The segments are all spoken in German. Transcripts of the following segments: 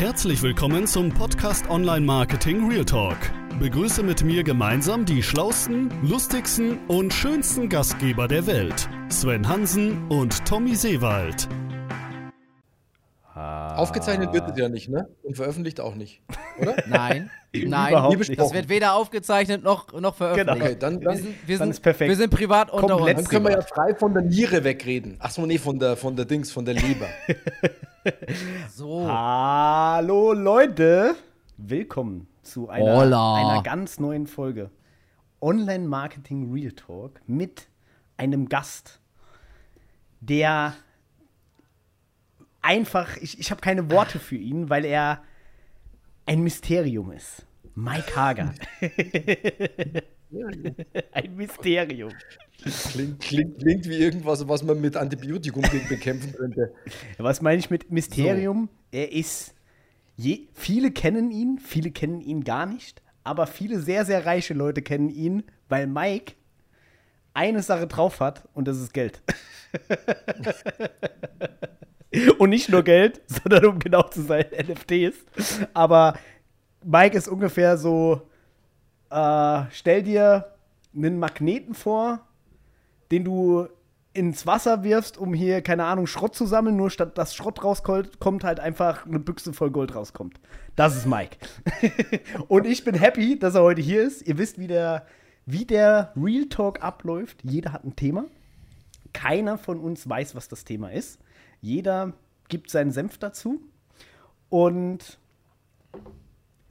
Herzlich willkommen zum Podcast Online Marketing Real Talk. Begrüße mit mir gemeinsam die schlausten, lustigsten und schönsten Gastgeber der Welt, Sven Hansen und Tommy Seewald. Aufgezeichnet wird es ja nicht, ne? Und veröffentlicht auch nicht, oder? Nein, nein, nicht. das wird weder aufgezeichnet noch, noch veröffentlicht. Genau. Okay, dann, Wir dann, sind, wir Dann sind, ist perfekt. Wir sind privat unter Komplett uns. dann können wir ja frei von der Niere wegreden. Ach so, nee, von der, von der Dings, von der Leber. So. Hallo Leute, willkommen zu einer, Hola. einer ganz neuen Folge Online Marketing Real Talk mit einem Gast, der einfach, ich, ich habe keine Worte für ihn, weil er ein Mysterium ist. Mike Hager. ein Mysterium. Klingt, klingt, klingt wie irgendwas, was man mit Antibiotikum be- bekämpfen könnte. Was meine ich mit Mysterium? Er ist. Je, viele kennen ihn, viele kennen ihn gar nicht, aber viele sehr, sehr reiche Leute kennen ihn, weil Mike eine Sache drauf hat und das ist Geld. und nicht nur Geld, sondern um genau zu sein, NFTs. Aber Mike ist ungefähr so: äh, stell dir einen Magneten vor, den du ins Wasser wirfst, um hier, keine Ahnung, Schrott zu sammeln, nur statt dass Schrott rauskommt, kommt halt einfach eine Büchse voll Gold rauskommt. Das ist Mike. Und ich bin happy, dass er heute hier ist. Ihr wisst, wie der, wie der Real Talk abläuft. Jeder hat ein Thema. Keiner von uns weiß, was das Thema ist. Jeder gibt seinen Senf dazu. Und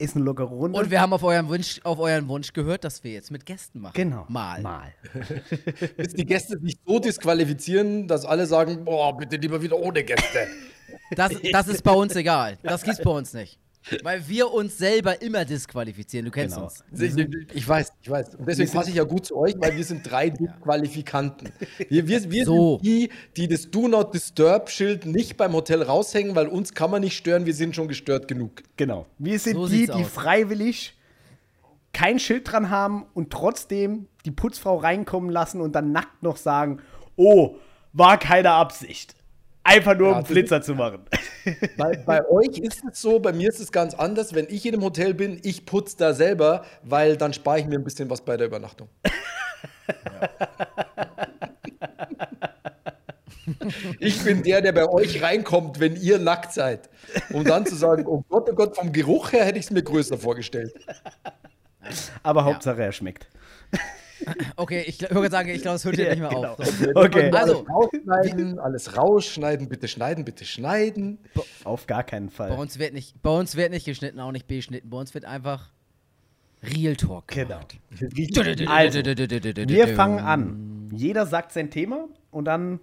ist eine lockere Runde. Und wir haben auf euren, Wunsch, auf euren Wunsch gehört, dass wir jetzt mit Gästen machen. genau. Mal. Mal. Bis die Gäste sich so disqualifizieren, dass alle sagen, boah, bitte lieber wieder ohne Gäste. Das, das ist bei uns egal. Das gibt's bei uns nicht. Weil wir uns selber immer disqualifizieren. Du kennst Genau. uns. Ich, ich weiß, ich weiß. Und deswegen passe ich ja gut zu euch, weil wir sind drei Disqualifikanten. Wir, wir, wir So. sind die, die das Do Not Disturb-Schild nicht beim Hotel raushängen, weil uns kann man nicht stören, wir sind schon gestört genug. Genau. Wir sind So die, die aus. freiwillig kein Schild dran haben und trotzdem die Putzfrau reinkommen lassen und dann nackt noch sagen, oh, war keine Absicht. Einfach nur, Ja, um Flitzer zu machen. Bei, bei euch ist es so, bei mir ist es ganz anders. Wenn ich in einem Hotel bin, ich putze da selber, weil dann spare ich mir ein bisschen was bei der Übernachtung. Ich bin der, der bei euch reinkommt, wenn ihr nackt seid. Um dann zu sagen, oh Gott, oh Gott, vom Geruch her hätte ich es mir größer vorgestellt. Aber Hauptsache, er schmeckt. Okay, ich würde sagen, ich glaube, es hört hier Ja, nicht mehr genau. auf. So. Okay, Also, alles rausschneiden, alles rausschneiden, bitte schneiden, bitte schneiden. auf gar keinen Bei Fall. uns, wird nicht, bei uns wird nicht geschnitten, auch nicht beschnitten. Bei uns wird einfach Real Talk. Genau. gemacht. Also, Wir fangen an. Jeder sagt sein Thema und dann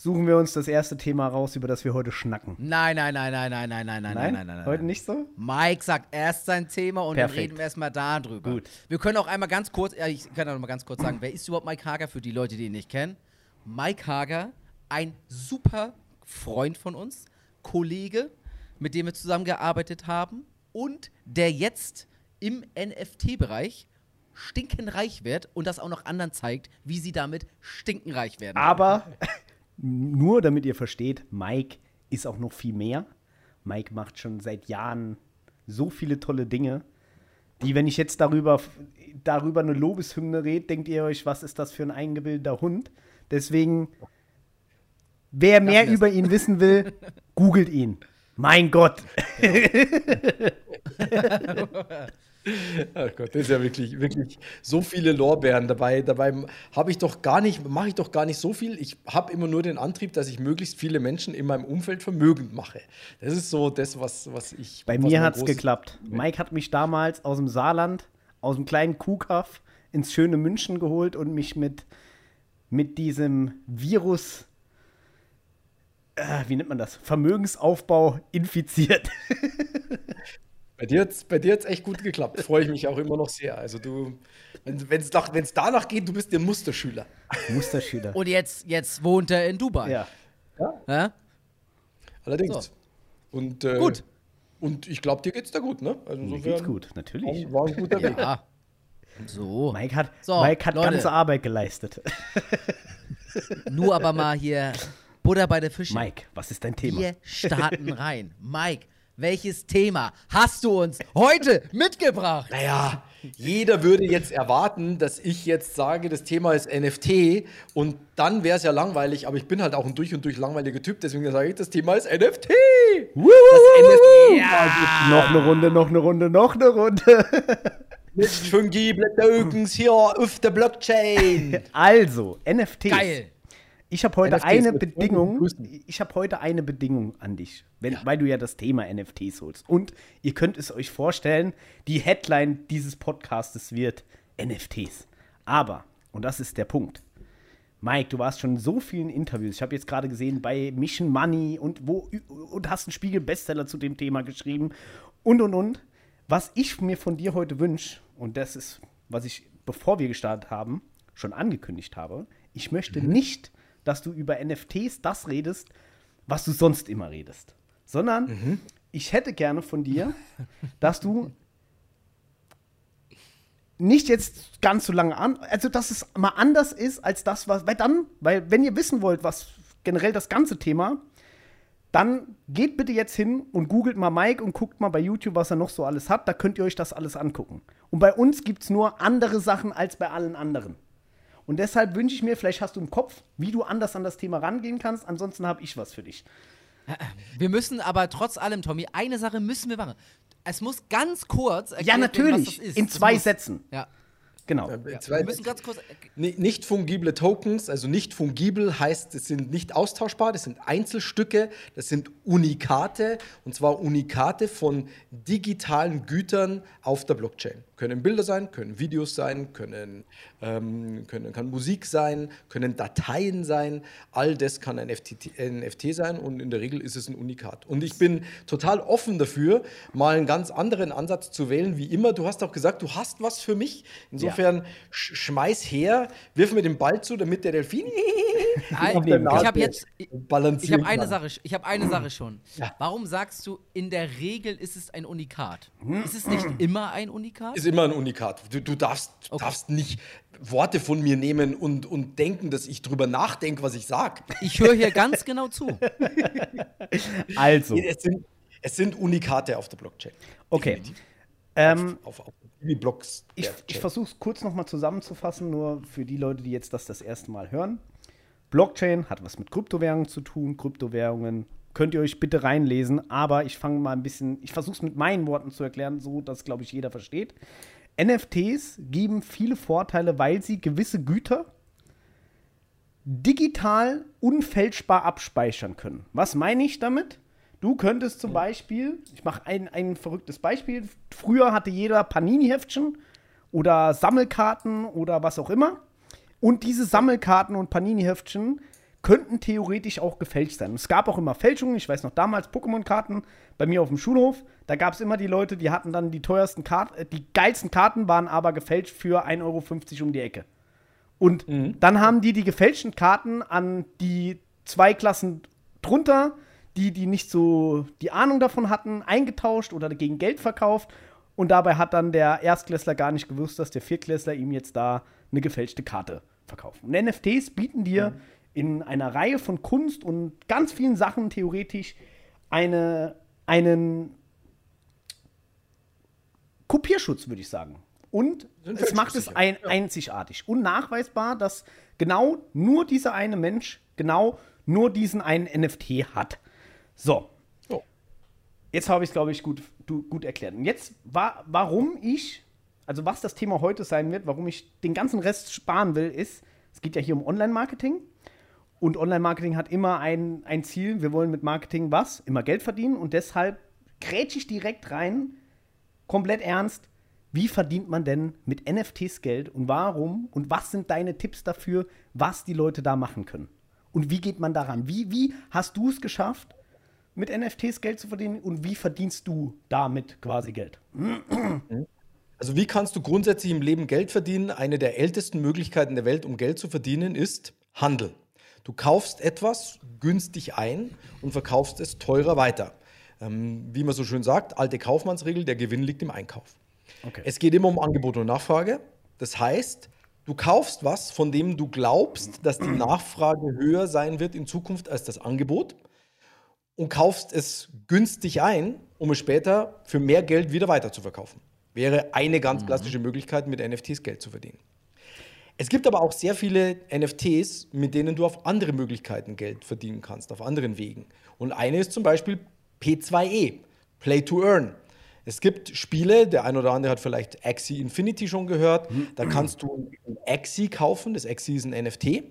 suchen wir uns das erste Thema raus, über das wir heute schnacken. Nein, nein, nein, nein, nein, nein, nein, nein, nein, nein, nein. Heute nicht so? Mike sagt erst sein Thema und dann Perfekt. reden wir erstmal darüber. Gut. Wir können auch einmal ganz kurz, ja, ich kann auch noch mal ganz kurz sagen, wer ist überhaupt Mike Hager für die Leute, die ihn nicht kennen? Mike Hager, ein super Freund von uns, Kollege, mit dem wir zusammengearbeitet haben und der jetzt im NFT-Bereich stinkenreich wird und das auch noch anderen zeigt, wie sie damit stinkenreich werden. Aber nur damit ihr versteht, Mike ist auch noch viel mehr. Mike macht schon seit Jahren so viele tolle Dinge, die, wenn ich jetzt darüber, darüber eine Lobeshymne rede, denkt ihr euch, was ist das für ein eingebildeter Hund? Deswegen, wer mehr über ihn wissen will, googelt ihn. Mein Gott. Ach Gott, das ist ja wirklich, wirklich so viele Lorbeeren dabei. Dabei habe ich doch gar nicht, mache ich doch gar nicht so viel. Ich habe immer nur den Antrieb, dass ich möglichst viele Menschen in meinem Umfeld vermögend mache. Das ist so das, was, was ich. Bei was mir hat es geklappt. Mike hat mich damals aus dem Saarland, aus dem kleinen Kuhkaff ins schöne München geholt und mich mit, mit diesem Virus, äh, wie nennt man das, Vermögensaufbau infiziert. Bei dir hat es bei dir hat's echt gut geklappt. Freue ich mich auch immer noch sehr. Also du, wenn es wenn's danach geht, du bist der Musterschüler. Musterschüler. und jetzt, jetzt wohnt er in Dubai. ja. Ja? Allerdings. So. Und, äh, Gut. Und ich glaube, dir geht's da gut, ne? Also Mir geht's gut, natürlich. War ein guter Weg. Ja. So. Mike hat, So, Mike hat Leute. ganze Arbeit geleistet. Nur aber mal hier Butter bei der Fische. Mike, was ist dein Thema? Wir starten rein. Mike, welches Thema hast du uns heute mitgebracht? Naja, jeder würde jetzt erwarten, dass ich jetzt sage, das Thema ist NFT und dann wäre es ja langweilig, aber ich bin halt auch ein durch und durch langweiliger Typ, deswegen sage ich, das Thema ist NFT. Woo! Das NFT Ja. Noch eine Runde, noch eine Runde, noch eine Runde. mit fungible Tokens hier auf der Blockchain. Also, NFTs. Geil. Ich habe heute NFTs eine Bedingung. Ich habe heute eine Bedingung an dich, wenn, weil du ja das Thema NFTs holst. Und ihr könnt es euch vorstellen, die Headline dieses Podcastes wird NFTs. Aber, und das ist der Punkt. Mike, du warst schon in so vielen Interviews. Ich habe jetzt gerade gesehen bei Mission Money und wo und hast einen Spiegel Bestseller zu dem Thema geschrieben und und und. Was ich mir von dir heute wünsche und das ist, was ich bevor wir gestartet haben schon angekündigt habe. Ich möchte nicht, dass du über NFTs das redest, was du sonst immer redest, sondern ich hätte gerne von dir, dass du nicht jetzt ganz so lange an, also dass es mal anders ist als das, was, weil dann, weil wenn ihr wissen wollt, was generell das ganze Thema, dann geht bitte jetzt hin und googelt mal Mike und guckt mal bei YouTube, was er noch so alles hat. Da könnt ihr euch das alles angucken. Und bei uns gibt es nur andere Sachen als bei allen anderen. Und deshalb wünsche ich mir, vielleicht hast du im Kopf, wie du anders an das Thema rangehen kannst. Ansonsten habe ich was für dich. Wir müssen aber trotz allem, Tommy, eine Sache müssen wir machen. Es muss ganz kurz Ja, werden, natürlich. ist. In zwei Sätzen. Ja. Genau. Wir müssen ganz kurz. Ni- Nicht fungible Tokens, also nicht fungibel heißt, es sind nicht austauschbar, das sind Einzelstücke, das sind Unikate und zwar Unikate von digitalen Gütern auf der Blockchain. Können Bilder sein, können Videos sein, können, ähm, können kann Musik sein, können Dateien sein. All das kann ein FTT, NFT sein und in der Regel ist es ein Unikat. Und ich bin total offen dafür, mal einen ganz anderen Ansatz zu wählen, wie immer. Du hast auch gesagt, du hast was für mich. Insofern sch schmeiß her, wirf mir den Ball zu, damit der Delfin auf der ich habe jetzt. Ich habe eine. Sache, ich habe eine Sache schon. Ja. Warum sagst du, in der Regel ist es ein Unikat? Ist es nicht immer ein Unikat? Ist immer ein Unikat. Du, du darfst, Okay. darfst nicht Worte von mir nehmen und, und denken, dass ich drüber nachdenke, was ich sage. Ich höre hier ganz genau zu. Also, Es sind, es sind Unikate auf der Blockchain. okay. Ähm, Auf, auf die Blocks. Ich, ich versuche es kurz nochmal zusammenzufassen, nur für die Leute, die jetzt das das erste Mal hören. Blockchain hat was mit Kryptowährungen zu tun. Kryptowährungen könnt ihr euch bitte reinlesen, aber ich fange mal ein bisschen, ich versuche es mit meinen Worten zu erklären, so dass, glaube ich, jeder versteht. NFTs geben viele Vorteile, weil sie gewisse Güter digital unfälschbar abspeichern können. Was meine ich damit? Du könntest zum Beispiel, ich mache ein, ein verrücktes Beispiel, früher hatte jeder Panini-Heftchen oder Sammelkarten oder was auch immer. Und diese Sammelkarten und Panini-Heftchen könnten theoretisch auch gefälscht sein. Es gab auch immer Fälschungen. Ich weiß noch damals Pokémon-Karten bei mir auf dem Schulhof. Da gab es immer die Leute, die hatten dann die teuersten Karten, äh, die geilsten Karten waren aber gefälscht für 1,50 Euro um die Ecke. Und dann haben die die gefälschten Karten an die zwei Klassen drunter, die, die nicht so die Ahnung davon hatten, eingetauscht oder gegen Geld verkauft. Und dabei hat dann der Erstklässler gar nicht gewusst, dass der Viertklässler ihm jetzt da eine gefälschte Karte verkauft. Und NFTs bieten dir in einer Reihe von Kunst und ganz vielen Sachen theoretisch eine, einen Kopierschutz, würde ich sagen. Und es macht es ein, einzigartig und nachweisbar, dass genau nur dieser eine Mensch genau nur diesen einen NFT hat. So. So. Jetzt habe ich es, glaube ich, gut, du, gut erklärt. Und jetzt, war, warum ich, also was das Thema heute sein wird, warum ich den ganzen Rest sparen will, ist, es geht ja hier um Online-Marketing. Und Online-Marketing hat immer ein, ein Ziel, wir wollen mit Marketing was? Immer Geld verdienen. Und deshalb grätsch ich direkt rein, komplett ernst. Wie verdient man denn mit NFTs Geld und warum und was sind deine Tipps dafür, was die Leute da machen können? Und wie geht man daran? Wie, wie hast du es geschafft, mit NFTs Geld zu verdienen und wie verdienst du damit quasi Geld? Also wie kannst du grundsätzlich im Leben Geld verdienen? Eine der ältesten Möglichkeiten der Welt, um Geld zu verdienen, ist Handel. Du kaufst etwas günstig ein und verkaufst es teurer weiter. Ähm, wie man so schön sagt, alte Kaufmannsregel, der Gewinn liegt im Einkauf. Okay. Es geht immer um Angebot und Nachfrage. Das heißt, du kaufst was, von dem du glaubst, dass die Nachfrage höher sein wird in Zukunft als das Angebot und kaufst es günstig ein um es später für mehr Geld wieder weiter zu verkaufen. Wäre eine ganz klassische Möglichkeit, mit NFTs Geld zu verdienen. Es gibt aber auch sehr viele NFTs, mit denen du auf andere Möglichkeiten Geld verdienen kannst, auf anderen Wegen. Und eine ist zum Beispiel P2E, Play to Earn. Es gibt Spiele, der ein oder andere hat vielleicht Axie Infinity schon gehört. Da kannst du ein Axie kaufen. Das Axie ist ein NFT.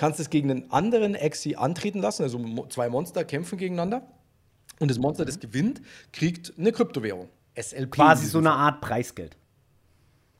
Kannst es gegen einen anderen Axie antreten lassen. Also zwei Monster kämpfen gegeneinander. Und das Monster, das gewinnt, kriegt eine Kryptowährung. SLP. Quasi so eine Art Preisgeld.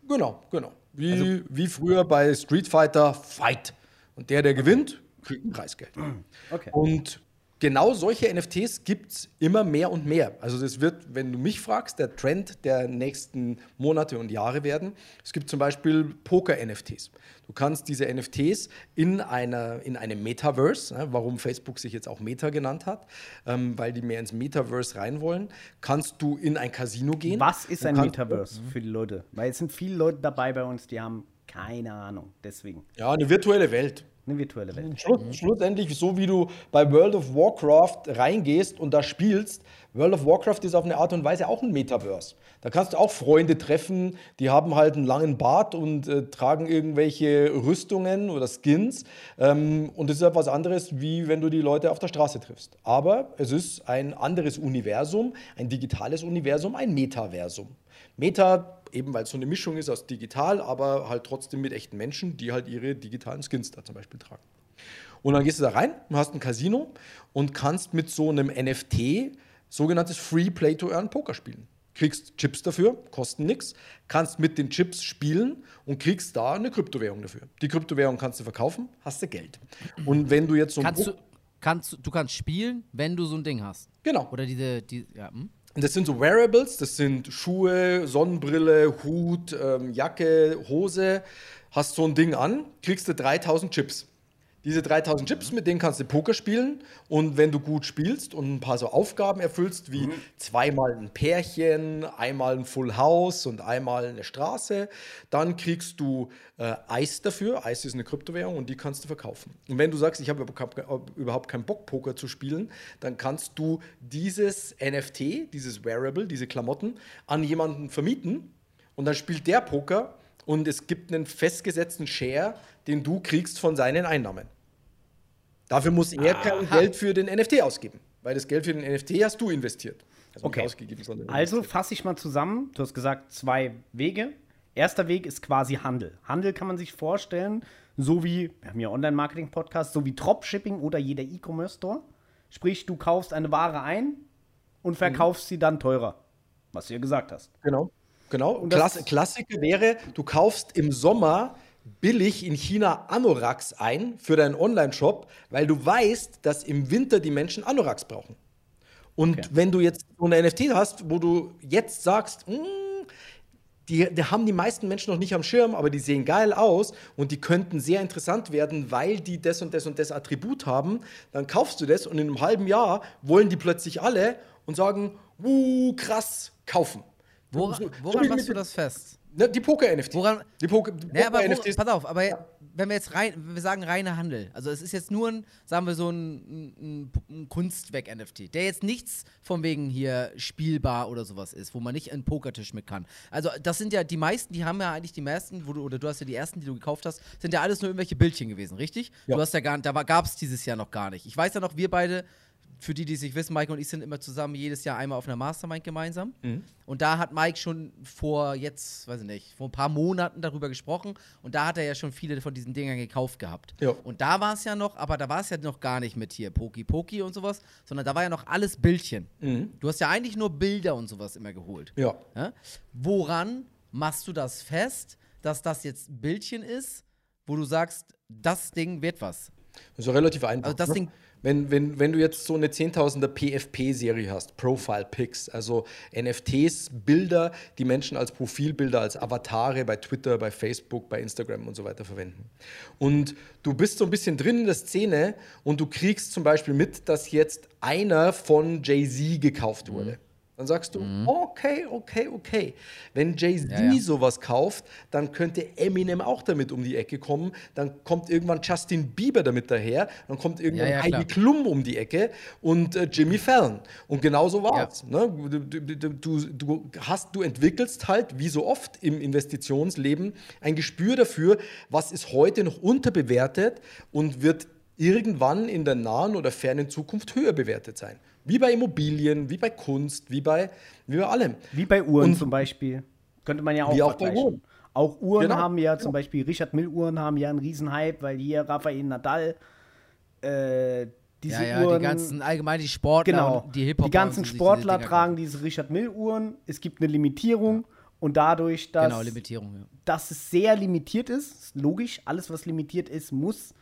Genau, genau. Wie, Also wie früher bei Street Fighter Fight. Und der, der gewinnt, kriegt ein Preisgeld. Okay. Und genau solche NFTs gibt es immer mehr und mehr. Also das wird, wenn du mich fragst, der Trend der nächsten Monate und Jahre werden. Es gibt zum Beispiel Poker-NFTs. Du kannst diese NFTs in, einer, in einem Metaverse, ne, warum Facebook sich jetzt auch Meta genannt hat, ähm, weil die mehr ins Metaverse rein wollen, kannst du in ein Casino gehen. Was ist ein Metaverse für die Leute? Weil es sind viele Leute dabei bei uns, die haben keine Ahnung. Deswegen Ja, eine virtuelle Welt. Eine virtuelle Welt. Schluss, Schlussendlich, so wie du bei World of Warcraft reingehst und da spielst, World of Warcraft ist auf eine Art und Weise auch ein Metaverse. Da kannst du auch Freunde treffen, die haben halt einen langen Bart und äh, tragen irgendwelche Rüstungen oder Skins. Ähm, und das ist etwas anderes, wie wenn du die Leute auf der Straße triffst. Aber es ist ein anderes Universum, ein digitales Universum, ein Metaversum. Meta, eben weil es so eine Mischung ist aus digital, aber halt trotzdem mit echten Menschen, die halt ihre digitalen Skins da zum Beispiel tragen. Und dann gehst du da rein und hast ein Casino und kannst mit so einem NFT sogenanntes Free Play to Earn Poker spielen. Kriegst Chips dafür, kosten nichts, kannst mit den Chips spielen und kriegst da eine Kryptowährung dafür. Die Kryptowährung kannst du verkaufen, hast du Geld. Und wenn du jetzt so ein Kannst du, kannst, du kannst spielen, wenn du so ein Ding hast. Genau. Oder diese, die, ja, hm? Das sind so Wearables, das sind Schuhe, Sonnenbrille, Hut, ähm, Jacke, Hose. Hast so ein Ding an, kriegst du 3000 Chips. Diese 3000 Chips, mit denen kannst du Poker spielen. Und wenn du gut spielst und ein paar so Aufgaben erfüllst, wie zweimal ein Pärchen, einmal ein Full House und einmal eine Straße, dann kriegst du äh, Eis dafür. Eis ist eine Kryptowährung und die kannst du verkaufen. Und wenn du sagst, ich habe überhaupt keinen Bock, Poker zu spielen, dann kannst du dieses NFT, dieses Wearable, diese Klamotten an jemanden vermieten und dann spielt der Poker und es gibt einen festgesetzten Share, den du kriegst von seinen Einnahmen. Dafür muss er kein Geld für den NFT ausgeben, weil das Geld für den NFT hast du investiert. Also Okay. Also fasse ich mal zusammen. Du hast gesagt, zwei Wege. Erster Weg ist quasi Handel. Handel kann man sich vorstellen, so wie, wir haben ja Online-Marketing-Podcast, so wie Dropshipping oder jeder E-Commerce-Store. Sprich, du kaufst eine Ware ein und verkaufst sie dann teurer. Was du ja gesagt hast. Genau. Genau. Und Klass Klassiker wäre, du kaufst im Sommer billig in China Anoraks ein für deinen Online-Shop, weil du weißt, dass im Winter die Menschen Anoraks brauchen. Und Okay. wenn du jetzt so eine NFT hast, wo du jetzt sagst, "Mm, die, die haben die meisten Menschen noch nicht am Schirm, aber die sehen geil aus und die könnten sehr interessant werden, weil die das und das und das Attribut haben, dann kaufst du das und in einem halben Jahr wollen die plötzlich alle und sagen, uh, krass, kaufen. So woran machst du das fest? Ne, die Poker-NFT. Woran- Die Poker- Ja, aber wo, Poker-NFTs. pass auf, aber wenn wir jetzt rein, wir sagen reiner Handel, also es ist jetzt nur ein, sagen wir so ein, ein, ein Kunstwerk-NFT, der jetzt nichts von wegen hier spielbar oder sowas ist, wo man nicht einen Pokertisch mit kann. Also das sind ja die meisten, die haben ja eigentlich die meisten, wo du, oder du hast ja die ersten, die du gekauft hast, sind ja alles nur irgendwelche Bildchen gewesen, richtig? Ja. Du hast ja gar da gab es dieses Jahr noch gar nicht. Ich weiß ja noch, wir beide, für die, die es nicht wissen, Mike und ich sind immer zusammen jedes Jahr einmal auf einer Mastermind gemeinsam. Und da hat Mike schon vor jetzt, weiß ich nicht, vor ein paar Monaten darüber gesprochen. Und da hat er ja schon viele von diesen Dingern gekauft gehabt. Ja. Und da war es ja noch, aber da war es ja noch gar nicht mit hier Poki Poki und sowas, sondern da war ja noch alles Bildchen. Du hast ja eigentlich nur Bilder und sowas immer geholt. Ja. Ja? Woran machst du das fest, dass das jetzt ein Bildchen ist, wo du sagst, das Ding wird was? Das ist ja relativ einfach. Also das ne? Ding- wenn, wenn, wenn du jetzt so eine 10.000er PFP-Serie hast, Profile Pics, also NFTs, Bilder, die Menschen als Profilbilder, als Avatare bei Twitter, bei Facebook, bei Instagram und so weiter verwenden. Und du bist so ein bisschen drin in der Szene und du kriegst zum Beispiel mit, dass jetzt einer von Jay-Z gekauft wurde. Dann sagst du, okay, okay, okay. Wenn Jay-Z Ja, ja. sowas kauft, dann könnte Eminem auch damit um die Ecke kommen. Dann kommt irgendwann Justin Bieber damit daher. Dann kommt irgendwann Ja, Heidi. Klum um die Ecke und äh, Jimmy Fallon. Und genau so war's. Ne? Du, du, du, hast, du entwickelst halt, wie so oft im Investitionsleben, ein Gespür dafür, was ist heute noch unterbewertet und wird irgendwann in der nahen oder fernen Zukunft höher bewertet sein. Wie bei Immobilien, wie bei Kunst, wie bei, wie bei allem. Wie bei Uhren Und- zum Beispiel. Könnte man ja auch Wie auch bei vergleichen. Uhren. Auch Uhren Genau. haben ja zum Beispiel, Richard Mill Uhren haben ja einen Riesenhype, weil hier Rafael Nadal äh, diese ja, ja, Uhren. die ganzen, allgemein die Sportler genau, und die Hip-Hop. die ganzen Sportler tragen diese Richard Mill Uhren. Es gibt eine Limitierung und dadurch, dass, Genau, Limitierung, ja. dass es sehr limitiert ist, ist logisch, alles was limitiert ist, muss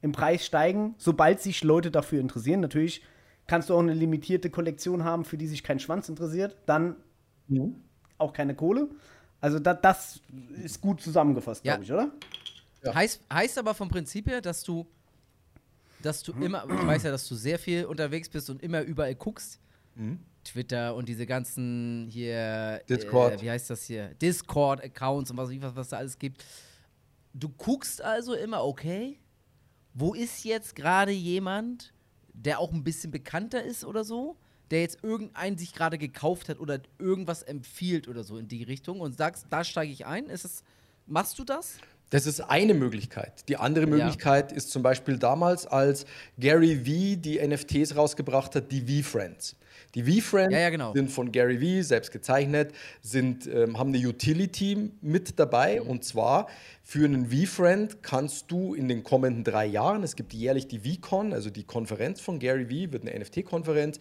im Preis steigen, sobald sich Leute dafür interessieren. Natürlich kannst du auch eine limitierte Kollektion haben, für die sich kein Schwanz interessiert, dann auch keine Kohle. Also da, das ist gut zusammengefasst, Ja. glaube ich, oder? Ja. Heißt, heißt aber vom Prinzip her, dass du, dass du immer, ich weiß ja, dass du sehr viel unterwegs bist und immer überall guckst. Twitter und diese ganzen hier, Discord. Äh, wie heißt das hier? Discord-Accounts und was, was, was da alles gibt. Du guckst also immer, okay, wo ist jetzt gerade jemand, der auch ein bisschen bekannter ist oder so, der jetzt irgendeinen sich gerade gekauft hat oder irgendwas empfiehlt oder so in die Richtung und sagst, da steige ich ein? Ist es, machst du das? Das ist eine Möglichkeit. Die andere Möglichkeit ist zum Beispiel damals, als Gary V die NFTs rausgebracht hat, die V-Friends. Die V-Friends Ja, ja, genau. sind von Gary V selbst gezeichnet, sind, ähm, haben eine Utility mit dabei. Mhm. Und zwar für einen V-Friend kannst du in den kommenden drei Jahren, es gibt jährlich die V-Con, also die Konferenz von Gary V, wird eine NFT-Konferenz,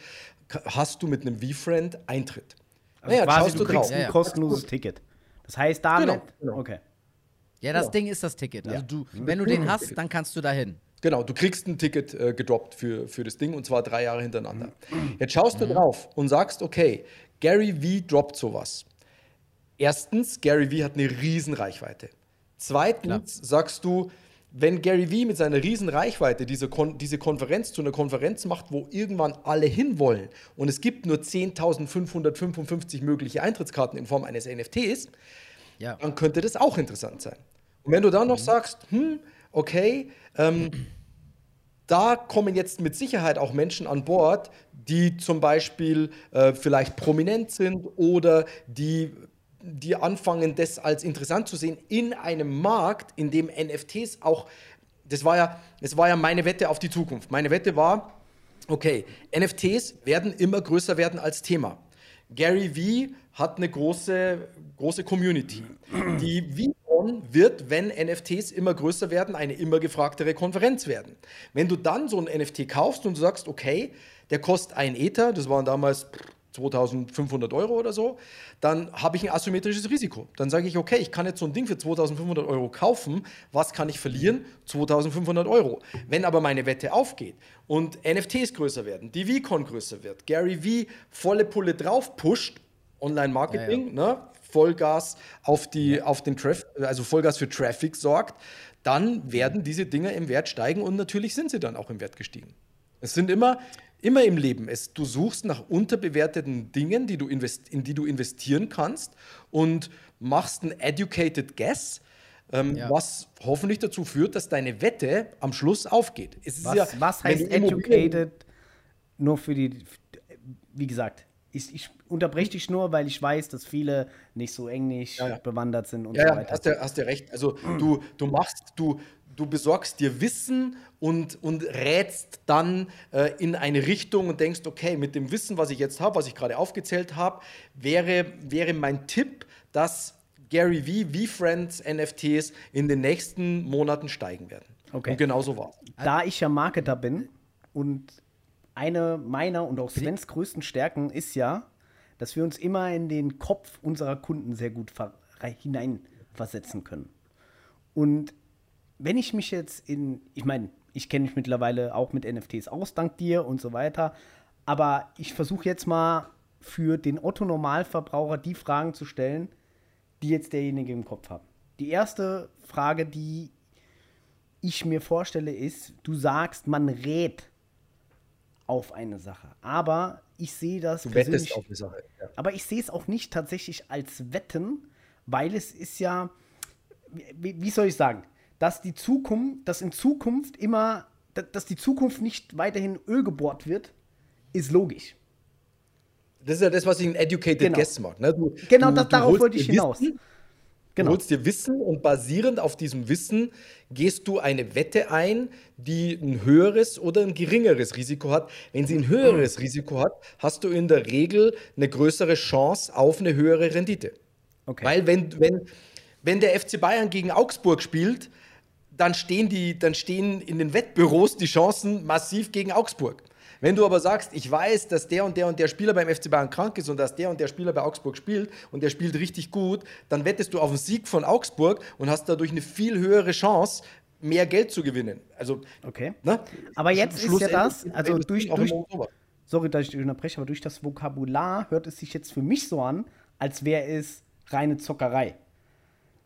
hast du mit einem V-Friend Eintritt. Also Naja, quasi, du du kriegst drauf. ein Ja, ja. kostenloses Ticket. Das heißt damit, Genau, genau. okay. Ja, das Ja. Ding ist das Ticket. Also Ja. du, wenn du den hast, dann kannst du dahin. Genau, du kriegst ein Ticket äh, gedroppt für, für das Ding und zwar drei Jahre hintereinander. Jetzt schaust du drauf und sagst, okay, Gary V droppt sowas. Erstens, Gary V hat eine riesen Reichweite. Zweitens sagst du, wenn Gary V mit seiner riesen Reichweite diese, Kon diese Konferenz zu einer Konferenz macht, wo irgendwann alle hinwollen und es gibt nur 10.555 mögliche Eintrittskarten in Form eines NFTs, Ja. dann könnte das auch interessant sein. Und wenn du dann noch sagst, hm, okay, ähm, da kommen jetzt mit Sicherheit auch Menschen an Bord, die zum Beispiel äh, vielleicht prominent sind oder die, die anfangen, das als interessant zu sehen in einem Markt, in dem NFTs auch, das war ja, das war ja meine Wette auf die Zukunft. Meine Wette war, okay, NFTs werden immer größer werden als Thema. Gary V hat eine große, große Community. Die VCon wird, wenn NFTs immer größer werden, eine immer gefragtere Konferenz werden. Wenn du dann so ein NFT kaufst und du sagst, okay, der kostet ein Ether, das waren damals 2500 Euro oder so, dann habe ich ein asymmetrisches Risiko. Dann sage ich, okay, ich kann jetzt so ein Ding für 2500 Euro kaufen, was kann ich verlieren? 2500 Euro. Wenn aber meine Wette aufgeht und NFTs größer werden, die VCon größer wird, Gary V volle Pulle drauf pusht, Online-Marketing, Ne? Vollgas auf, die, auf den Traf also Vollgas für Traffic sorgt, dann werden diese Dinge im Wert steigen und natürlich sind sie dann auch im Wert gestiegen. Es sind immer, immer im Leben. Es, du suchst nach unterbewerteten Dingen, die du invest in die du investieren kannst und machst ein educated guess, ähm, Ja. was hoffentlich dazu führt, dass deine Wette am Schluss aufgeht. Was, ja, was heißt educated? Nur für die, wie gesagt, ich, ich unterbreche dich nur, weil ich weiß, dass viele nicht so englisch Ja, ja. bewandert sind und Ja, so ja, weiter. hast du, hast du recht. Also du, du machst, du, du besorgst dir Wissen und, und rätst dann äh, in eine Richtung und denkst, okay, mit dem Wissen, was ich jetzt habe, was ich gerade aufgezählt habe, wäre, wäre mein Tipp, dass Gary V, V-Friends NFTs in den nächsten Monaten steigen werden. Okay. Und genau so war Da ich ja Marketer bin und eine meiner und auch Svens größten Stärken ist ja, dass wir uns immer in den Kopf unserer Kunden sehr gut hineinversetzen können. Und wenn ich mich jetzt in, ich meine, ich kenne mich mittlerweile auch mit NFTs aus, dank dir und so weiter, aber ich versuche jetzt mal für den Otto-Normalverbraucher die Fragen zu stellen, die jetzt derjenige im Kopf hat. Die erste Frage, die ich mir vorstelle, ist, du sagst, man rät auf eine Sache. Aber ich sehe das Du persönlich- auf eine Sache. aber ich sehe es auch nicht tatsächlich als Wetten, weil es ist ja, wie, wie soll ich sagen, dass die Zukunft, dass in Zukunft immer, da- dass die Zukunft nicht weiterhin Öl gebohrt wird, ist logisch. Das ist ja das, was ich ein Educated Genau. Guess mag. Ne? Du, Genau, du, das, du darauf wollte ich hinaus. Wissen, Genau. Du holst dir Wissen und basierend auf diesem Wissen gehst du eine Wette ein, die ein höheres oder ein geringeres Risiko hat. Wenn sie ein höheres Risiko hat, hast du in der Regel eine größere Chance auf eine höhere Rendite. Okay. Weil wenn, wenn, wenn der FC Bayern gegen Augsburg spielt, dann stehen, die, dann stehen in den Wettbüros die Chancen massiv gegen Augsburg. Wenn du aber sagst, ich weiß, dass der und der und der Spieler beim FC Bayern krank ist und dass der und der Spieler bei Augsburg spielt und der spielt richtig gut, dann wettest du auf den Sieg von Augsburg und hast dadurch eine viel höhere Chance, mehr Geld zu gewinnen. Also, Okay. ne? Aber jetzt ist ja das, also durch- durch- sorry, dass ich dich unterbreche, aber durch das Vokabular hört es sich jetzt für mich so an, als wäre es reine Zockerei.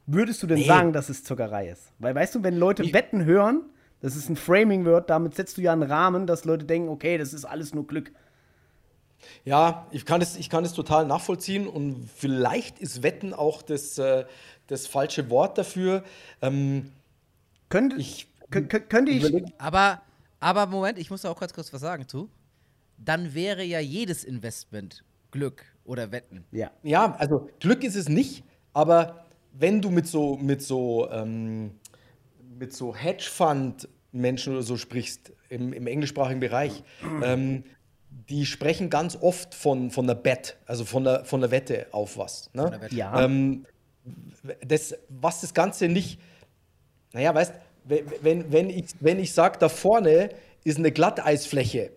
Würdest du denn Nee. sagen, dass es Zockerei ist? Weil weißt du, wenn Leute Ich- Wetten hören, das ist ein Framing-Word, damit setzt du ja einen Rahmen, dass Leute denken, okay, das ist alles nur Glück. Ja, ich kann es, ich kann es total nachvollziehen und vielleicht ist Wetten auch das, äh, das falsche Wort dafür. Ähm, Könnte ich kö- kö- könnte ich. Aber, aber Moment, ich muss da auch ganz kurz was sagen zu. Dann wäre ja jedes Investment Glück oder Wetten. Ja. Ja, also Glück ist es nicht, aber wenn du mit so, mit so, ähm, mit so Hedgefund-Menschen oder so sprichst, im, im englischsprachigen Bereich, ähm, die sprechen ganz oft von, von der Bet, also von der, von der Wette auf was. Ne? Von der Wette. Ja. Ähm, das, was das Ganze nicht, naja, weißt, wenn, wenn, wenn ich, wenn ich sage, da vorne ist eine Glatteisfläche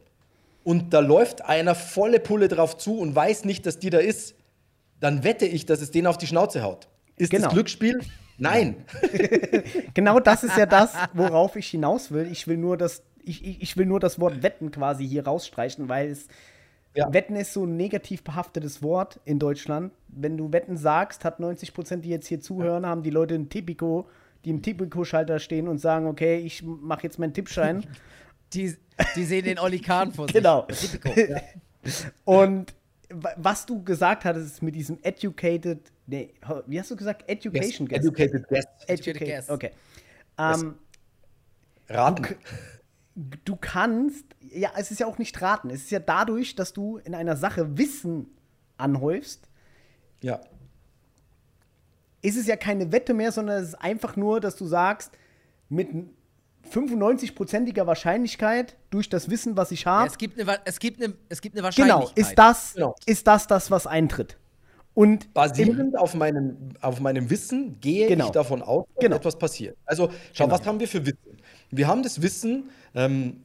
und da läuft einer volle Pulle drauf zu und weiß nicht, dass die da ist, dann wette ich, dass es den auf die Schnauze haut. Ist Genau. das Glücksspiel? Nein. Genau das ist ja das, worauf ich hinaus will. Ich will nur das, ich, ich ich will nur das Wort Wetten quasi hier rausstreichen, weil es Ja. Wetten ist so ein negativ behaftetes Wort in Deutschland. Wenn du Wetten sagst, hat 90 Prozent, die jetzt hier zuhören, haben die Leute ein Tipico, die im Tipico-Schalter stehen und sagen, okay, ich mache jetzt meinen Tippschein. Die, die sehen den Oli Kahn vor sich. Genau. Typico. Und wa- was du gesagt hattest mit diesem educated, nee, wie hast du gesagt? Education guess. Educated guess. Educated guess. Okay. Ähm, Raten. du kannst, ja, es ist ja auch nicht raten. Es ist ja dadurch, dass du in einer Sache Wissen anhäufst, Ja. ist es ja keine Wette mehr, sondern es ist einfach nur, dass du sagst, mit 95-prozentiger Wahrscheinlichkeit durch das Wissen, was ich Ja, habe, es, gibt eine, es, gibt eine, es gibt eine Wahrscheinlichkeit. genau, ist das, Genau. ist das das, was eintritt. Und Basierend auf meinem, auf meinem Wissen gehe Genau. ich davon aus, dass Genau. etwas passiert. Also, schau, Genau. was haben wir für Wissen? Wir haben das Wissen, ähm,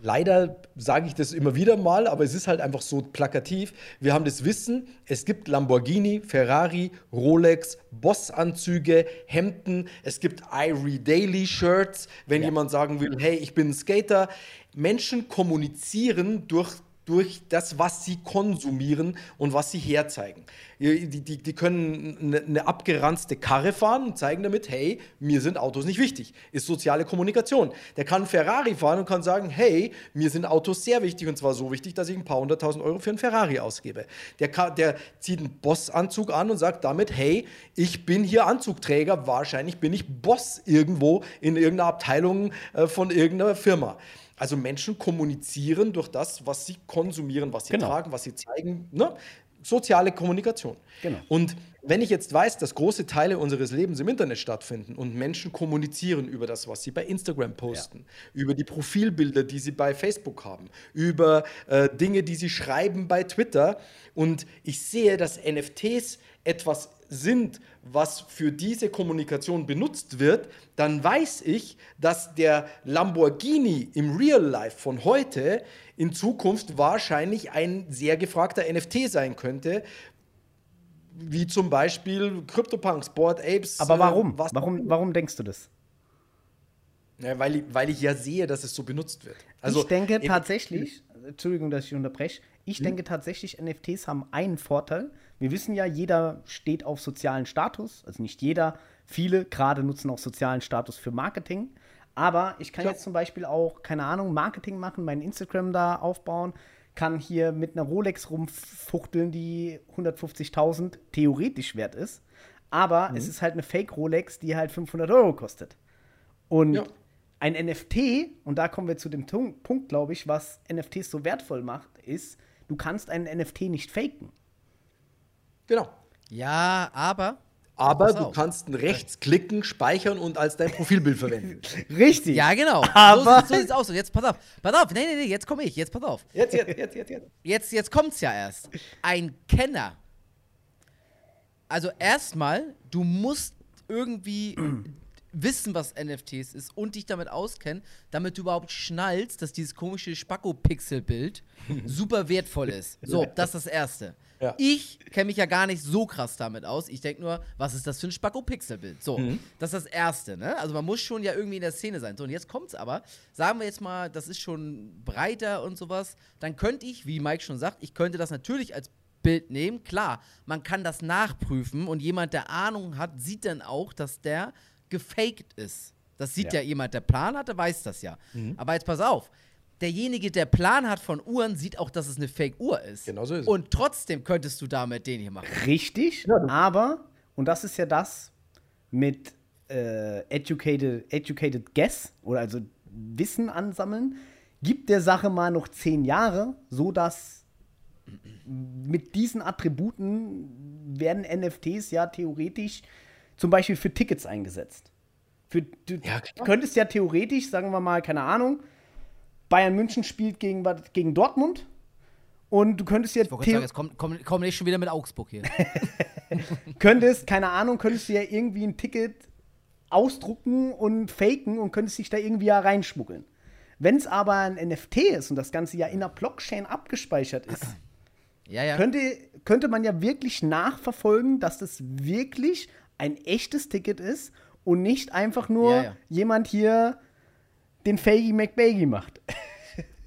leider sage ich das immer wieder mal, aber es ist halt einfach so plakativ. Wir haben das Wissen, es gibt Lamborghini, Ferrari, Rolex, Boss-Anzüge, Hemden, es gibt Irie Daily Shirts, wenn Ja. jemand sagen will, hey, ich bin ein Skater. Menschen kommunizieren durch durch das, was sie konsumieren und was sie herzeigen. Die, die, die können eine, eine abgeranzte Karre fahren und zeigen damit, hey, mir sind Autos nicht wichtig. Ist soziale Kommunikation. Der kann Ferrari fahren und kann sagen, hey, mir sind Autos sehr wichtig und zwar so wichtig, dass ich ein paar hunderttausend Euro für einen Ferrari ausgebe. Der, der zieht einen Bossanzug an und sagt damit, hey, ich bin hier Anzugträger, wahrscheinlich bin ich Boss irgendwo in irgendeiner Abteilung äh, von irgendeiner Firma. Also Menschen kommunizieren durch das, was sie konsumieren, was sie Genau. tragen, was sie zeigen. Ne? Soziale Kommunikation. Genau. Und wenn ich jetzt weiß, dass große Teile unseres Lebens im Internet stattfinden und Menschen kommunizieren über das, was sie bei Instagram posten, über die Profilbilder, die sie bei Facebook haben, über äh, Dinge, die sie schreiben bei Twitter und ich sehe, dass NFTs etwas sind, was für diese Kommunikation benutzt wird, dann weiß ich, dass der Lamborghini im Real Life von heute in Zukunft wahrscheinlich ein sehr gefragter NFT sein könnte, wie zum Beispiel CryptoPunks, Bored Apes. aber äh, warum? was- warum? Warum denkst du das? Ja, weil, ich, weil ich ja sehe, dass es so benutzt wird. Also, ich denke tatsächlich, Entschuldigung, dass ich unterbreche, ich Hm? denke tatsächlich, NFTs haben einen Vorteil. Wir wissen ja, jeder steht auf sozialen Status, also nicht jeder, viele gerade nutzen auch sozialen Status für Marketing. Aber ich kann Klar. jetzt zum Beispiel auch, keine Ahnung, Marketing machen, mein Instagram da aufbauen, kann hier mit einer Rolex rumfuchteln, die 150.000 theoretisch wert ist. Aber es ist halt eine Fake-Rolex, die halt 500 Euro kostet. Und Ja. ein NFT, und da kommen wir zu dem Tung- Punkt, glaube ich, was NFTs so wertvoll macht, ist, du kannst einen NFT nicht faken. Genau. Ja, aber. Aber du kannst rechts klicken, speichern und als dein Profilbild verwenden. Richtig. Ja, genau. Aber- so, sieht- so sieht's aus. Und jetzt pass auf. Pass auf. Nee, nee, nee, jetzt komme ich. Jetzt pass auf. Jetzt, jetzt, jetzt, jetzt, jetzt. Jetzt, jetzt kommt's ja erst. Ein Kenner. Also erstmal, du musst irgendwie wissen, was NFTs ist und dich damit auskennen, damit du überhaupt schnallst, dass dieses komische Spacko-Pixel-Bild super wertvoll ist. So, das ist das Erste. Ja. Ich kenne mich ja gar nicht so krass damit aus. Ich denke nur, was ist das für ein Spacko-Pixel-Bild? So, das ist das Erste, ne? Also man muss schon ja irgendwie in der Szene sein. So, und jetzt kommt's aber. Sagen wir jetzt mal, das ist schon breiter und sowas. Dann könnte ich, wie Mike schon sagt, ich könnte das natürlich als Bild nehmen. Klar, man kann das nachprüfen und jemand, der Ahnung hat, sieht dann auch, dass der gefaked ist. Das sieht ja, Ja. jemand, der Plan hat, der weiß das ja. Aber jetzt pass auf. Derjenige, der Plan hat von Uhren, sieht auch, dass es eine Fake-Uhr ist. Genau so ist es. Und trotzdem könntest du damit den hier machen. Richtig, aber, und das ist ja das mit äh, educated, educated Guess oder also Wissen ansammeln, gibt der Sache mal noch zehn Jahre, so dass mit diesen Attributen werden NFTs ja theoretisch zum Beispiel für Tickets eingesetzt. Für, du Ja, könntest ja theoretisch, sagen wir mal, keine Ahnung, Bayern München spielt gegen, gegen Dortmund und du könntest ja Ich sagen, jetzt komm, komm, komm nicht schon wieder mit Augsburg hier. könntest, keine Ahnung, könntest du ja irgendwie ein Ticket ausdrucken und faken und könntest dich da irgendwie ja reinschmuggeln. Wenn es aber ein NFT ist und das Ganze ja in einer Blockchain abgespeichert ist, ja, ja. könnte, könnte man ja wirklich nachverfolgen, dass das wirklich ein echtes Ticket ist und nicht einfach nur ja. jemand hier den Faggy McBaggy macht.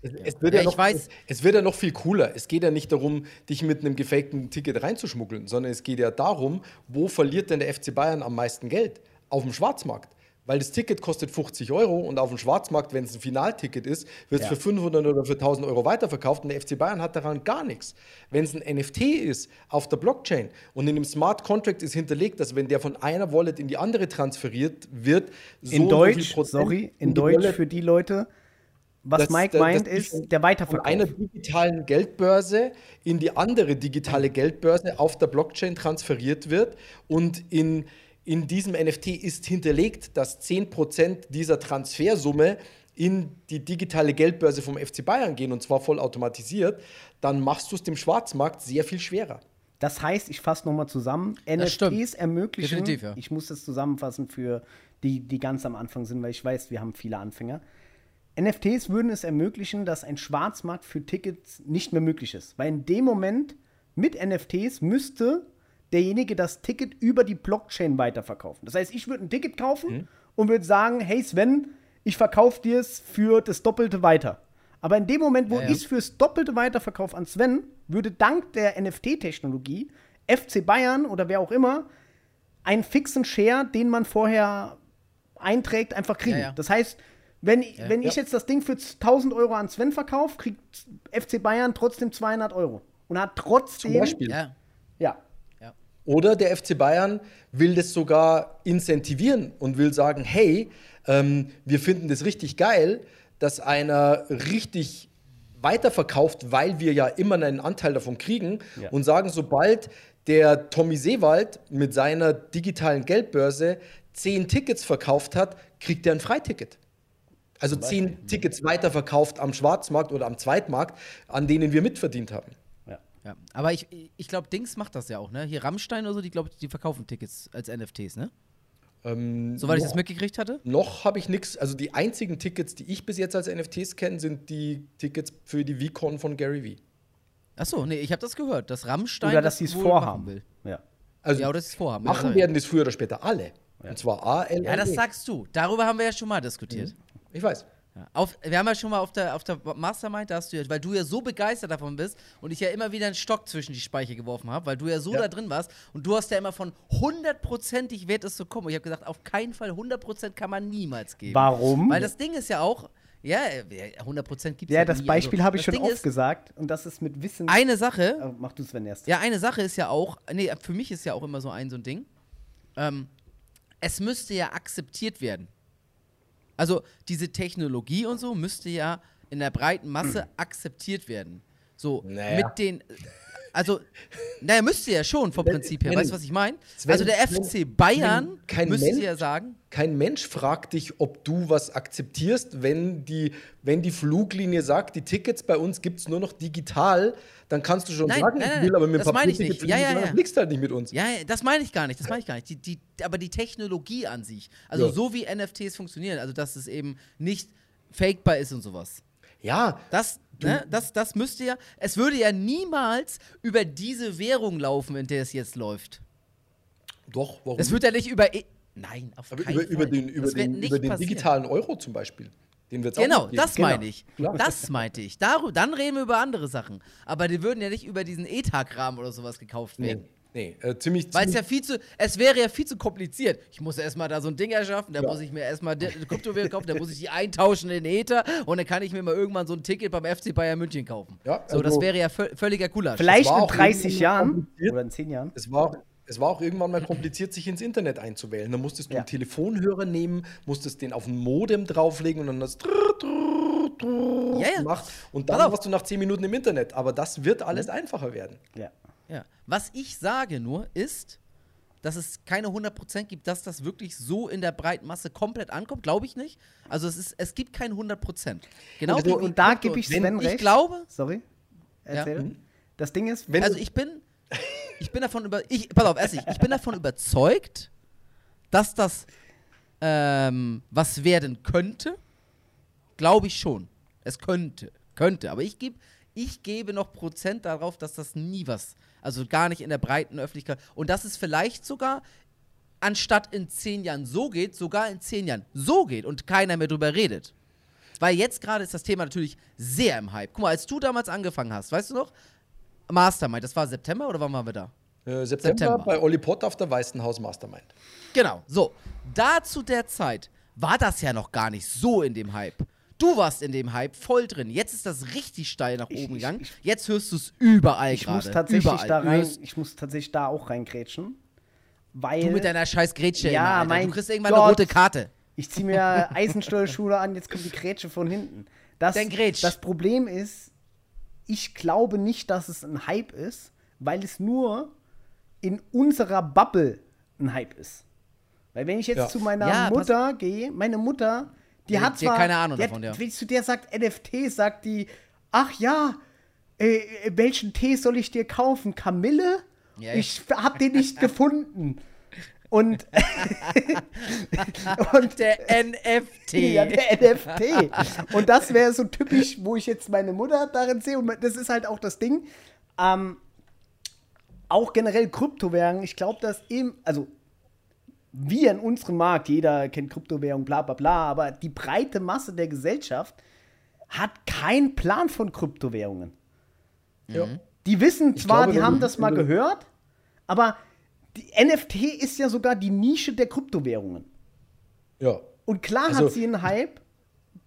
Es, es, wird Ja, ja noch, weiß. Es, es wird ja noch viel cooler. Es geht ja nicht darum, dich mit einem gefakten Ticket reinzuschmuggeln, sondern es geht ja darum, wo verliert denn der FC Bayern am meisten Geld? Auf dem Schwarzmarkt. Weil das Ticket kostet 50 Euro und auf dem Schwarzmarkt, wenn es ein Finalticket ist, wird es Ja. für 500 oder für 1000 Euro weiterverkauft und der FC Bayern hat daran gar nichts. Wenn es ein NFT ist auf der Blockchain und in dem Smart Contract ist hinterlegt, dass wenn der von einer Wallet in die andere transferiert wird, so In Deutsch, sorry, in die Deutsch Wallet für die Leute, was Das- Mike das- meint, das- ist der Weiterverkauf. von einer digitalen Geldbörse in die andere digitale Geldbörse auf der Blockchain transferiert wird und in, in diesem NFT ist hinterlegt, dass 10% dieser Transfersumme in die digitale Geldbörse vom FC Bayern gehen und zwar voll automatisiert, dann machst du es dem Schwarzmarkt sehr viel schwerer. Das heißt, ich fasse nochmal zusammen, NFTs ermöglichen, Definitiv, ja. ich muss das zusammenfassen für die, die ganz am Anfang sind, weil ich weiß, wir haben viele Anfänger. NFTs würden es ermöglichen, dass ein Schwarzmarkt für Tickets nicht mehr möglich ist. Weil in dem Moment mit NFTs müsste derjenige das Ticket über die Blockchain weiterverkaufen. Das heißt, ich würde ein Ticket kaufen Mhm. und würde sagen, hey Sven, ich verkaufe dir es für das Doppelte weiter. Aber in dem Moment, wo Ja, ja. ich es fürs Doppelte weiterverkaufe an Sven, würde dank der NFT-Technologie FC Bayern oder wer auch immer einen fixen Share, den man vorher einträgt, einfach kriegen. Ja. Das heißt, wenn, wenn ich Ja. jetzt das Ding für 1000 Euro an Sven verkaufe, kriegt FC Bayern trotzdem 200 Euro. Und hat trotzdem. Zum Beispiel. Ja. Ja. ja. Oder der FC Bayern will das sogar incentivieren und will sagen, hey, ähm, wir finden das richtig geil, dass einer richtig weiterverkauft, weil wir ja immer einen Anteil davon kriegen Ja. und sagen, sobald der Tommy Seewald mit seiner digitalen Geldbörse zehn Tickets verkauft hat, kriegt er ein Freiticket. Also zehn Tickets weiterverkauft am Schwarzmarkt oder am Zweitmarkt, an denen wir mitverdient haben. ja. ja. Aber ich, ich glaube, Dings macht das ja auch, ne? Hier Rammstein oder so, die, glaube die verkaufen Tickets als NFTs, ne? Ähm, Soweit ich das mitgekriegt hatte. Noch habe ich nichts. Also die einzigen Tickets, die ich bis jetzt als NFTs kenne, sind die Tickets für die VCon von Gary Vee. Achso, nee, ich habe das gehört, dass Rammstein Oder dass sie es vorhaben. will. Ja. Also Ja, oder dass sie es vorhaben. machen ja, werden das früher oder später alle. Und zwar A, L, Ja, L, das E. sagst du. Darüber haben wir ja schon mal diskutiert. Ich weiß. Ja. Auf, wir haben ja schon mal auf der, auf der Mastermind, da hast du ja, weil du ja so begeistert davon bist und ich ja immer wieder einen Stock zwischen die Speiche geworfen habe, weil du ja so Ja. da drin warst und du hast ja immer von hundertprozentig wird es so kommen. Und ich habe gesagt, auf keinen Fall 100% kann man niemals geben. Warum? Weil das Ding ist ja auch, Ja, äh, 100% gibt es Ja, das Beispiel also, habe ich schon Ding oft ist, gesagt und das ist mit Wissen. Eine Sache, Oh, mach du Sven erst. Ja, eine Sache ist ja auch, nee, für mich ist ja auch immer so ein so ein Ding. Ähm, es müsste ja akzeptiert werden. Also diese Technologie und so müsste ja in der breiten Masse akzeptiert werden. So Naja. mit den, also, naja, müsste ja schon vom Prinzip her. weißt du, was ich meine? Also der FC Bayern kein müsste Mensch- ja sagen, Kein Mensch fragt dich, ob du was akzeptierst, wenn die, wenn die Fluglinie sagt, die Tickets bei uns gibt es nur noch digital, dann kannst du schon Nein, sagen, nein, ich nein, will aber mit dem ich Papierticket nicht. Ja, fliegen, ja, dann ja. fliegst halt nicht mit uns. Ja, ja, das meine ich gar nicht, das meine ich gar nicht. Die, die, aber die Technologie an sich, also Ja. so wie NFTs funktionieren, also dass es eben nicht fakebar ist und sowas. Ja, Das, ne, das, das müsste ja, es würde ja niemals über diese Währung laufen, in der es jetzt läuft. doch, warum? Es wird ja nicht über, e nein, auf aber keinen über, über Fall. den, über das wird den, nicht über den digitalen Euro zum Beispiel. Den wird's auch Genau, noch geben. das Genau. meine ich. Klar. Das meinte ich. Darü dann reden wir über andere Sachen. Aber die würden ja nicht über diesen ETA-Kram oder sowas gekauft Nee, werden. nee äh, ziemlich. Weil es ja viel zu, es wäre ja viel zu kompliziert. Ich muss erstmal da so ein Ding erschaffen, da Ja. muss ich mir erstmal Kryptowährung kaufen, da muss ich die eintauschen in Ether und dann kann ich mir mal irgendwann so ein Ticket beim FC Bayern München kaufen. Ja, so, das also- wäre ja vö völliger Gulasch. Vielleicht in auch 30 irgendwann Jahren oder in 10 Jahren. es war, es war auch irgendwann mal kompliziert, sich ins Internet einzuwählen. Da musstest du Ja. einen Telefonhörer nehmen, musstest den auf ein Modem drauflegen und dann das Ja, ja. gemacht. Und dann warst du nach 10 Minuten im Internet. Aber das wird alles einfacher werden. Ja. Ja. Was ich sage nur ist, dass es keine 100% gibt, dass das wirklich so in der breiten Masse komplett ankommt, glaube ich nicht. Also es, ist, es gibt kein 100%. Genau Und, wie, und da gebe ich wenn Sven ich recht. glaube, Sorry. Erzähl. Mhm. Das Ding ist, Wenn also ich bin, ich bin davon über, ich, pass auf, ich, ich bin davon überzeugt, dass das ähm, was werden könnte. Glaube ich schon. Es könnte, könnte. Aber ich gebe, ich gebe noch Prozent darauf, dass das nie was, also gar nicht in der breiten Öffentlichkeit und dass es vielleicht sogar anstatt in zehn Jahren so geht, sogar in zehn Jahren so geht und keiner mehr drüber redet. Weil jetzt gerade ist das Thema natürlich sehr im Hype. Guck mal, als du damals angefangen hast, weißt du noch? Mastermind, das war September oder wann waren wir da? äh, September, September. bei Olli Potter auf der Weißen Haus Mastermind. Genau, so. Da zu der Zeit war das ja noch gar nicht so in dem Hype. Du warst in dem Hype voll drin. Jetzt ist das richtig steil nach Ich- oben ich- gegangen. ich- Jetzt hörst du es überall ich muss gerade. tatsächlich überall. da Du rein, hörst- ich muss tatsächlich da auch reingrätschen. Weil Du mit deiner scheiß Grätsche Ja, immer, mein Du kriegst irgendwann Gott. eine rote Karte. ich ziehe mir Eisenstollschuhe an, jetzt kommt die Grätsche von hinten. Das, Dein Grätsch. das Problem ist, ich glaube nicht, dass es ein Hype ist, weil es nur in unserer Bubble ein Hype ist. Weil wenn ich jetzt Ja. zu meiner Ja, Mutter gehe, meine Mutter, die Die- hat hat zwar keine Ahnung die davon, hat, ja. Wenn zu der sagt NFT, sagt die, ach ja, äh, welchen Tee soll ich dir kaufen? Kamille? Ja, ich hab den nicht gefunden. Und, und Der NFT. ja, der NFT. Und das wäre so typisch, wo ich jetzt meine Mutter darin sehe. Und das ist halt auch das Ding. Ähm, auch generell Kryptowährungen. Ich glaube, dass eben, also wir in unserem Markt, jeder kennt Kryptowährungen, bla bla bla, aber die breite Masse der Gesellschaft hat keinen Plan von Kryptowährungen. Ja. Die wissen zwar, glaube, die haben das mal gehört, aber die NFT ist ja sogar die Nische der Kryptowährungen. ja. Und klar Also- hat sie einen Hype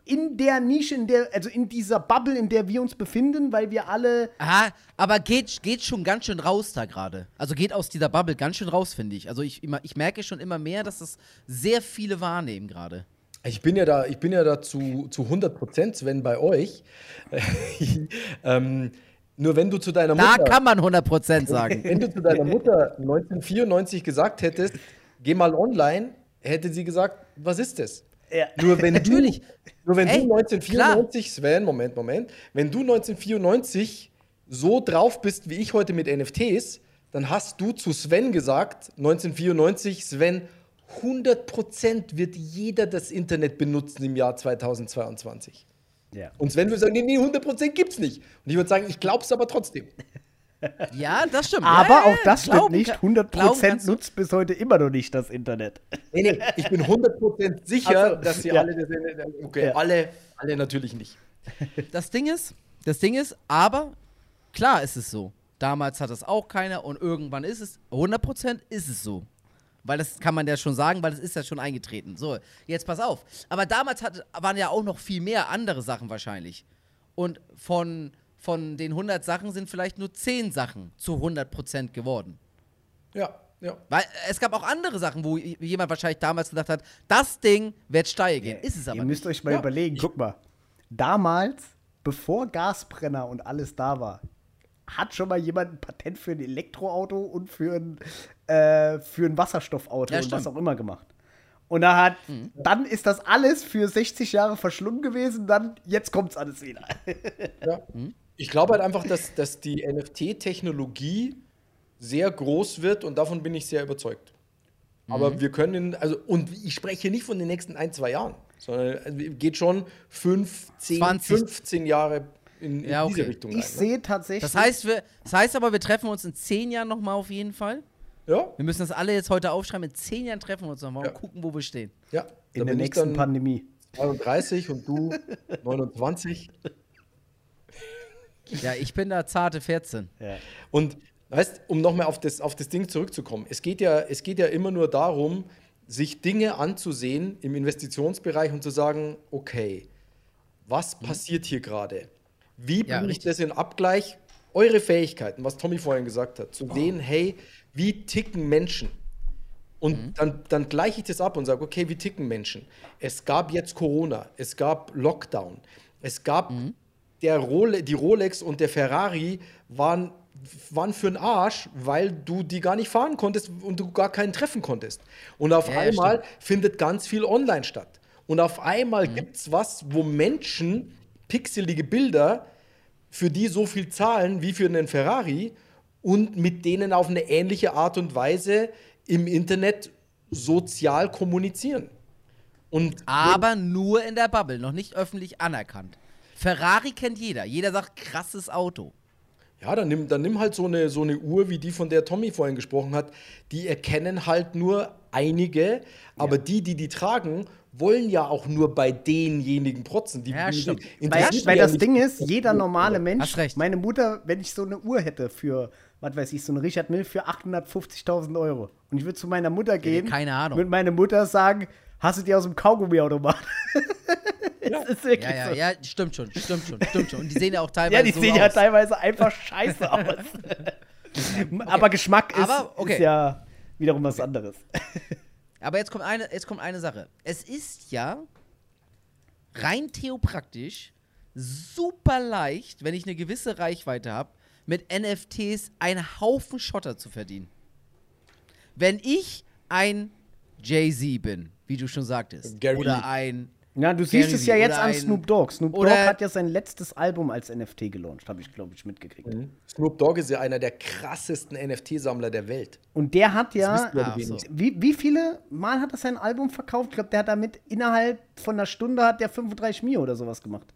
in der Nische, in der, also in dieser Bubble, in der wir uns befinden, weil wir alle. Aha, aber geht, geht schon ganz schön raus da gerade. Also geht aus dieser Bubble ganz schön raus, finde ich. Also ich, immer, ich merke schon immer mehr, dass das sehr viele wahrnehmen gerade. Ich bin ja da, ich bin ja da zu, zu 100 Prozent, Sven, bei euch. ähm, nur wenn du zu deiner Da Mutter, kann man 100% sagen. wenn du zu deiner Mutter 1994 gesagt hättest, geh mal online, hätte sie gesagt, was ist das? Ja. Nur wenn Natürlich. du, nur wenn Ey, du 1994, Sven, Moment, Moment, wenn du 1994 so drauf bist wie ich heute mit NFTs, dann hast du zu Sven gesagt, 1994, Sven, 100% wird jeder das Internet benutzen im Jahr 2022. Ja. Und Sven würde sagen, nee, nee, 100% gibt's nicht. Und ich würde sagen, ich glaub's aber trotzdem. Ja, das stimmt. Aber ja, auch das stimmt nicht. kann- 100% glauben kannst du- nutzt bis heute immer noch nicht das Internet. Nee, nee, ich bin 100% sicher, Also, dass sie ja. alle das Okay, Ja. alle, alle natürlich nicht. Das Ding ist, das Ding ist, aber klar ist es so. Damals hat es auch keiner und irgendwann ist es, 100% ist es so. Weil das kann man ja schon sagen, weil das ist ja schon eingetreten. So, jetzt pass auf. Aber damals hat, waren ja auch noch viel mehr andere Sachen wahrscheinlich. Und von, von den 100 Sachen sind vielleicht nur 10 Sachen zu 100% geworden. Ja, ja. Weil es gab auch andere Sachen, wo jemand wahrscheinlich damals gedacht hat, das Ding wird steil gehen. Ist es aber Ihr müsst nicht. euch mal Ja. überlegen, guck mal. Damals, bevor Gasbrenner und alles da war, hat schon mal jemand ein Patent für ein Elektroauto und für ein, äh, für ein Wasserstoffauto Ja, und was auch immer gemacht. Und da hat, Mhm. dann ist das alles für 60 Jahre verschlungen gewesen, dann, jetzt kommt's alles wieder. Ja. Ich glaube halt einfach, dass, dass die NFT-Technologie sehr groß wird und davon bin ich sehr überzeugt. Aber wir können, also, und ich spreche hier nicht von den nächsten ein, zwei Jahren, sondern es geht schon fünf, zehn, 20. 15 Jahre in, in Ja, diese okay. Richtung Ich rein. sehe tatsächlich. Das heißt, wir, das heißt aber, wir treffen uns in 10 Jahren nochmal auf jeden Fall. Ja, Wir müssen das alle jetzt heute aufschreiben. In 10 Jahren treffen wir uns nochmal Ja. und gucken, wo wir stehen. ja. in Da der ich nächsten Pandemie. 32 und du 29. Ja, ich bin da zarte 14. Ja. Und weißt, um nochmal auf das, auf das Ding zurückzukommen, es geht, ja, es geht ja immer nur darum, sich Dinge anzusehen im Investitionsbereich und zu sagen, okay, was passiert hier gerade? Wie Ja, bringe ich richtig. das in Abgleich? Eure Fähigkeiten, was Tommy vorhin gesagt hat, zu sehen, hey, wie ticken Menschen? Und dann, dann gleiche ich das ab und sage, okay, wie ticken Menschen? Es gab jetzt Corona, es gab Lockdown, es gab der Role, die Rolex und der Ferrari waren, waren für den Arsch, weil du die gar nicht fahren konntest und du gar keinen treffen konntest. Und auf Ja, einmal findet ganz viel online statt. Und auf einmal gibt es was, wo Menschen pixelige Bilder für die so viel zahlen wie für einen Ferrari und mit denen auf eine ähnliche Art und Weise im Internet sozial kommunizieren. Und Aber nur in der Bubble, noch nicht öffentlich anerkannt. Ferrari kennt jeder. Jeder sagt, krasses Auto. ja, dann nimm, dann nimm halt so eine, so eine Uhr, wie die, von der Tommy vorhin gesprochen hat. Die erkennen halt nur einige, aber die, die die tragen, wollen ja auch nur bei denjenigen protzen. Die, Ja, stimmt. Weil, weil ja das nicht- Ding ist, jeder normale Mensch, recht. meine Mutter, wenn ich so eine Uhr hätte für, was weiß ich, so eine Richard Mill für 850.000 Euro und ich würde zu meiner Mutter gehen, keine Ahnung. würde meine Mutter sagen, hast du die aus dem Kaugummiautomat? wirklich Ja, ja, so. ja, stimmt schon, stimmt schon, stimmt schon. Und die sehen ja auch teilweise Ja, die so sehen aus. ja teilweise einfach scheiße aus. Aber Geschmack ist, Aber, okay. ist ja wiederum was anderes. Aber jetzt kommt, eine, jetzt kommt eine Sache. Es ist ja rein theopraktisch super leicht, wenn ich eine gewisse Reichweite habe, mit NFTs einen Haufen Schotter zu verdienen. Wenn ich ein Jay-Z bin, wie du schon sagtest, Gary oder ein Ja, du Gary siehst es ja jetzt an Snoop Dogg. Snoop Dogg hat ja sein letztes Album als NFT gelauncht, habe ich, glaube ich, mitgekriegt. Snoop Dogg ist ja einer der krassesten NFT-Sammler der Welt. Und der hat ja, Ah, so. wie, wie viele Mal hat er sein Album verkauft? Ich glaube, der hat damit innerhalb von einer Stunde hat der 35 Mio oder sowas gemacht.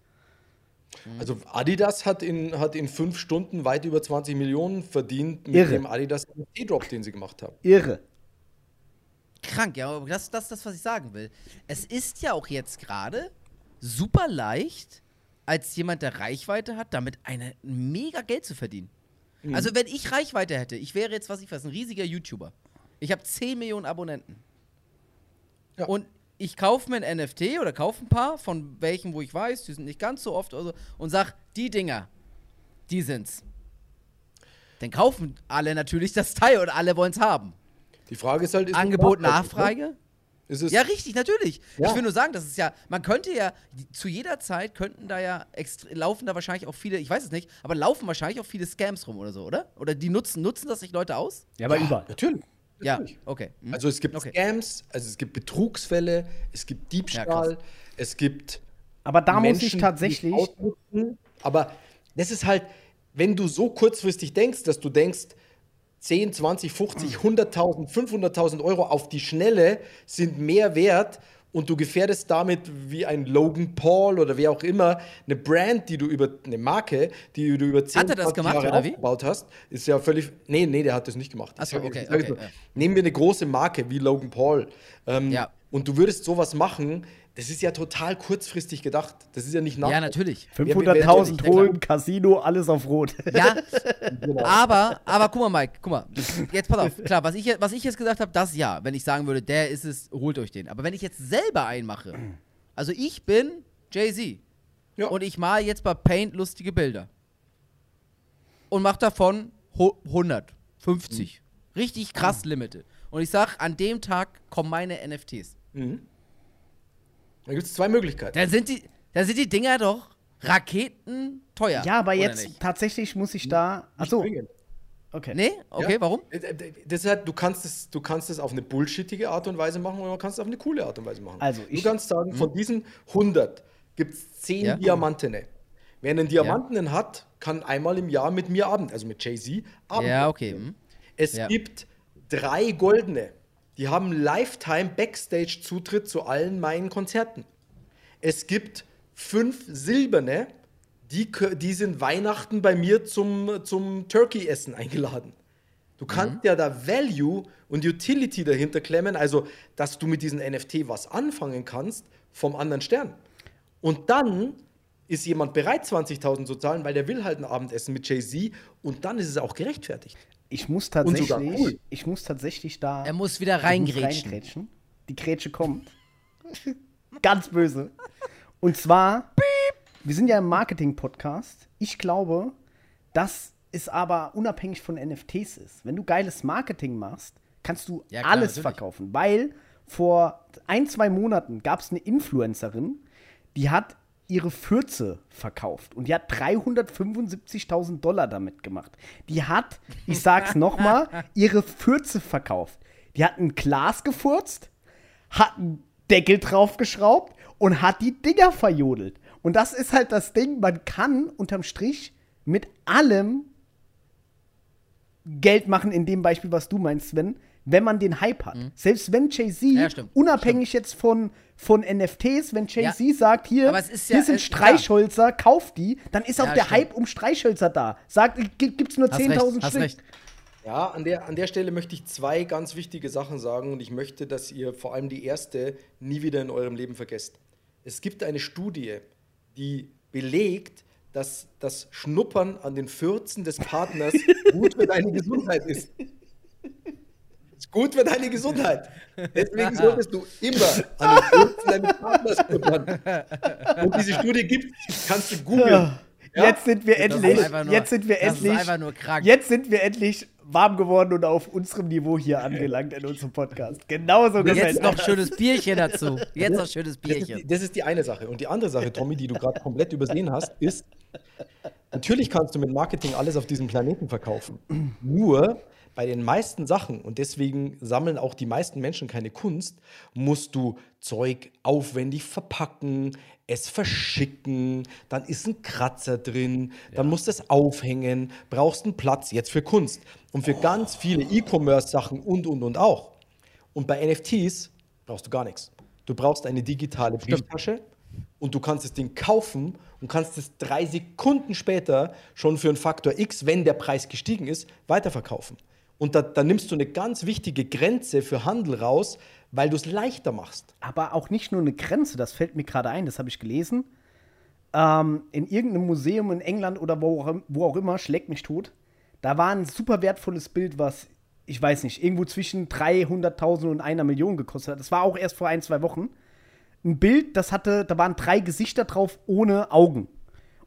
Also Adidas hat in, hat in fünf Stunden weit über 20 Millionen verdient mit Irre. dem Adidas NFT-Drop, den sie gemacht haben. Irre. krank, ja, aber das, das ist das, was ich sagen will. Es ist ja auch jetzt gerade super leicht, als jemand, der Reichweite hat, damit eine mega Geld zu verdienen. Mhm. Also, wenn ich Reichweite hätte, ich wäre jetzt, was ich weiß, ein riesiger YouTuber. Ich habe 10 Millionen Abonnenten. Ja. Und ich kaufe mir ein NFT oder kaufe ein paar von welchen, wo ich weiß, die sind nicht ganz so oft oder so, und sag, die Dinger, die sind's. Dann kaufen alle natürlich das Teil und alle wollen es haben. Die Frage ist halt, ist Angebot? Nachfrage? Ist es, Ja, richtig, natürlich. Ja. Ich will nur sagen, das ist ja, man könnte ja, zu jeder Zeit könnten da ja, laufen da wahrscheinlich auch viele, ich weiß es nicht, aber laufen wahrscheinlich auch viele Scams rum oder so, oder? Oder die nutzen, nutzen das sich Leute aus? Ja, aber Ja, überall. Natürlich. Ja, okay. Hm. Also es gibt Okay. Scams, also es gibt Betrugsfälle, es gibt Diebstahl, krass. es gibt Aber da muss Menschen, ich die tatsächlich. Aber das ist halt, wenn du so kurzfristig denkst, dass du denkst, 10, 20, 50, 100.000, 500.000 Euro auf die Schnelle sind mehr wert und du gefährdest damit wie ein Logan Paul oder wer auch immer eine Brand, die du über eine Marke, die du über 10 Hat er das 20 gemacht, Jahre oder wie? aufgebaut hast, ist ja völlig Nee, nee, der hat das nicht gemacht. Ach so, Ich sag- okay, okay, nur, ja. Nehmen wir eine große Marke wie Logan Paul. Ähm, Ja. Und du würdest sowas machen, das ist ja total kurzfristig gedacht. Das ist ja nicht nach. Ja, natürlich. wer- wer- 500.000 wer- holen, Casino, alles auf Rot. Ja, Genau. aber, aber guck mal, Mike, guck mal. Jetzt pass auf. Klar, was ich, was ich jetzt gesagt habe, das ja. Wenn ich sagen würde, der ist es, holt euch den. Aber wenn ich jetzt selber einen mache, also ich bin Jay-Z Ja. und ich male jetzt bei Paint lustige Bilder und mache davon hu- 100, 50. Richtig krass limited. Und ich sag, an dem Tag kommen meine NFTs. Da gibt es zwei Möglichkeiten. Dann sind die, dann sind die Dinger doch Raketen teuer. Ja, aber jetzt nicht? tatsächlich muss ich da. Achso, okay. Nee? Okay, Ja. warum? Äh, äh, Das ist halt, du kannst es, du kannst es auf eine bullshittige Art und Weise machen oder du kannst es auf eine coole Art und Weise machen. Also, du ich- kannst sagen, von diesen 100 gibt es 10 Ja. Diamantene. Wer einen Diamantenen hat, kann einmal im Jahr mit mir Abend, also mit Jay-Z, Abend. Ja, okay. hm. Es Ja. gibt drei goldene. Die haben Lifetime Backstage-Zutritt zu allen meinen Konzerten. Es gibt fünf silberne, die, die sind Weihnachten bei mir zum, zum Turkey-Essen eingeladen. Du kannst ja da Value und Utility dahinter klemmen, also dass du mit diesen NFT was anfangen kannst vom anderen Stern. Und dann ist jemand bereit, 20.000 zu zahlen, weil der will halt ein Abendessen mit Jay-Z und dann ist es auch gerechtfertigt. Ich muss tatsächlich, cool. ich muss tatsächlich da. Er muss wieder reingrätschen. reingrätschen. Die Grätsche kommt. Ganz böse. Und zwar, wir sind ja im Marketing-Podcast. Ich glaube, dass es aber unabhängig von NFTs ist. Wenn du geiles Marketing machst, kannst du Ja, klar, alles natürlich. verkaufen. Weil vor ein, zwei Monaten gab es eine Influencerin, die hat ihre Fürze verkauft und die hat 375.000 Dollar damit gemacht. Die hat, ich sag's nochmal, ihre Fürze verkauft. Die hat ein Glas gefurzt, hat einen Deckel draufgeschraubt und hat die Dinger verjodelt. Und das ist halt das Ding, man kann unterm Strich mit allem Geld machen, in dem Beispiel, was du meinst, Sven, wenn man den Hype hat. Selbst wenn Jay-Z, Mhm. Ja, stimmt. unabhängig jetzt von, von NFTs, wenn Jay-Z sagt, hier, es ja- hier sind äh, Streichhölzer, kauft die, dann ist auch Ja, der stimmt. Hype um Streichhölzer da. Sagt, gibt's nur Hast recht, 10.000 hast Stück. recht. Ja, an der, an der Stelle möchte ich zwei ganz wichtige Sachen sagen und ich möchte, dass ihr vor allem die erste nie wieder in eurem Leben vergesst. Es gibt eine Studie, die belegt, dass das Schnuppern an den Fürzen des Partners gut für deine Gesundheit ist. Ist gut für deine Gesundheit. Deswegen solltest du immer an den Fürzen deines Partners schnuppern. Und diese Studie gibt kannst du googeln. Ja? Jetzt sind wir endlich, nur- jetzt sind wir endlich, einfach nur krank. jetzt sind wir endlich warm geworden und auf unserem Niveau hier angelangt in unserem Podcast. Genauso gefällt Jetzt noch schönes Bierchen dazu. Jetzt noch schönes Das ist, die, Bierchen. das ist die eine Sache. Und die andere Sache, Tommy, die du gerade komplett übersehen hast, ist, natürlich kannst du mit Marketing alles auf diesem Planeten verkaufen. Nur bei den meisten Sachen, und deswegen sammeln auch die meisten Menschen keine Kunst, musst du Zeug aufwendig verpacken, es verschicken, dann ist ein Kratzer drin, dann musst du es aufhängen, brauchst einen Platz jetzt für Kunst und für ganz viele E-Commerce-Sachen und, und, und auch. Und bei NFTs brauchst du gar nichts. Du brauchst eine digitale Brieftasche und du kannst das Ding kaufen und kannst es drei Sekunden später schon für einen Faktor X, wenn der Preis gestiegen ist, weiterverkaufen. Und da, da nimmst du eine ganz wichtige Grenze für Handel raus, weil du es leichter machst. Aber auch nicht nur eine Grenze, das fällt mir gerade ein, das habe ich gelesen. Ähm, in irgendeinem Museum in England oder wo auch, wo auch immer, schlägt mich tot. Da war ein super wertvolles Bild, was, ich weiß nicht, irgendwo zwischen 300.000 und einer Million gekostet hat. Das war auch erst vor ein, zwei Wochen. Ein Bild, das hatte, da waren drei Gesichter drauf ohne Augen.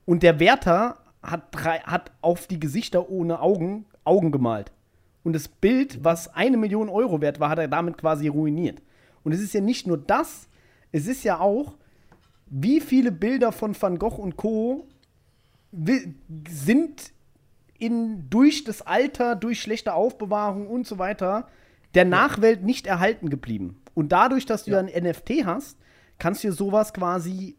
Und der Wärter hat, drei, hat auf die Gesichter ohne Augen Augen gemalt. Und das Bild, was eine Million Euro wert war, hat er damit quasi ruiniert. Und es ist ja nicht nur das, es ist ja auch, wie viele Bilder von Van Gogh und Co. sind in, durch das Alter, durch schlechte Aufbewahrung und so weiter der Nachwelt nicht erhalten geblieben. Und dadurch, dass du ja ein NFT hast, kannst du sowas quasi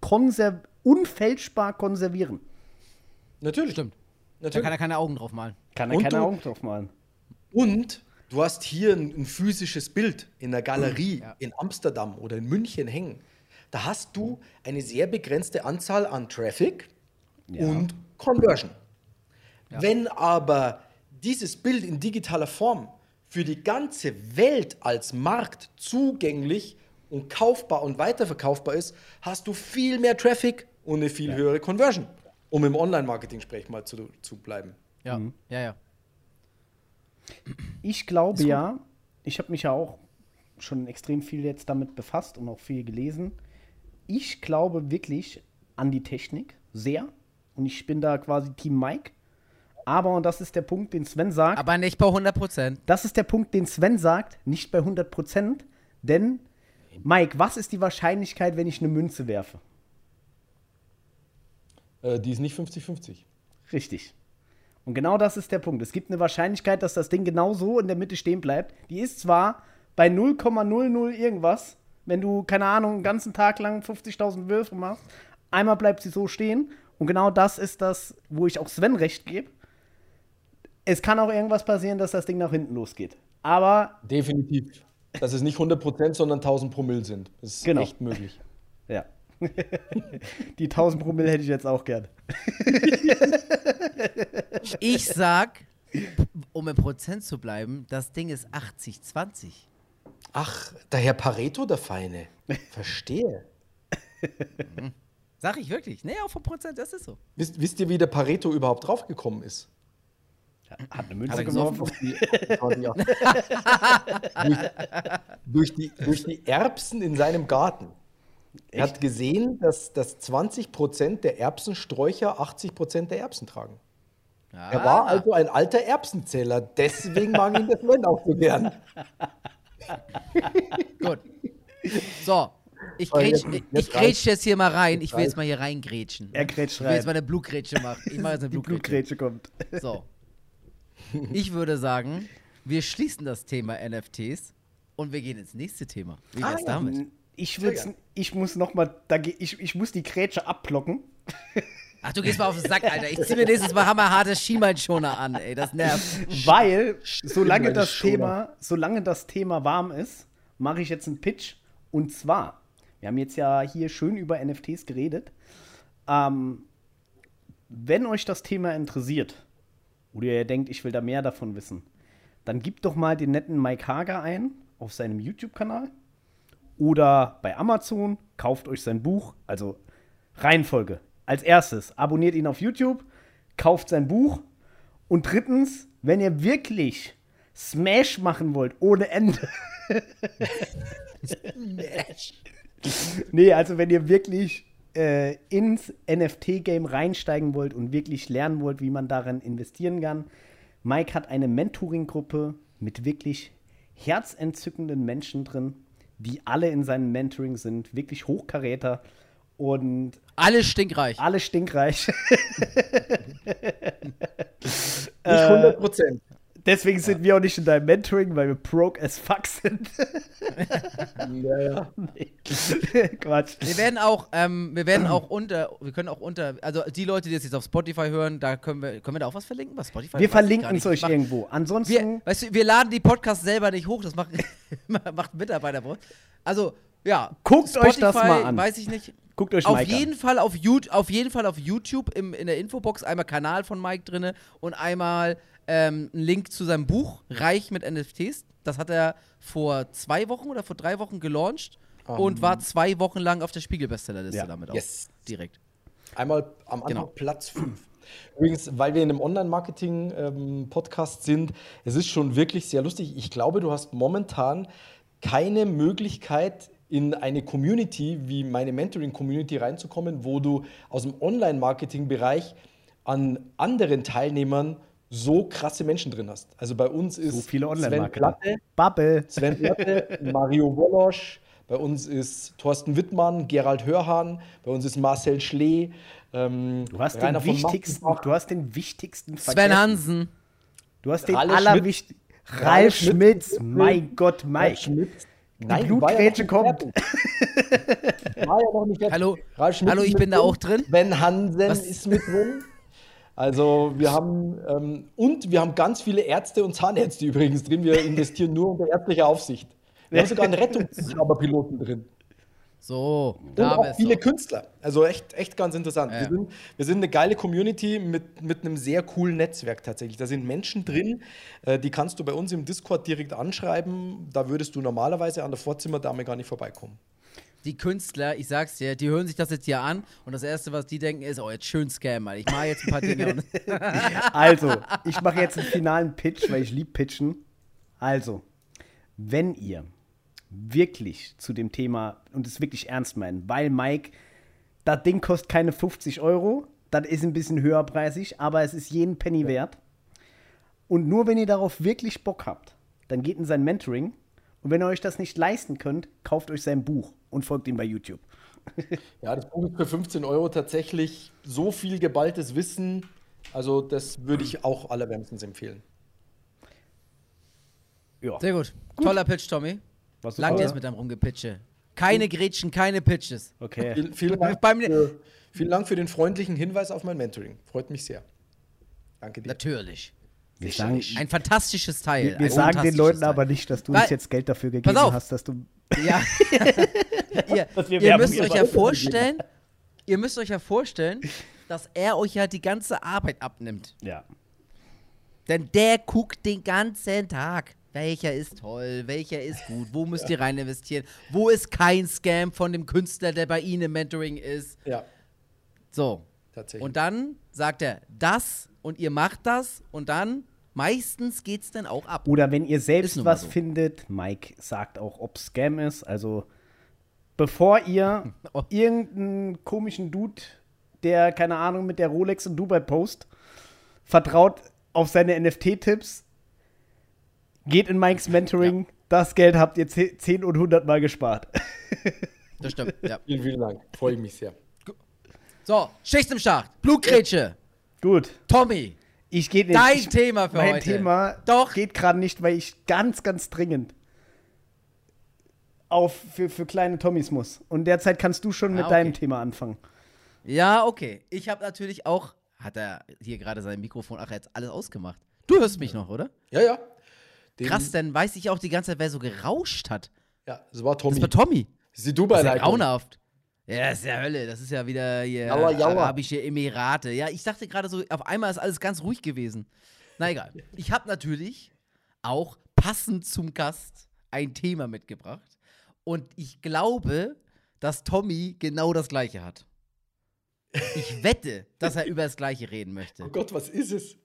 konser unfälschbar konservieren. Natürlich. Stimmt. Da Natürlich. kann er keine Augen drauf malen. Kann er Und keine du- Augen drauf malen. Und du hast hier ein, ein physisches Bild in der Galerie in Amsterdam oder in München hängen. Da hast du eine sehr begrenzte Anzahl an Traffic und Conversion. Wenn aber dieses Bild in digitaler Form für die ganze Welt als Markt zugänglich und kaufbar und weiterverkaufbar ist, hast du viel mehr Traffic und eine viel höhere Conversion, um im Online-Marketing-Sprech mal zu, zu bleiben. Ja, ja, ja. Ich glaube ja, ich habe mich ja auch schon extrem viel jetzt damit befasst und auch viel gelesen. Ich glaube wirklich an die Technik sehr und ich bin da quasi Team Mike. Aber, und das ist der Punkt, den Sven sagt, Aber nicht bei 100 Prozent. das ist der Punkt, den Sven sagt, nicht bei 100 Prozent, denn Mike, was ist die Wahrscheinlichkeit, wenn ich eine Münze werfe? Äh, die ist nicht 50-50. Richtig. Und genau das ist der Punkt. Es gibt eine Wahrscheinlichkeit, dass das Ding genau so in der Mitte stehen bleibt. Die ist zwar bei 0,00 irgendwas, wenn du, keine Ahnung, einen ganzen Tag lang 50.000 Würfe machst, einmal bleibt sie so stehen. Und genau das ist das, wo ich auch Sven recht gebe. Es kann auch irgendwas passieren, dass das Ding nach hinten losgeht. Aber, Definitiv. Dass es nicht 100%, sondern 1000 Promille sind. Das ist Genau. echt möglich. ja. Die 1000 Promille hätte ich jetzt auch gern. Ich sag, um im Prozent zu bleiben, das Ding ist 80-20. Ach, daher Pareto, der Feine. Verstehe. Sag ich wirklich. Nee, auch vom Prozent, das ist so. Wisst, wisst ihr, wie der Pareto überhaupt draufgekommen ist? Hat eine Münze die, durch, die, durch die Erbsen in seinem Garten. Er hat gesehen, dass, dass 20% der Erbsensträucher 80% der Erbsen tragen. Er Ah. war also ein alter Erbsenzähler. Deswegen mag ihn das Sven auch so gern. Gut. So. Ich Aber grätsch, jetzt- ich, jetzt ich grätsch jetzt hier mal rein. Ich will jetzt mal hier reingrätschen. Er grätscht Ich will jetzt rein. mal eine Blutgrätsche machen. Ich mache jetzt eine Die Blutgrätsche. Blutgrätsche kommt. So. Ich würde sagen, wir schließen das Thema NFTs und wir gehen ins nächste Thema. Wie wär's Ah, damit? Ich, ich muss noch mal, ich, ich muss die Grätsche abblocken. Ach, du gehst mal auf den Sack, Alter. Ich zieh mir nächstes Mal hammerharte Schienbeinschoner an, ey. Das nervt. Weil, solange das. Thema, solange das Thema warm ist, mache ich jetzt einen Pitch. Und zwar, wir haben jetzt ja hier schön über NFTs geredet. Ähm, wenn euch das Thema interessiert oder ihr denkt, ich will da mehr davon wissen, dann gebt doch mal den netten Mike Hager ein auf seinem YouTube-Kanal oder bei Amazon, kauft euch sein Buch, also Reihenfolge. Als erstes, abonniert ihn auf YouTube, kauft sein Buch und drittens, wenn ihr wirklich Smash machen wollt, ohne Ende. nee, also wenn ihr wirklich äh, ins NFT-Game reinsteigen wollt und wirklich lernen wollt, wie man darin investieren kann, Mike hat eine Mentoring-Gruppe mit wirklich herzentzückenden Menschen drin, die alle in seinem Mentoring sind, wirklich Hochkaräter und Alles stinkreich. alle stinkreich. Nicht 100%. Deswegen sind wir auch nicht in deinem Mentoring, weil wir broke as fuck sind. Ja, ja. Quatsch. Wir werden auch, ähm, wir werden auch unter, wir können auch unter, also die Leute, die das jetzt auf Spotify hören, da können wir, können wir da auch was verlinken? Was Spotify? Wir verlinken es euch Mach- irgendwo. Ansonsten, Wir, weißt du, wir laden die Podcasts selber nicht hoch, das macht, macht Mitarbeiter. bei uns. Also, ja. Guckt euch das mal an. Weiß ich nicht. Guckt euch Auf Mike jeden, an. Fall auf, auf jeden Fall auf YouTube im, in der Infobox einmal Kanal von Mike drinne und einmal ähm, ein Link zu seinem Buch Reich mit NFTs. Das hat er vor zwei Wochen oder vor drei Wochen gelauncht und war zwei Wochen lang auf der Spiegel-Bestsellerliste Ja. damit auch. Yes. Direkt. Einmal am Anfang Genau. Platz 5. Übrigens, weil wir in einem Online-Marketing-Podcast sind, es ist schon wirklich sehr lustig. Ich glaube, du hast momentan keine Möglichkeit, in eine Community wie meine Mentoring-Community reinzukommen, wo du aus dem Online-Marketing-Bereich an anderen Teilnehmern so krasse Menschen drin hast. Also bei uns ist So viele Sven Online-Marketer. Platte, Bubble. Sven Platte, Mario Wolosch, bei uns ist Thorsten Wittmann, Gerald Hörhan, bei uns ist Marcel Schlee. Ähm, Du hast, Rainer den wichtigsten, du hast den wichtigsten Sven vergessen. Hansen. Du hast den allerwichtigsten. Ralf Ralf Schmitz. Schmitz. Mein Gott, Ralf Mike. Schmitz. Die ja Blutgrätsche kommt. War ja. Hallo, hallo, ich bin da auch drin. Ben Hansen Was? ist mit drin. Also wir haben ähm, und wir haben ganz viele Ärzte und Zahnärzte übrigens drin. Wir investieren nur unter ärztlicher Aufsicht. Wir haben sogar einen Rettungshubschrauberpiloten drin. So, Und da auch viele du. Künstler. Also echt, echt ganz interessant. Ja. Wir, sind, wir sind eine geile Community mit, mit einem sehr coolen Netzwerk tatsächlich. Da sind Menschen drin, äh, die kannst du bei uns im Discord direkt anschreiben. Da würdest du normalerweise an der Vorzimmerdame gar nicht vorbeikommen. Die Künstler, ich sag's dir, die hören sich das jetzt hier an und das Erste, was die denken, ist, oh, jetzt schön Scam, Alter. Ich mache jetzt ein paar Dinge. und Also, ich mache jetzt einen finalen Pitch, weil ich lieb pitchen. Also, wenn ihr wirklich zu dem Thema und es wirklich ernst meinen, weil Mike, das Ding kostet keine 50 Euro, das ist ein bisschen höherpreisig, aber es ist jeden Penny wert. Und nur wenn ihr darauf wirklich Bock habt, dann geht in sein Mentoring. Und wenn ihr euch das nicht leisten könnt, kauft euch sein Buch und folgt ihm bei YouTube. Ja, das Buch ist für 15 Euro tatsächlich so viel geballtes Wissen. Also, das würde ich auch allerwärmstens empfehlen. Ja. Sehr gut. Toller Pitch, Tommy. Was Langt super. jetzt mit deinem Rumgepitche. Keine Gretchen, keine Pitches. Okay. Vielen, vielen, Dank Beim- für, vielen Dank für den freundlichen Hinweis auf mein Mentoring. Freut mich sehr. Danke dir. Natürlich. Wir sagen, Ein fantastisches Teil. wir, wir sagen den Leuten Teil. aber nicht, dass du Weil- uns jetzt Geld dafür gegeben hast, dass du. Ja. ihr Dass wir ihr müsst euch ja vorstellen, ihr müsst euch ja vorstellen, dass er euch ja die ganze Arbeit abnimmt. Ja. Denn der guckt den ganzen Tag. Welcher ist toll, welcher ist gut, wo müsst ihr rein investieren, wo ist kein Scam von dem Künstler, der bei Ihnen im Mentoring ist. Ja, So. tatsächlich. Und dann sagt er das und ihr macht das und dann meistens geht's dann auch ab. Oder wenn ihr selbst was so. findet, Mike sagt auch, ob Scam ist. Also bevor ihr Oh. irgendeinen komischen Dude, der, keine Ahnung, mit der Rolex in Dubai post, vertraut auf seine NFT-Tipps, geht in Mikes Mentoring, das Geld habt ihr 10 und 100 Mal gespart. Das stimmt, ja. vielen, vielen Dank. Freue ich mich sehr. So, Schicht im Schacht, Blutgrätsche, Gut, Tommy. ich gehe nicht. Dein ich, Thema für mein heute. Thema Doch. geht gerade nicht, weil ich ganz, ganz dringend auf für, für kleine Tommys muss. Und derzeit kannst du schon mit Ah, okay. deinem Thema anfangen. Ja, okay. Ich habe natürlich auch. Hat er hier gerade sein Mikrofon, ach, jetzt alles ausgemacht. Du hörst mich noch, oder? Ja, ja. Den, Krass, dann weiß ich auch die ganze Zeit, wer so gerauscht hat. Ja, das war Tommy. Das war Tommy. Das ist die Das ist ja Dubai-Leitung. grauenhaft. Ja, das ist ja Hölle. Das ist ja wieder hier Jalla, jalla. Arabische Emirate. Ja, ich dachte gerade so, auf einmal ist alles ganz ruhig gewesen. Na egal. Ich habe natürlich auch passend zum Gast ein Thema mitgebracht. Und ich glaube, dass Tommy genau das Gleiche hat. Ich wette, dass er über das Gleiche reden möchte. Oh Gott, was ist es?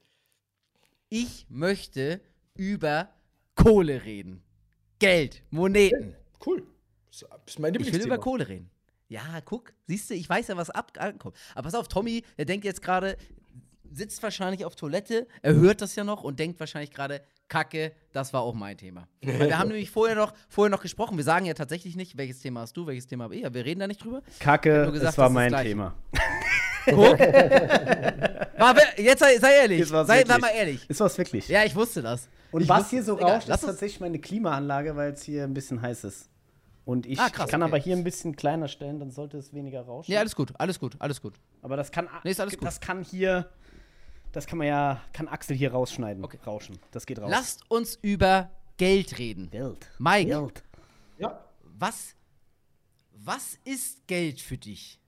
Ich möchte über Kohle reden. Geld, Moneten. Cool. Das ist mein Ich will über Kohle reden. Ja, guck, siehst du, ich weiß ja, was ab ankommt. Aber pass auf, Tommy, der denkt jetzt gerade, sitzt wahrscheinlich auf Toilette, er hört das ja noch und denkt wahrscheinlich gerade, Kacke, das war auch mein Thema. Weil wir haben nämlich vorher noch, vorher noch gesprochen. Wir sagen ja tatsächlich nicht, welches Thema hast du, welches Thema habe ich. Ja, wir reden da nicht drüber. Kacke, gesagt, es war das ist mein gleich. Thema. Guck. Jetzt sei, sei ehrlich. War's Sei, sei mal ehrlich. Es war's wirklich. Ja, ich wusste das. Und ich was wusste hier so. Egal, rauscht, ist tatsächlich meine Klimaanlage, weil es hier ein bisschen heiß ist. Und ich Ah, krass, kann okay. aber hier ein bisschen kleiner stellen, dann sollte es weniger rauschen. Ja, alles gut, alles gut, alles gut. aber das kann, Nee, ist alles gut. das kann hier, das kann man ja, kann Axel hier rausschneiden, Okay. rauschen. Das geht raus. Lasst uns über Geld reden. Geld. Mike, Geld. Ja. was, was ist Geld für dich?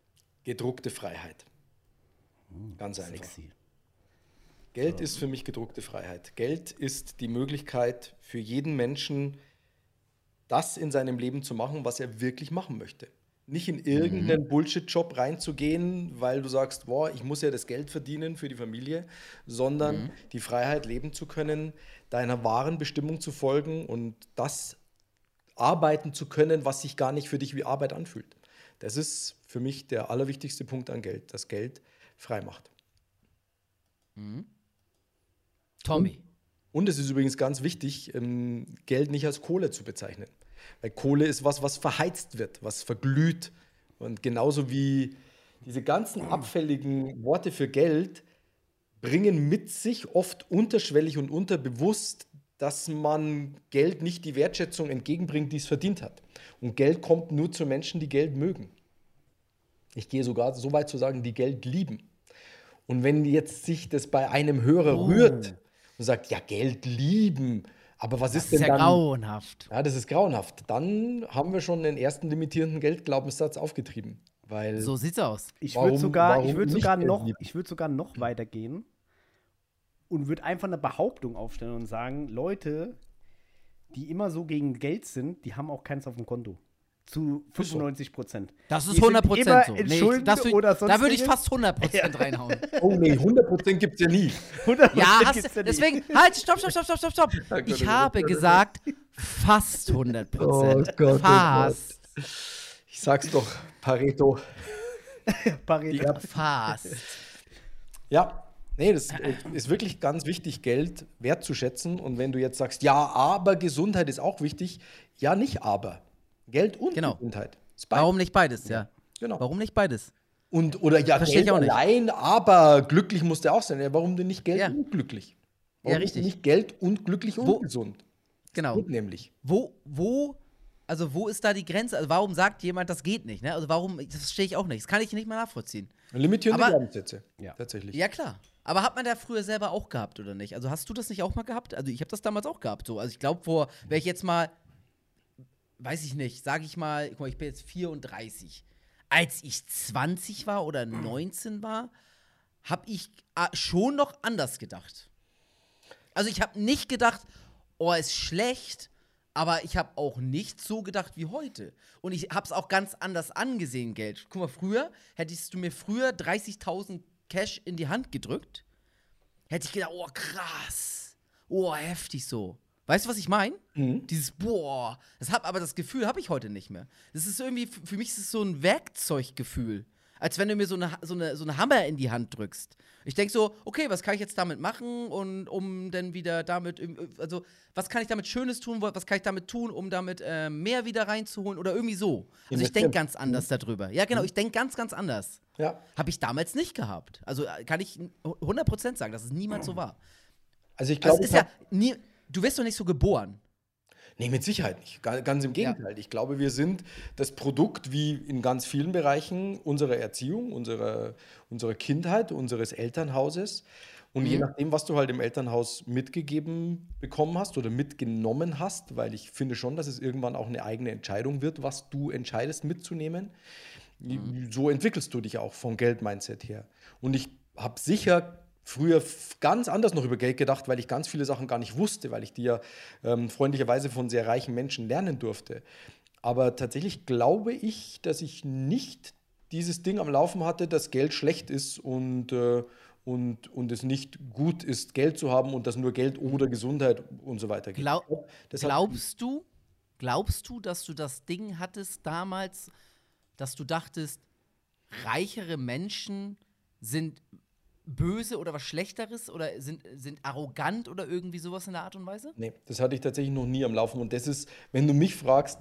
Gedruckte Freiheit. Ganz einfach. Sexy. Geld ist für mich gedruckte Freiheit. Geld ist die Möglichkeit für jeden Menschen, das in seinem Leben zu machen, was er wirklich machen möchte. Nicht in irgendeinen Bullshit-Job reinzugehen, weil du sagst, boah, ich muss ja das Geld verdienen für die Familie, sondern die Freiheit leben zu können, deiner wahren Bestimmung zu folgen und das arbeiten zu können, was sich gar nicht für dich wie Arbeit anfühlt. Das ist für mich der allerwichtigste Punkt an Geld, dass Geld frei macht. Tommy. Und es ist übrigens ganz wichtig, ähm, Geld nicht als Kohle zu bezeichnen. Weil Kohle ist was, was verheizt wird, was verglüht. Und genauso wie diese ganzen abfälligen Worte für Geld bringen mit sich oft unterschwellig und unterbewusst, dass man Geld nicht die Wertschätzung entgegenbringt, die es verdient hat. Und Geld kommt nur zu Menschen, die Geld mögen. Ich gehe sogar so weit zu sagen, die Geld lieben. Und wenn jetzt sich das bei einem Hörer rührt und sagt, ja, Geld lieben, Aber was Das ist ist denn ja dann? grauenhaft. Ja, das ist grauenhaft. Dann haben wir schon den ersten limitierenden Geldglaubenssatz aufgetrieben. Weil So sieht's aus. Ich würde sogar, ich warum würde nicht sogar noch, ich würde sogar noch weitergehen und würde einfach eine Behauptung aufstellen und sagen, Leute, die immer so gegen Geld sind, die haben auch keins auf dem Konto. Zu 95 Prozent. Das ist Die sind 100% immer so. Nee, das würd- oder da würde ich fast 100% reinhauen. Oh nee, 100% gibt es ja nie. 100% Ja, gibt's hast, ja nicht. deswegen, halt, stopp, stopp, stopp, stopp, stopp, stopp. Gott, Ich oh habe Gott, oh gesagt, fast 100%. Oh Gott, oh fast. Ich sag's doch, Pareto. Pareto. Fast. Ja, nee, das äh, ist wirklich ganz wichtig, Geld wertzuschätzen. Und wenn du jetzt sagst, ja, aber Gesundheit ist auch wichtig, ja, nicht aber. Geld und Genau. Gesundheit. Warum nicht beides, ja? Genau. Warum nicht beides? Und, oder ja, Versteh ich Geld auch nicht. allein, aber glücklich muss der auch sein. Ja, warum denn nicht Geld Ja. und glücklich? Ja, Warum richtig. Nicht Geld und glücklich und Wo- gesund. Genau. Geht nämlich. Wo, wo, also wo ist da die Grenze? Also warum sagt jemand, das geht nicht? Ne? Also warum, das verstehe ich auch nicht. Das kann ich nicht mal nachvollziehen. Limitierende Glaubenssätze. Ja. Tatsächlich. Ja, klar. Aber hat man da früher selber auch gehabt, oder nicht? Also hast du das nicht auch mal gehabt? Also ich habe das damals auch gehabt. So. Also ich glaube, vor, wäre ich jetzt mal, weiß ich nicht, sage ich mal, guck mal, ich bin jetzt 34. Als ich 20 war oder 19 war, habe ich ah, schon noch anders gedacht. Also ich habe nicht gedacht, oh, ist schlecht, aber ich habe auch nicht so gedacht wie heute. Und ich habe es auch ganz anders angesehen, Geld. Guck mal, früher hättest du mir früher 30.000 Cash in die Hand gedrückt, hätte ich gedacht, oh, krass. Oh, heftig so. Weißt du, was ich meine? Dieses Boah. Das hab, aber das Gefühl habe ich heute nicht mehr. Das ist irgendwie, für mich ist es so ein Werkzeuggefühl. Als wenn du mir so eine, so eine, so eine Hammer in die Hand drückst. Ich denke so, okay, was kann ich jetzt damit machen und um dann wieder damit, im- also was kann ich damit Schönes tun, was kann ich damit tun, um damit äh, mehr wieder reinzuholen oder irgendwie so. Also ich denke ganz anders darüber. Ja, genau, ich denke ganz, ganz anders. Ja. Habe ich damals nicht gehabt. Also äh, kann ich 100% sagen, dass es niemals so war. Also ich Also glaube, ist ja nie, du wirst doch nicht so geboren. Nee, mit Sicherheit nicht. Ga- Ganz im Gegenteil. Ich glaube, wir sind das Produkt, wie in ganz vielen Bereichen, unserer Erziehung, unserer, unserer Kindheit, unseres Elternhauses. Und je nachdem, was du halt im Elternhaus mitgegeben bekommen hast oder mitgenommen hast, weil ich finde schon, dass es irgendwann auch eine eigene Entscheidung wird, was du entscheidest mitzunehmen, so entwickelst du dich auch vom Geld-Mindset her. Und ich habe sicher früher ganz anders noch über Geld gedacht, weil ich ganz viele Sachen gar nicht wusste, weil ich die ja ähm, freundlicherweise von sehr reichen Menschen lernen durfte. Aber tatsächlich glaube ich, dass ich nicht dieses Ding am Laufen hatte, dass Geld schlecht ist und, äh, und, und es nicht gut ist, Geld zu haben und dass nur Geld oder Gesundheit und so weiter geht. Glaub, glaubst du, glaubst du, dass du das Ding hattest damals, dass du dachtest, reichere Menschen sind böse oder was Schlechteres oder sind, sind arrogant oder irgendwie sowas in der Art und Weise? Nee, das hatte ich tatsächlich noch nie am Laufen. Und das ist, wenn du mich fragst,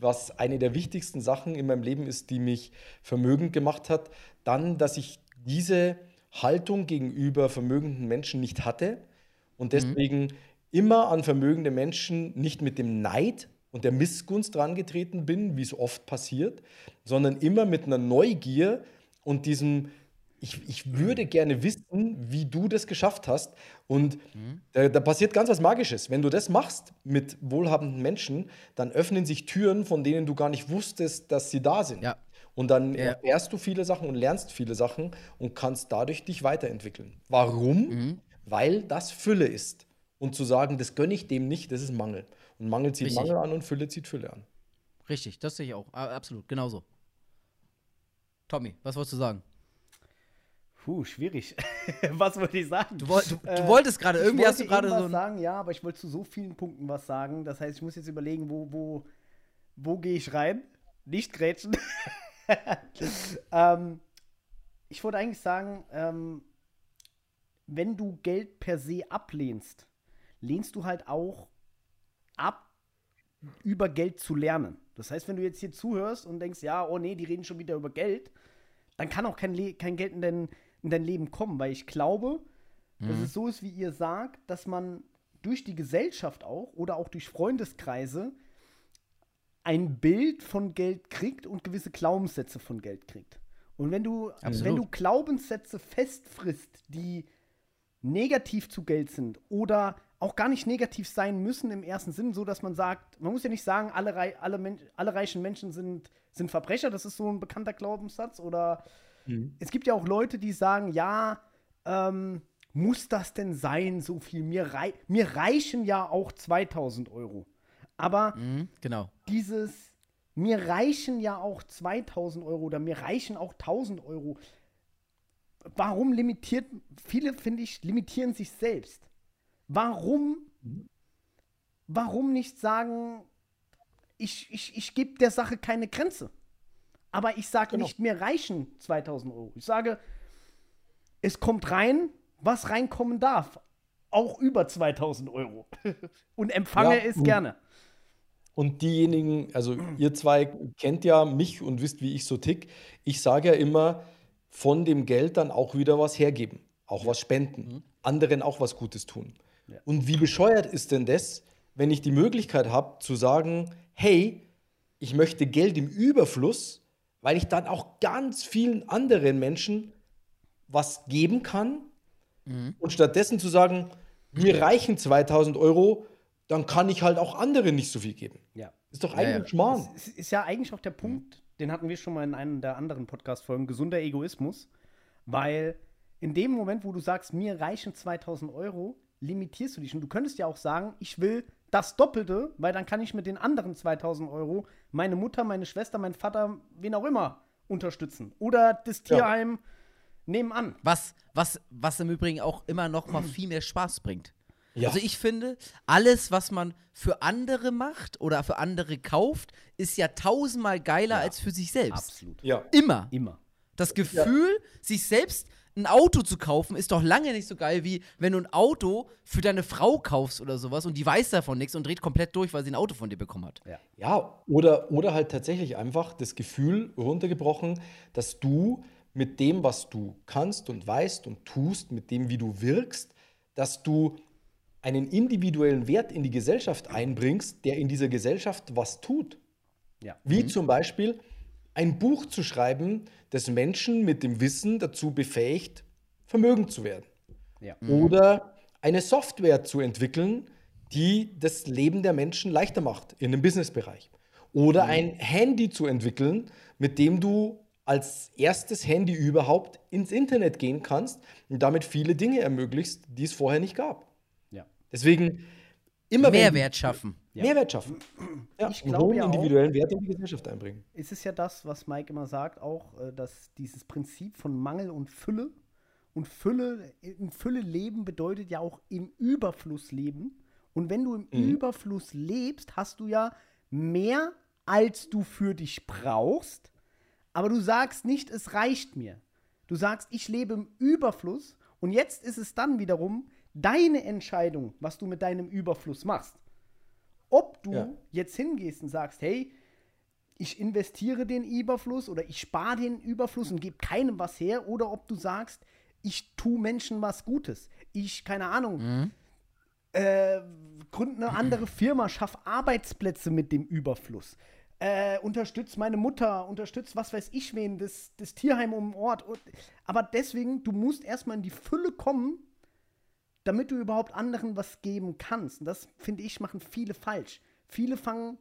was eine der wichtigsten Sachen in meinem Leben ist, die mich vermögend gemacht hat, dann, dass ich diese Haltung gegenüber vermögenden Menschen nicht hatte und deswegen immer an vermögende Menschen nicht mit dem Neid und der Missgunst drangetreten bin, wie es oft passiert, sondern immer mit einer Neugier und diesem, ich, ich würde gerne wissen, wie du das geschafft hast. Und da, da passiert ganz was Magisches. Wenn du das machst mit wohlhabenden Menschen, dann öffnen sich Türen, von denen du gar nicht wusstest, dass sie da sind. Ja. Und dann Ja. erfährst du viele Sachen und lernst viele Sachen und kannst dadurch dich weiterentwickeln. Warum? Mhm. Weil das Fülle ist. Und zu sagen, das gönne ich dem nicht, das ist Mangel. Und Mangel zieht Richtig. Mangel an und Fülle zieht Fülle an. Richtig, das sehe ich auch. Absolut, genauso. Tommy, was wolltest du sagen? Puh, schwierig. was wollte ich sagen? Du, woll, du, du Äh, wolltest gerade, Ich irgendwie hast du gerade so ein. sagen, ja, aber ich wollte zu so vielen Punkten was sagen. Das heißt, ich muss jetzt überlegen, wo, wo, wo gehe ich rein? Nicht grätschen. ähm, ich wollte eigentlich sagen, ähm, wenn du Geld per se ablehnst, lehnst du halt auch ab, über Geld zu lernen. Das heißt, wenn du jetzt hier zuhörst und denkst, ja, oh nee, die reden schon wieder über Geld, dann kann auch kein, Le kein Geld in dein, in dein Leben kommen, weil ich glaube, dass es so ist, wie ihr sagt, dass man durch die Gesellschaft auch oder auch durch Freundeskreise ein Bild von Geld kriegt und gewisse Glaubenssätze von Geld kriegt. Und wenn du, Absolut. wenn du Glaubenssätze festfrisst, die negativ zu Geld sind oder auch gar nicht negativ sein müssen im ersten Sinn, so dass man sagt, man muss ja nicht sagen, alle, alle, alle reichen Menschen sind, sind Verbrecher, das ist so ein bekannter Glaubenssatz. Oder es gibt ja auch Leute, die sagen, ja, ähm, muss das denn sein, so viel? Mir, rei mir reichen ja auch 2000 Euro. Aber Mhm, genau. dieses, mir reichen ja auch 2000 Euro oder mir reichen auch 1000 Euro. Warum limitiert, viele finde ich, limitieren sich selbst. Warum, warum nicht sagen, ich, ich, ich gebe der Sache keine Grenze? Aber ich sage Genau. nicht, mir reichen 2000 Euro. Ich sage, es kommt rein, was reinkommen darf. Auch über 2000 Euro. Und empfange Ja, es gerne. Und diejenigen, also ihr zwei kennt ja mich und wisst, wie ich so tick. Ich sage ja immer, von dem Geld dann auch wieder was hergeben, auch was spenden, anderen auch was Gutes tun. Und wie bescheuert ist denn das, wenn ich die Möglichkeit habe zu sagen, hey, ich möchte Geld im Überfluss, weil ich dann auch ganz vielen anderen Menschen was geben kann und stattdessen zu sagen, mir reichen 2000 Euro, dann kann ich halt auch anderen nicht so viel geben. Ja. Ist doch Ja, eigentlich ja. ein Schmarrn. Es ist ja eigentlich auch der Punkt, den hatten wir schon mal in einem der anderen Podcast-Folgen, gesunder Egoismus, weil in dem Moment, wo du sagst, mir reichen 2000 Euro, limitierst du dich. Und du könntest ja auch sagen, ich will das Doppelte, weil dann kann ich mit den anderen 2000 Euro meine Mutter, meine Schwester, meinen Vater, wen auch immer unterstützen. Oder das Ja. Tierheim nebenan. Was, was, was im Übrigen auch immer noch mal viel mehr Spaß bringt. Ja. Also ich finde, alles, was man für andere macht oder für andere kauft, ist ja tausendmal geiler als für sich selbst. Absolut. Ja. Immer. Immer. Das Gefühl, sich selbst ein Auto zu kaufen, ist doch lange nicht so geil, wie wenn du ein Auto für deine Frau kaufst oder sowas und die weiß davon nichts und dreht komplett durch, weil sie ein Auto von dir bekommen hat. Ja. Ja, oder, oder halt tatsächlich einfach das Gefühl runtergebrochen, dass du mit dem, was du kannst und weißt und tust, mit dem, wie du wirkst, dass du einen individuellen Wert in die Gesellschaft einbringst, der in dieser Gesellschaft was tut. Ja. Wie zum Beispiel ein Buch zu schreiben, das Menschen mit dem Wissen dazu befähigt, vermögend zu werden. Ja. Oder eine Software zu entwickeln, die das Leben der Menschen leichter macht in dem Businessbereich. Oder ein Handy zu entwickeln, mit dem du als erstes Handy überhaupt ins Internet gehen kannst und damit viele Dinge ermöglichst, die es vorher nicht gab. Ja. Deswegen immer Mehrwert schaffen. Mehrwert schaffen. Ja, Ich und glaube hohen ja auch- individuellen Wert in die Gesellschaft einbringen. es ist ja das, was Mike immer sagt, auch, äh, dass dieses Prinzip von Mangel und Fülle und Fülle, in Fülle leben bedeutet ja auch im Überfluss leben. Und wenn du im Überfluss lebst, hast du ja mehr, als du für dich brauchst. Aber du sagst nicht, es reicht mir. Du sagst, ich lebe im Überfluss. Und jetzt ist es dann wiederum deine Entscheidung, was du mit deinem Überfluss machst. Ob du Ja. jetzt hingehst und sagst, hey, ich investiere den Überfluss oder ich spare den Überfluss und gebe keinem was her, oder ob du sagst, ich tue Menschen was Gutes. Ich, keine Ahnung, äh, gründe eine andere Firma, schaffe Arbeitsplätze mit dem Überfluss. Äh, unterstütze meine Mutter, unterstütze was weiß ich wen, das, das Tierheim um den Ort. Und, aber deswegen, du musst erstmal in die Fülle kommen, damit du überhaupt anderen was geben kannst. Und das, finde ich, machen viele falsch. Viele fangen,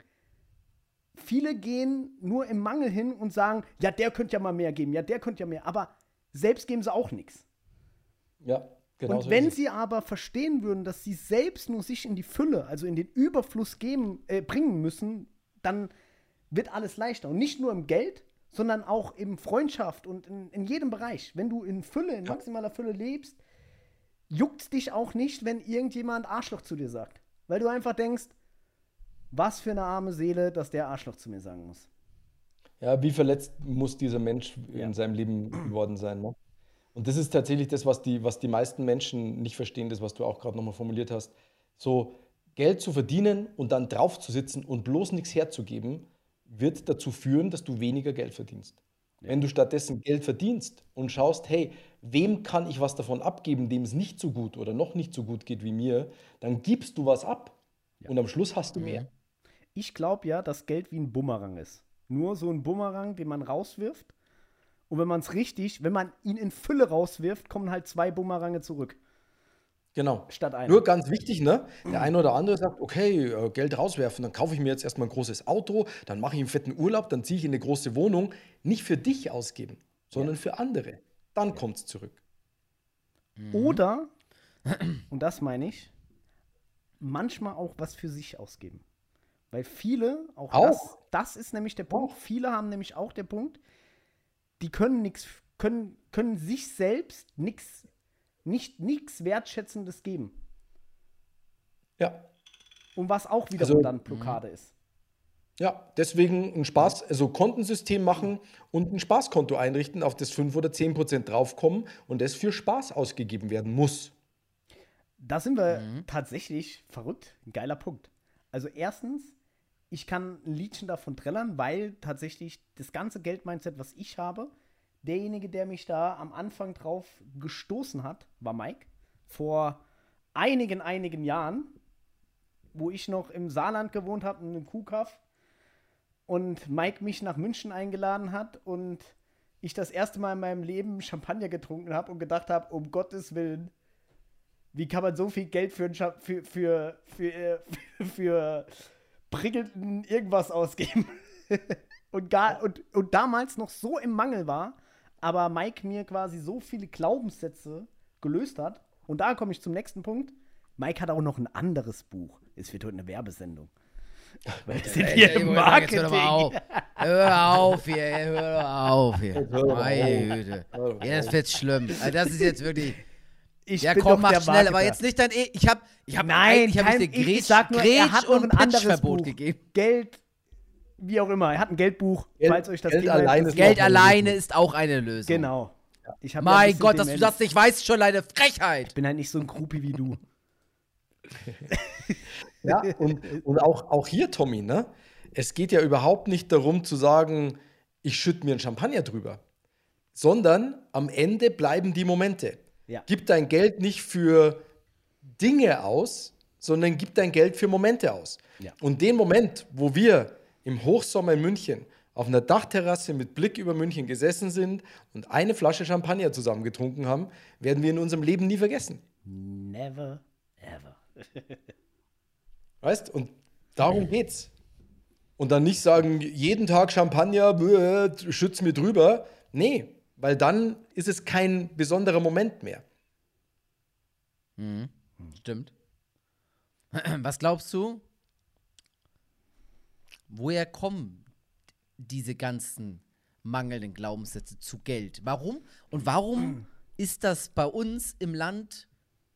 viele gehen nur im Mangel hin und sagen, ja, der könnte ja mal mehr geben, ja, der könnte ja mehr. Aber selbst geben sie auch nichts. Ja, genau und so wenn sie aber verstehen würden, dass sie selbst nur sich in die Fülle, also in den Überfluss geben, äh, bringen müssen, dann wird alles leichter. Und nicht nur im Geld, sondern auch in Freundschaft und in, in jedem Bereich. Wenn du in Fülle, in maximaler Fülle lebst, juckt dich auch nicht, wenn irgendjemand Arschloch zu dir sagt. Weil du einfach denkst, was für eine arme Seele, dass der Arschloch zu mir sagen muss. Ja, wie verletzt muss dieser Mensch Ja. in seinem Leben geworden sein. Ne? Und das ist tatsächlich das, was die, was die meisten Menschen nicht verstehen, das, was du auch gerade nochmal formuliert hast. So Geld zu verdienen und dann drauf zu sitzen und bloß nichts herzugeben, wird dazu führen, dass du weniger Geld verdienst. Wenn du stattdessen Geld verdienst und schaust, hey, wem kann ich was davon abgeben, dem es nicht so gut oder noch nicht so gut geht wie mir, dann gibst du was ab und am Schluss hast du mehr. Ich glaube ja, dass Geld wie ein Bumerang ist. Nur so ein Bumerang, den man rauswirft. Und wenn man es richtig, wenn man ihn in Fülle rauswirft, kommen halt zwei Bumerange zurück. Genau. Statt einer. Nur ganz wichtig, ne? Der eine oder andere sagt, okay, äh, Geld rauswerfen, dann kaufe ich mir jetzt erstmal ein großes Auto, dann mache ich einen fetten Urlaub, dann ziehe ich in eine große Wohnung. Nicht für dich ausgeben, sondern für andere. Dann kommt es zurück. Oder, und das meine ich, manchmal auch was für sich ausgeben. Weil viele, auch, Auch? Das, das ist nämlich der Punkt, viele haben nämlich auch der Punkt, die können nichts, können, können sich selbst nichts, nicht nichts Wertschätzendes geben. Ja. Und was auch wiederum Also- dann Blockade ist. Ja, deswegen ein Spaß, also Kontensystem machen und ein Spaßkonto einrichten, auf das 5 oder 10 Prozent draufkommen und das für Spaß ausgegeben werden muss. Da sind wir tatsächlich verrückt. Ein geiler Punkt. Also erstens, ich kann ein Liedchen davon trällern, weil tatsächlich das ganze Geldmindset, was ich habe, derjenige, der mich da am Anfang drauf gestoßen hat, war Mike. Vor einigen, einigen Jahren, wo ich noch im Saarland gewohnt habe, in einem Kuhkaff. Und Mike mich nach München eingeladen hat und ich das erste Mal in meinem Leben Champagner getrunken habe und gedacht habe, um Gottes Willen, wie kann man so viel Geld für, für, für, für, äh, für, prickelnden irgendwas ausgeben? und, gar, und, und damals noch so im Mangel war, aber Mike mir quasi so viele Glaubenssätze gelöst hat. Und da komme ich zum nächsten Punkt. Mike hat auch noch ein anderes Buch. Es wird heute eine Werbesendung. Wir sind Ey, hier ey, im jetzt Hör Marketing. auf. Hör auf hier, ey, hör auf hier. Meine. Güte. Ja, das wird schlimm. Also das ist jetzt wirklich. Ich Ja, bin komm, doch mach der schnell, aber jetzt nicht dein. E ich hab, ich hab, Nein, ich hab kein, dir ich, ich Grätsch, sag nur, er hat und ein anderes Buch. gegeben. Geld, wie auch immer. Er hat ein Geldbuch, Geld- falls euch das Geld Thema alleine interessiert. Geld alleine ist auch eine Lösung. Genau. Ich ja ein Mein bisschen Gott, dass du das nicht weißt, schon eine Frechheit. Ich bin halt nicht so ein Krupi wie du. Ja, und, und auch, auch hier, Tommy, ne? Es geht ja überhaupt nicht darum zu sagen, ich schütte mir einen Champagner drüber, sondern am Ende bleiben die Momente. Ja. Gib dein Geld nicht für Dinge aus, sondern gib dein Geld für Momente aus. Ja. Und den Moment, wo wir im Hochsommer in München auf einer Dachterrasse mit Blick über München gesessen sind und eine Flasche Champagner zusammen getrunken haben, werden wir in unserem Leben nie vergessen. Never, ever. Weißt? Und darum geht's. Und dann nicht sagen, jeden Tag Champagner, bäh, schütz mir drüber. Nee, weil dann ist es kein besonderer Moment mehr. Stimmt. Was glaubst du? Woher kommen diese ganzen mangelnden Glaubenssätze zu Geld? Warum? Und warum ist das bei uns im Land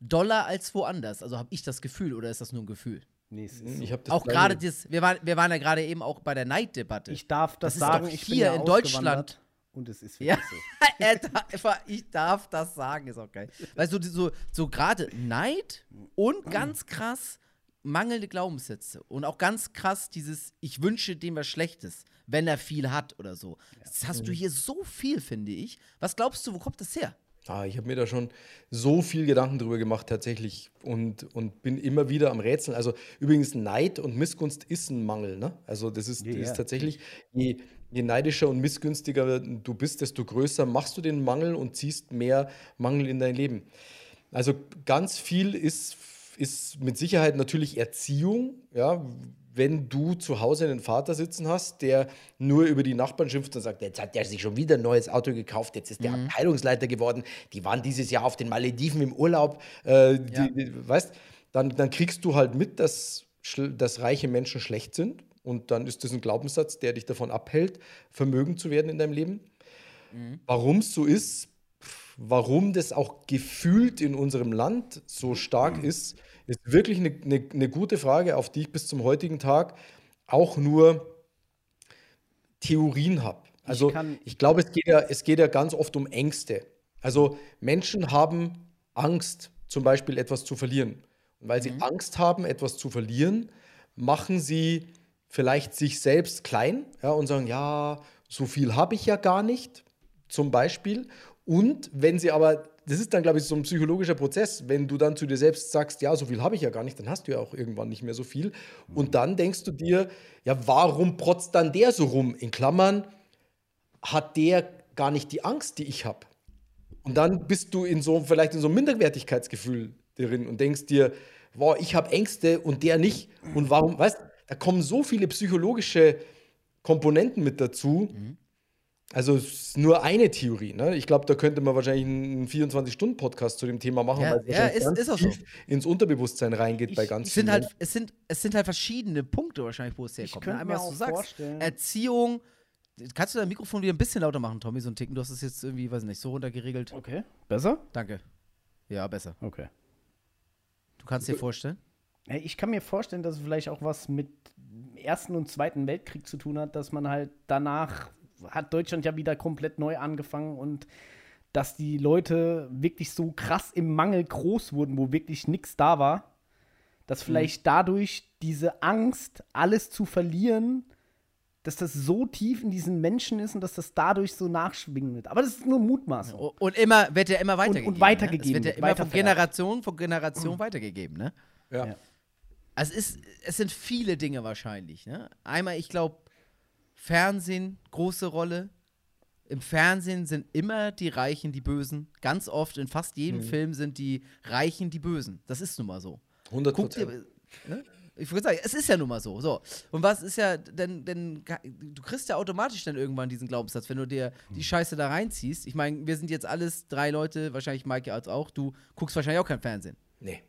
doller als woanders? Also habe ich das Gefühl oder ist das nur ein Gefühl? Nee, es ist so. Ich hab das Auch gerade das, wir waren, wir waren ja gerade eben auch bei der Neiddebatte. Ich darf das, Das ist sagen, ich bin hier ja in Deutschland. Und es ist Ja, wirklich so. er darf, ich darf das sagen, ist auch geil. Weißt du, so, so gerade Neid und ganz krass mangelnde Glaubenssätze. Und auch ganz krass dieses, ich wünsche dem was Schlechtes, wenn er viel hat oder so. Das hast du hier so viel, finde ich. Was glaubst du, wo kommt das her? Ah, ich habe mir da schon so viel Gedanken drüber gemacht tatsächlich und, und bin immer wieder am Rätseln. Also übrigens Neid und Missgunst ist ein Mangel. Ne? Also das ist, das ja. ist tatsächlich, je, je neidischer und missgünstiger du bist, desto größer machst du den Mangel und ziehst mehr Mangel in dein Leben. Also ganz viel ist, ist mit Sicherheit natürlich Erziehung. Ja? Wenn du zu Hause einen Vater sitzen hast, der nur über die Nachbarn schimpft und sagt, jetzt hat der sich schon wieder ein neues Auto gekauft, jetzt ist der Abteilungsleiter geworden, die waren dieses Jahr auf den Malediven im Urlaub, äh, die, Ja. die, weißt, dann, dann kriegst du halt mit, dass, dass reiche Menschen schlecht sind und dann ist das ein Glaubenssatz, der dich davon abhält, vermögend zu werden in deinem Leben. Warum es so ist, warum das auch gefühlt in unserem Land so stark ist, ist wirklich eine, eine, eine gute Frage, auf die ich bis zum heutigen Tag auch nur Theorien habe. Also ich, kann- glaube, es geht, ja, es geht ja ganz oft um Ängste. Also Menschen haben Angst, zum Beispiel etwas zu verlieren. Und weil sie Angst haben, etwas zu verlieren, machen sie vielleicht sich selbst klein ja, und sagen, ja, so viel habe ich ja gar nicht, zum Beispiel. Und wenn sie aber, das ist dann, glaube ich, so ein psychologischer Prozess, wenn du dann zu dir selbst sagst, ja, so viel habe ich ja gar nicht, dann hast du ja auch irgendwann nicht mehr so viel. Und dann denkst du dir, ja, warum protzt dann der so rum? In Klammern, hat der gar nicht die Angst, die ich habe. Und dann bist du in so, vielleicht in so einem Minderwertigkeitsgefühl drin und denkst dir, wow, ich habe Ängste und der nicht. Und warum, weißt da kommen so viele psychologische Komponenten mit dazu. Also es ist nur eine Theorie. Ne? Ich glaube, da könnte man wahrscheinlich einen 24-Stunden-Podcast zu dem Thema machen, Ja, weil es ja, ist- ganz ist auch so. tief ins Unterbewusstsein reingeht bei Ich- ganz Es sind, vielen halt, es, sind, es sind halt verschiedene Punkte wahrscheinlich, wo es herkommt. könnte Ne? mir Einmal, was auch du sagst, vorstellen- Erziehung. Kannst du dein Mikrofon wieder ein bisschen lauter machen, Tommy? So ein Ticken. Du hast es jetzt irgendwie, weiß nicht, so runtergeregelt. Okay. Besser? Danke. Ja, besser. Okay. Du kannst dir vorstellen? Ich kann mir vorstellen, dass es vielleicht auch was mit dem Ersten und Zweiten Weltkrieg zu tun hat, dass man halt danach hat Deutschland ja wieder komplett neu angefangen und dass die Leute wirklich so krass im Mangel groß wurden, wo wirklich nichts da war, dass vielleicht dadurch diese Angst, alles zu verlieren, dass das so tief in diesen Menschen ist und dass das dadurch so nachschwingen wird. Aber das ist nur Mutmaßung. O- Und immer, wird ja immer weitergegeben. weitergegeben Ne? Es wird ja immer von. Generation von Generation weitergegeben, ne? Ja. Ja. Also es, ist, es sind viele Dinge wahrscheinlich. Ne? Einmal, ich glaube, Fernsehen, große Rolle. Im Fernsehen sind immer die Reichen die Bösen. Ganz oft, in fast jedem Mhm. Film sind die Reichen die Bösen. Das ist nun mal so. 100 Guck dir, ne? Ich würde sagen, es ist ja nun mal so. so. Und was ist ja, denn, denn du kriegst ja automatisch dann irgendwann diesen Glaubenssatz, wenn du dir die Scheiße da reinziehst. Ich meine, wir sind jetzt alles drei Leute, wahrscheinlich Maike als auch. Du guckst wahrscheinlich auch kein Fernsehen. Nee.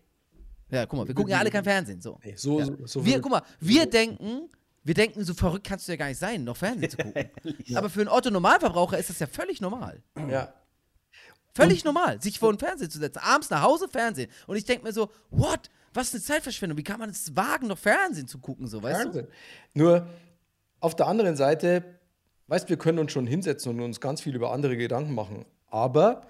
Ja, guck mal, wir gucken ja alle kein Fernsehen. So. nee. So, Ja. so, so wir, guck mal, wir denken, wir denken, so verrückt kannst du ja gar nicht sein, noch Fernsehen zu gucken. Aber für einen Otto-Normalverbraucher ist das ja völlig normal. ja. Völlig normal, sich vor den Fernseher zu setzen. Abends nach Hause Fernsehen. Und ich denke mir so, what? Was eine Zeitverschwendung. Wie kann man es wagen, noch Fernsehen zu gucken, so, weißt du? Wahnsinn. Nur auf der anderen Seite, weißt wir können uns schon hinsetzen und uns ganz viel über andere Gedanken machen. Aber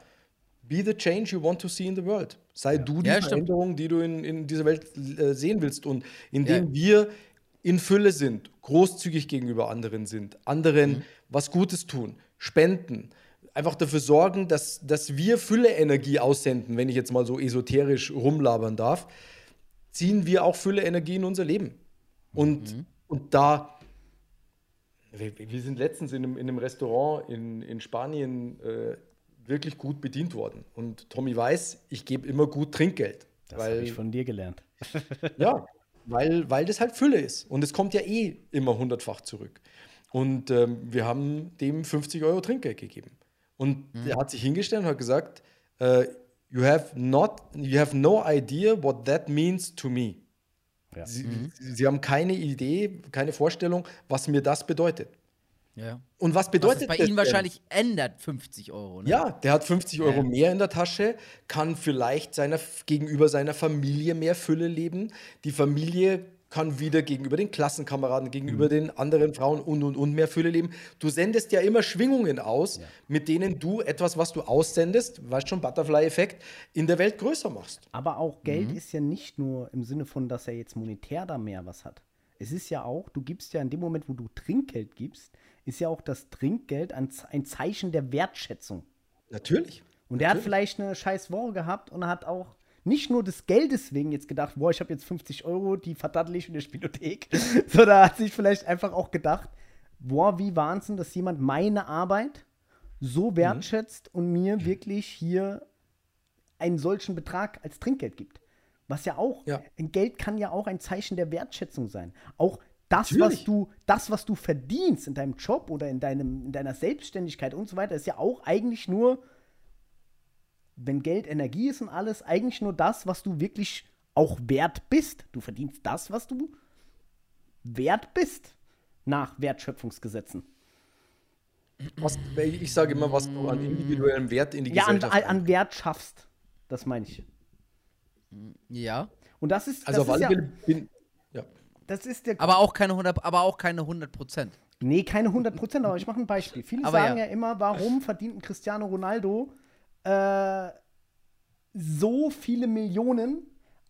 be the change you want to see in the world. Sei du die Ja. Veränderung, die du in, in dieser Welt äh, sehen willst. Und indem wir in Fülle sind, großzügig gegenüber anderen sind, anderen Mhm. was Gutes tun, spenden, einfach dafür sorgen, dass, dass wir Fülle-Energie aussenden, wenn ich jetzt mal so esoterisch rumlabern darf, ziehen wir auch Fülle-Energie in unser Leben. Und, Mhm. und da, wir, sind letztens in einem, in einem Restaurant in, in Spanien äh, wirklich gut bedient worden. Und Tommy weiß, ich gebe immer gut Trinkgeld. Das habe ich von dir gelernt. ja, weil, weil das halt Fülle ist. Und es kommt ja eh immer hundertfach zurück. Und ähm, wir haben dem 50 Euro Trinkgeld gegeben. Und er hat sich hingestellt und hat gesagt, äh, you, have not, you have no idea what that means to me. Ja. Sie, Sie haben keine Idee, keine Vorstellung, was mir das bedeutet. Ja. Und was Was bedeutet es bei das Ihnen denn? wahrscheinlich ändert, 50 Euro. Ne? Ja, der hat 50 Euro Ja. mehr in der Tasche, kann vielleicht seiner, gegenüber seiner Familie mehr Fülle leben. Die Familie kann wieder gegenüber den Klassenkameraden, gegenüber den anderen Frauen und und und mehr Fülle leben. Du sendest ja immer Schwingungen aus, mit denen du etwas, was du aussendest, weißt schon, Butterfly-Effekt, in der Welt größer machst. Aber auch Geld ist ja nicht nur im Sinne von, dass er jetzt monetär da mehr was hat. Es ist ja auch, du gibst ja in dem Moment, wo du Trinkgeld gibst, ist ja auch das Trinkgeld ein, ein Zeichen der Wertschätzung. Natürlich. Und er hat vielleicht eine scheiß Woche gehabt und hat auch nicht nur des Geldes wegen jetzt gedacht, boah, ich habe jetzt 50 Euro, die verdattel ich in der Spielothek, sondern hat sich vielleicht einfach auch gedacht, boah, wie Wahnsinn, dass jemand meine Arbeit so wertschätzt und mir wirklich hier einen solchen Betrag als Trinkgeld gibt. Was ja auch, Ja. ein Geld kann ja auch ein Zeichen der Wertschätzung sein. Auch das, was du, das, was du verdienst in deinem Job oder in, deinem, in deiner Selbstständigkeit und so weiter, ist ja auch eigentlich nur, wenn Geld Energie ist und alles, eigentlich nur das, was du wirklich auch wert bist. Du verdienst das, was du wert bist nach Wertschöpfungsgesetzen. Was, ich sage immer, was du an individuellem Wert in die Ja, an, Gesellschaft an Wert schaffst. Das meine ich. Ja. Und das ist, Also das auf ist alle ja, Fälle bin, ja. Das ist der Aber auch keine 100, aber auch keine 100 Prozent. Nee, keine 100 Prozent, aber ich mache ein Beispiel. Viele Aber sagen ja. ja. immer, warum verdient ein Cristiano Ronaldo äh, so viele Millionen,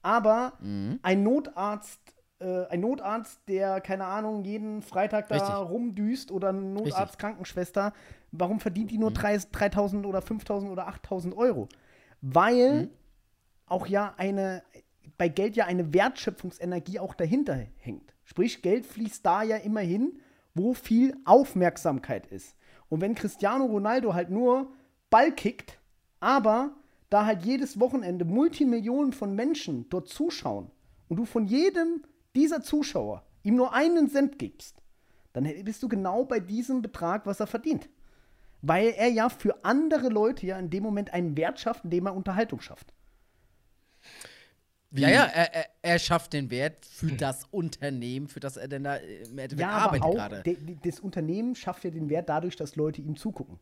aber Mhm. ein Notarzt, äh, ein Notarzt, der, keine Ahnung, jeden Freitag da Richtig. rumdüst oder Richtig. Mhm. Notarzt-Krankenschwester, warum verdient die nur drei- 3.000 oder 5.000 oder 8.000 Euro? Weil Mhm. auch ja eine, bei Geld ja eine Wertschöpfungsenergie auch dahinter hängt. Sprich, Geld fließt da ja immer hin, wo viel Aufmerksamkeit ist. Und wenn Cristiano Ronaldo halt nur Ball kickt, aber da halt jedes Wochenende Multimillionen von Menschen dort zuschauen und du von jedem dieser Zuschauer ihm nur einen Cent gibst, dann bist du genau bei diesem Betrag, was er verdient. Weil er ja für andere Leute ja in dem Moment einen Wert schafft, indem er Unterhaltung schafft. Ja, ja, er, er, er schafft den Wert für das Unternehmen, für das er denn da äh, im Endeffekt Ja, aber arbeitet auch gerade. de- de- das Unternehmen schafft ja den Wert dadurch, dass Leute ihm zugucken.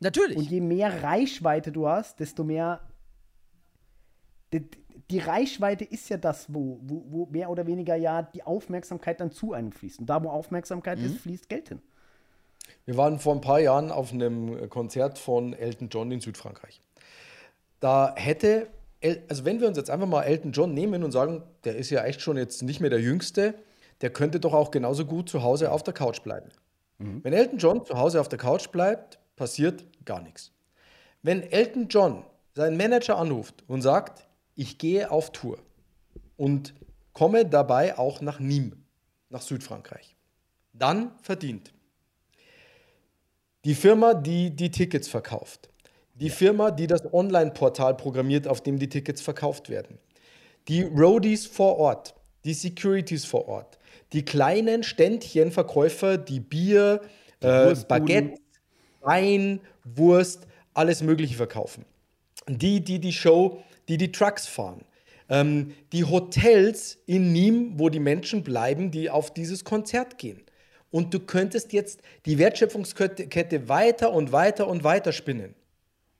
Natürlich. Und je mehr Reichweite du hast, desto mehr. Die, die Reichweite ist ja das, wo, wo, wo mehr oder weniger ja die Aufmerksamkeit dann zu einem fließt. Und da, wo Aufmerksamkeit ist, fließt Geld hin. Wir waren vor ein paar Jahren auf einem Konzert von Elton John in Südfrankreich. Da hätte, also wenn wir uns jetzt einfach mal Elton John nehmen und sagen, der ist ja echt schon jetzt nicht mehr der Jüngste, der könnte doch auch genauso gut zu Hause auf der Couch bleiben. Wenn Elton John zu Hause auf der Couch bleibt, passiert gar nichts. Wenn Elton John seinen Manager anruft und sagt, ich gehe auf Tour und komme dabei auch nach Nîmes, nach Südfrankreich, dann verdient die Firma, die die Tickets verkauft. Die Firma, die das Online-Portal programmiert, auf dem die Tickets verkauft werden. Die Roadies vor Ort. Die Securities vor Ort. Die kleinen Ständchenverkäufer, die Bier, äh, Wurstbuden. Baguette, Wein, Wurst, alles Mögliche verkaufen. Die, die die Show, die die Trucks fahren. Ähm, die Hotels in Nîmes, wo die Menschen bleiben, die auf dieses Konzert gehen. Und du könntest jetzt die Wertschöpfungskette Kette weiter und weiter und weiter spinnen.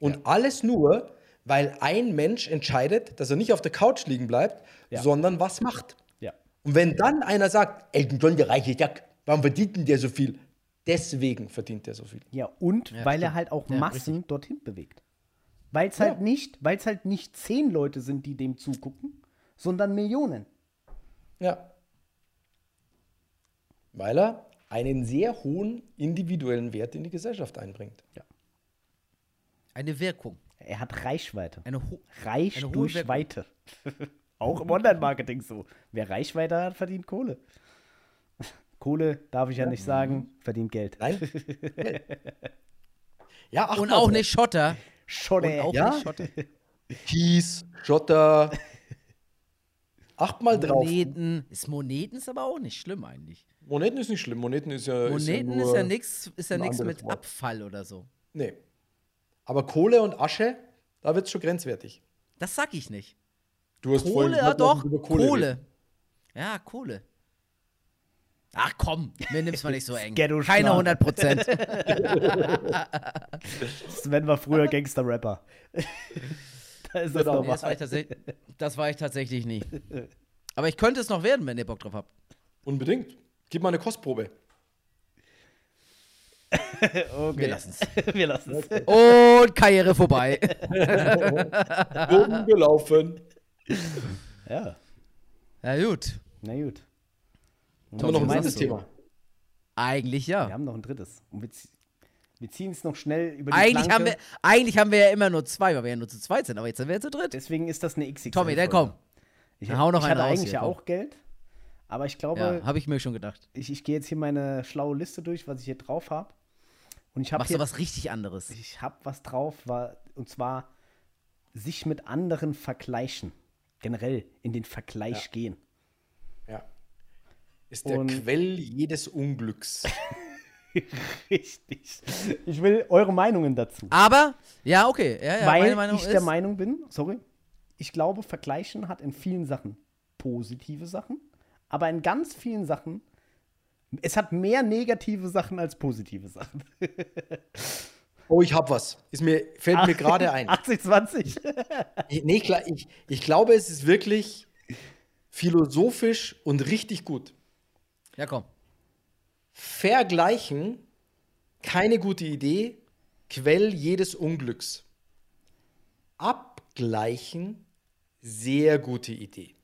Und alles nur, weil ein Mensch entscheidet, dass er nicht auf der Couch liegen bleibt, Ja. sondern was macht. Ja. Und wenn dann einer sagt, Elton John, der reiche Jack, warum verdient denn der so viel? Deswegen verdient der so viel. Ja, und Ja, weil er stimmt. halt auch Ja, Massen dorthin bewegt. Weil es halt Ja. nicht, weil es halt nicht zehn Leute sind, die dem zugucken, sondern Millionen. Ja. Weil er einen sehr hohen individuellen Wert in die Gesellschaft einbringt. Eine Wirkung. Er hat Reichweite. Eine ho Reich eine hohe durch Wirkung. Weite. auch im Online-Marketing so. Wer Reichweite hat, verdient Kohle. Kohle darf ich ja nicht sagen, verdient Geld. Nein? ja, acht Und mal auch nicht Schotter. Schon Und auch Ja? nicht Schotter. Kies, Schotter. Achtmal drauf. Moneten. Ist Moneten ist aber auch nicht schlimm eigentlich. Moneten ist nicht schlimm. Moneten ist ja. Moneten ist ja, ja nichts ist ja nix mit Wort. Abfall oder so. Nee. Aber Kohle und Asche, da wird es schon grenzwertig. Das sag ich nicht. Du hast vorhin Kohle, ja gesagt, lass doch. Kohle. reden. Ja, Kohle. Ach komm, mir nimm's mal nicht so eng. Keine 100 Prozent. Sven war früher Gangster-Rapper. da ist das Genau. Das, war normal. ich tatsächlich- das war ich tatsächlich nie. Aber ich könnte es noch werden, wenn ihr Bock drauf habt. Unbedingt. Gib mal eine Kostprobe. Okay. Wir lassen's. Wir lassen es. Und Karriere vorbei. Boden gelaufen. Ja, Ja, gut. na gut. Haben wir noch ein drittes? Thema? Eigentlich Wir ja. haben noch ein drittes. Und wir, zie- wir ziehen es noch schnell über die Eigentlich Planke. haben, wir, eigentlich haben wir ja immer nur zwei, weil wir ja nur zu zweit sind. Aber jetzt sind wir ja zu dritt. Deswegen ist das eine XXL. Tommy, dann komm. Ich, Dann hau noch ich einen hatte eigentlich hier, ja auch Geld. Aber ich glaube, Ja, habe ich mir schon gedacht. ich, ich gehe jetzt hier meine schlaue Liste durch, was ich hier drauf habe. Und ich habe Machst du hier, was richtig anderes? ich habe was drauf, war, und zwar sich mit anderen vergleichen. Generell in den Vergleich gehen. Ja. Ist der Und- Quell jedes Unglücks. Richtig. Ich will eure Meinungen dazu. Aber, ja, okay. Ja, ja, weil meine Meinung ich ist, der Meinung bin, sorry, ich glaube, Vergleichen hat in vielen Sachen positive Sachen, aber in ganz vielen Sachen, es hat mehr negative Sachen als positive Sachen. Oh, ich hab was. Ist mir, fällt mir gerade ein. 80, 20. Ich- Nee, klar, ich, ich glaube, es ist wirklich philosophisch und richtig gut. Ja, komm. Vergleichen, keine gute Idee, Quell jedes Unglücks. Abgleichen, sehr gute Idee.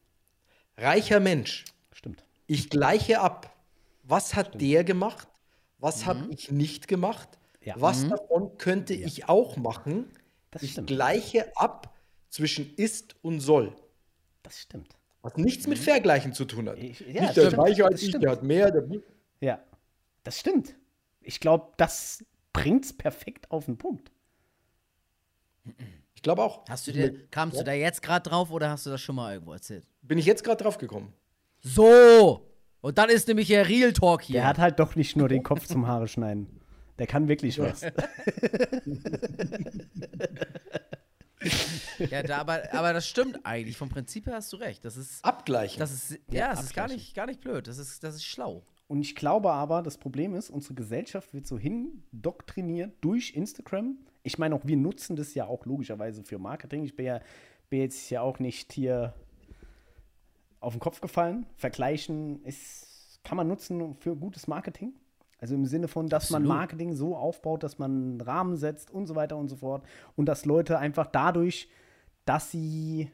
Reicher Mensch, Stimmt. ich gleiche ab. Was hat der gemacht? Was habe ich nicht gemacht? Ja. Was davon könnte ich auch machen? Das ich stimmt. gleiche ab zwischen ist und soll. Das stimmt. Was nichts mit Vergleichen zu tun hat. Ich- ja, nicht der ist stimmt. reicher als Das ich, stimmt. der hat mehr. Der Ja, das stimmt. Ich glaube, das bringt's perfekt auf den Punkt. glaube auch. Hast du dir, kamst du da jetzt gerade drauf oder hast du das schon mal irgendwo erzählt? Bin ich jetzt gerade drauf gekommen? So! Und dann ist nämlich der Real Talk hier. Der hat halt doch nicht nur den Kopf zum Haare schneiden. Der kann wirklich was. ja, da, aber, aber das stimmt eigentlich. Vom Prinzip her hast du recht. Das ist, Abgleichen. das ist ja, das ist gar nicht, gar nicht blöd. Das ist, das ist schlau. Und ich glaube aber, das Problem ist, unsere Gesellschaft wird so hindoktriniert durch Instagram. Ich meine, auch wir nutzen das ja auch logischerweise für Marketing. Ich bin ja bin jetzt ja auch nicht hier auf den Kopf gefallen. Vergleichen ist, kann man nutzen für gutes Marketing. Also im Sinne von, dass man Absolut. Marketing so aufbaut, dass man einen Rahmen setzt und so weiter und so fort. Und dass Leute einfach dadurch, dass sie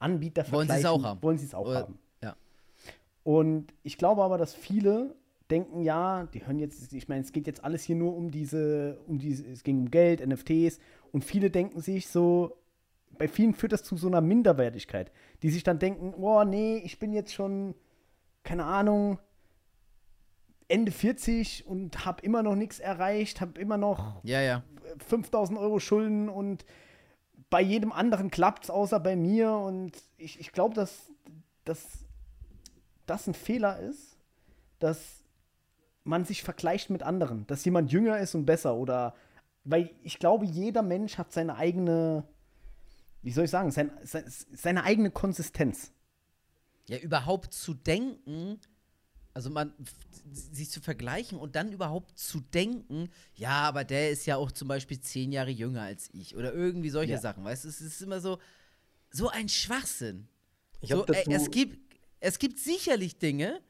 Anbieter Wollen sie es vergleichen, auch haben. wollen sie es auch Oder- haben. Ja. Und ich glaube aber, dass viele denken, ja, die hören jetzt, ich meine, es geht jetzt alles hier nur um diese, um diese, es ging um Geld, NFTs und viele denken sich so, bei vielen führt das zu so einer Minderwertigkeit, die sich dann denken, oh nee, ich bin jetzt schon, keine Ahnung, Ende 40 und habe immer noch nichts erreicht, habe immer noch Ja, ja. 5000 Euro Schulden und bei jedem anderen klappt es außer bei mir. Und ich, ich glaube, dass, dass das ein Fehler ist, dass man sich vergleicht mit anderen, dass jemand jünger ist und besser oder weil ich glaube, jeder Mensch hat seine eigene, wie soll ich sagen, sein, sein, seine eigene Konsistenz. Ja, überhaupt zu denken, also man sich zu vergleichen und dann überhaupt zu denken, ja, aber der ist ja auch zum Beispiel zehn Jahre jünger als ich oder irgendwie solche Ja. Sachen, weißt du, es ist immer so, so ein Schwachsinn. Ich So, äh, es, gibt, es gibt sicherlich Dinge,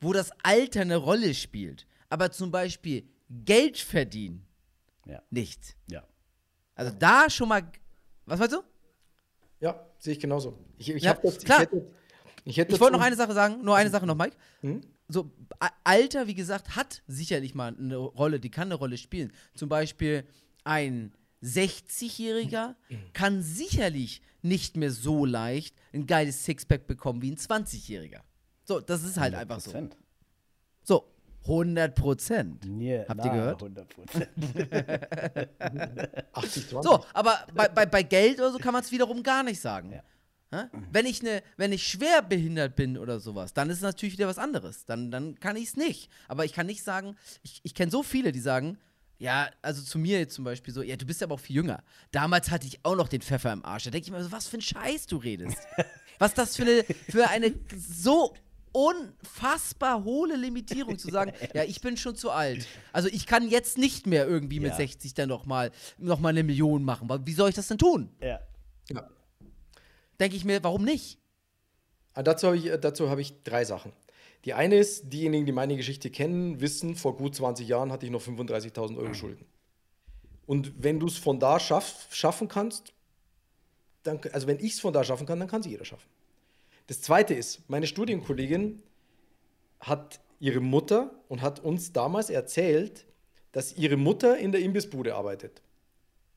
wo das Alter eine Rolle spielt, aber zum Beispiel Geld verdienen Ja. nicht. Ja. Also da schon mal, was meinst du? Ja, sehe ich genauso. Ich, ich Ja, das, klar. Ich, hätte, ich, hätte Ich wollte noch eine Sache sagen, nur eine Sache noch, Mike. Hm? So, Alter, wie gesagt, hat sicherlich mal eine Rolle, die kann eine Rolle spielen. Zum Beispiel ein 60-Jähriger kann sicherlich nicht mehr so leicht ein geiles Sixpack bekommen wie ein 20-Jähriger. So, das ist halt einfach so. 100%. So, 100 Prozent. Nee, Habt ihr gehört? 100%. 80, 20. So, aber bei, bei, bei Geld oder so kann man es wiederum gar nicht sagen. Ja. Wenn, ich ne, wenn ich schwer behindert bin oder sowas, dann ist es natürlich wieder was anderes. Dann, dann kann ich es nicht. Aber ich kann nicht sagen, ich, ich kenne so viele, die sagen, ja, also zu mir jetzt zum Beispiel so, ja, du bist aber auch viel jünger. Damals hatte ich auch noch den Pfeffer im Arsch. Da denke ich mir so, was für ein Scheiß du redest. was das für eine, für eine so unfassbar hohle Limitierung zu sagen, ja, ich bin schon zu alt. Also ich kann jetzt nicht mehr irgendwie mit Ja. 60 dann noch mal, noch mal eine Million machen. Wie soll ich das denn tun? ja. Ja. Denke ich mir, warum nicht? Ah, Dazu habe ich, äh, dazu habe ich drei Sachen. Die eine ist, diejenigen, die meine Geschichte kennen, wissen, vor gut 20 Jahren hatte ich noch 35.000 Euro Schulden. Und wenn du es von da schaff, schaffen kannst, dann, also wenn ich es von da schaffen kann, dann kann es jeder schaffen. Das zweite ist, meine Studienkollegin hat ihre Mutter und hat uns damals erzählt, dass ihre Mutter in der Imbissbude arbeitet,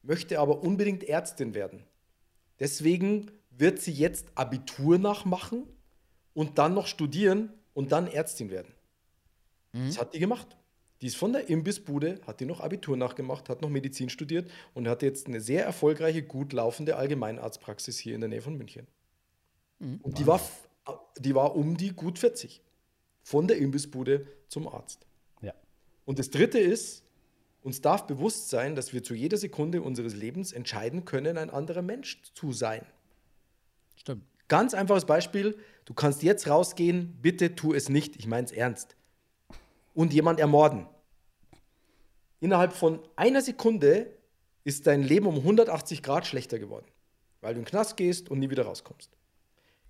möchte aber unbedingt Ärztin werden. Deswegen wird sie jetzt Abitur nachmachen und dann noch studieren und dann Ärztin werden. Das hat die gemacht. Die ist von der Imbissbude, hat die noch Abitur nachgemacht, hat noch Medizin studiert und hat jetzt eine sehr erfolgreiche, gut laufende Allgemeinarztpraxis hier in der Nähe von München. Und die war, die war um die gut 40. Von der Imbissbude zum Arzt. ja. Und das Dritte ist, uns darf bewusst sein, dass wir zu jeder Sekunde unseres Lebens entscheiden können, ein anderer Mensch zu sein. Stimmt. Ganz einfaches Beispiel, du kannst jetzt rausgehen, bitte tu es nicht, ich meine es ernst. Und jemand ermorden. Innerhalb von einer Sekunde ist dein Leben um 180 Grad schlechter geworden, weil du in den Knast gehst und nie wieder rauskommst.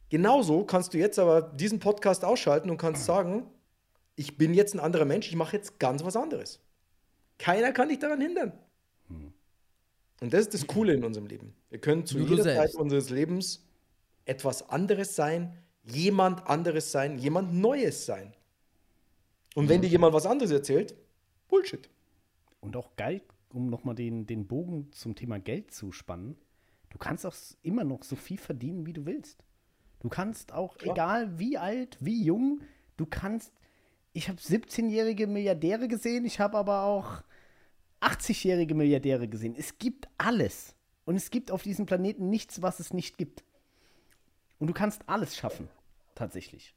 Genauso kannst du jetzt aber diesen Podcast ausschalten und kannst sagen, ich bin jetzt ein anderer Mensch, ich mache jetzt ganz was anderes. Keiner kann dich daran hindern. Und das ist das Coole in unserem Leben. Wir können zu Nur jeder Zeit unseres Lebens etwas anderes sein, jemand anderes sein, jemand Neues sein. Und wenn dir jemand was anderes erzählt, Bullshit. Und auch geil, um nochmal den, den Bogen zum Thema Geld zu spannen, du kannst auch immer noch so viel verdienen, wie du willst. Du kannst auch, Klar. egal wie alt, wie jung, du kannst, ich habe 17-jährige Milliardäre gesehen, ich habe aber auch 80-jährige Milliardäre gesehen. Es gibt alles. Und es gibt auf diesem Planeten nichts, was es nicht gibt. Und du kannst alles schaffen, tatsächlich.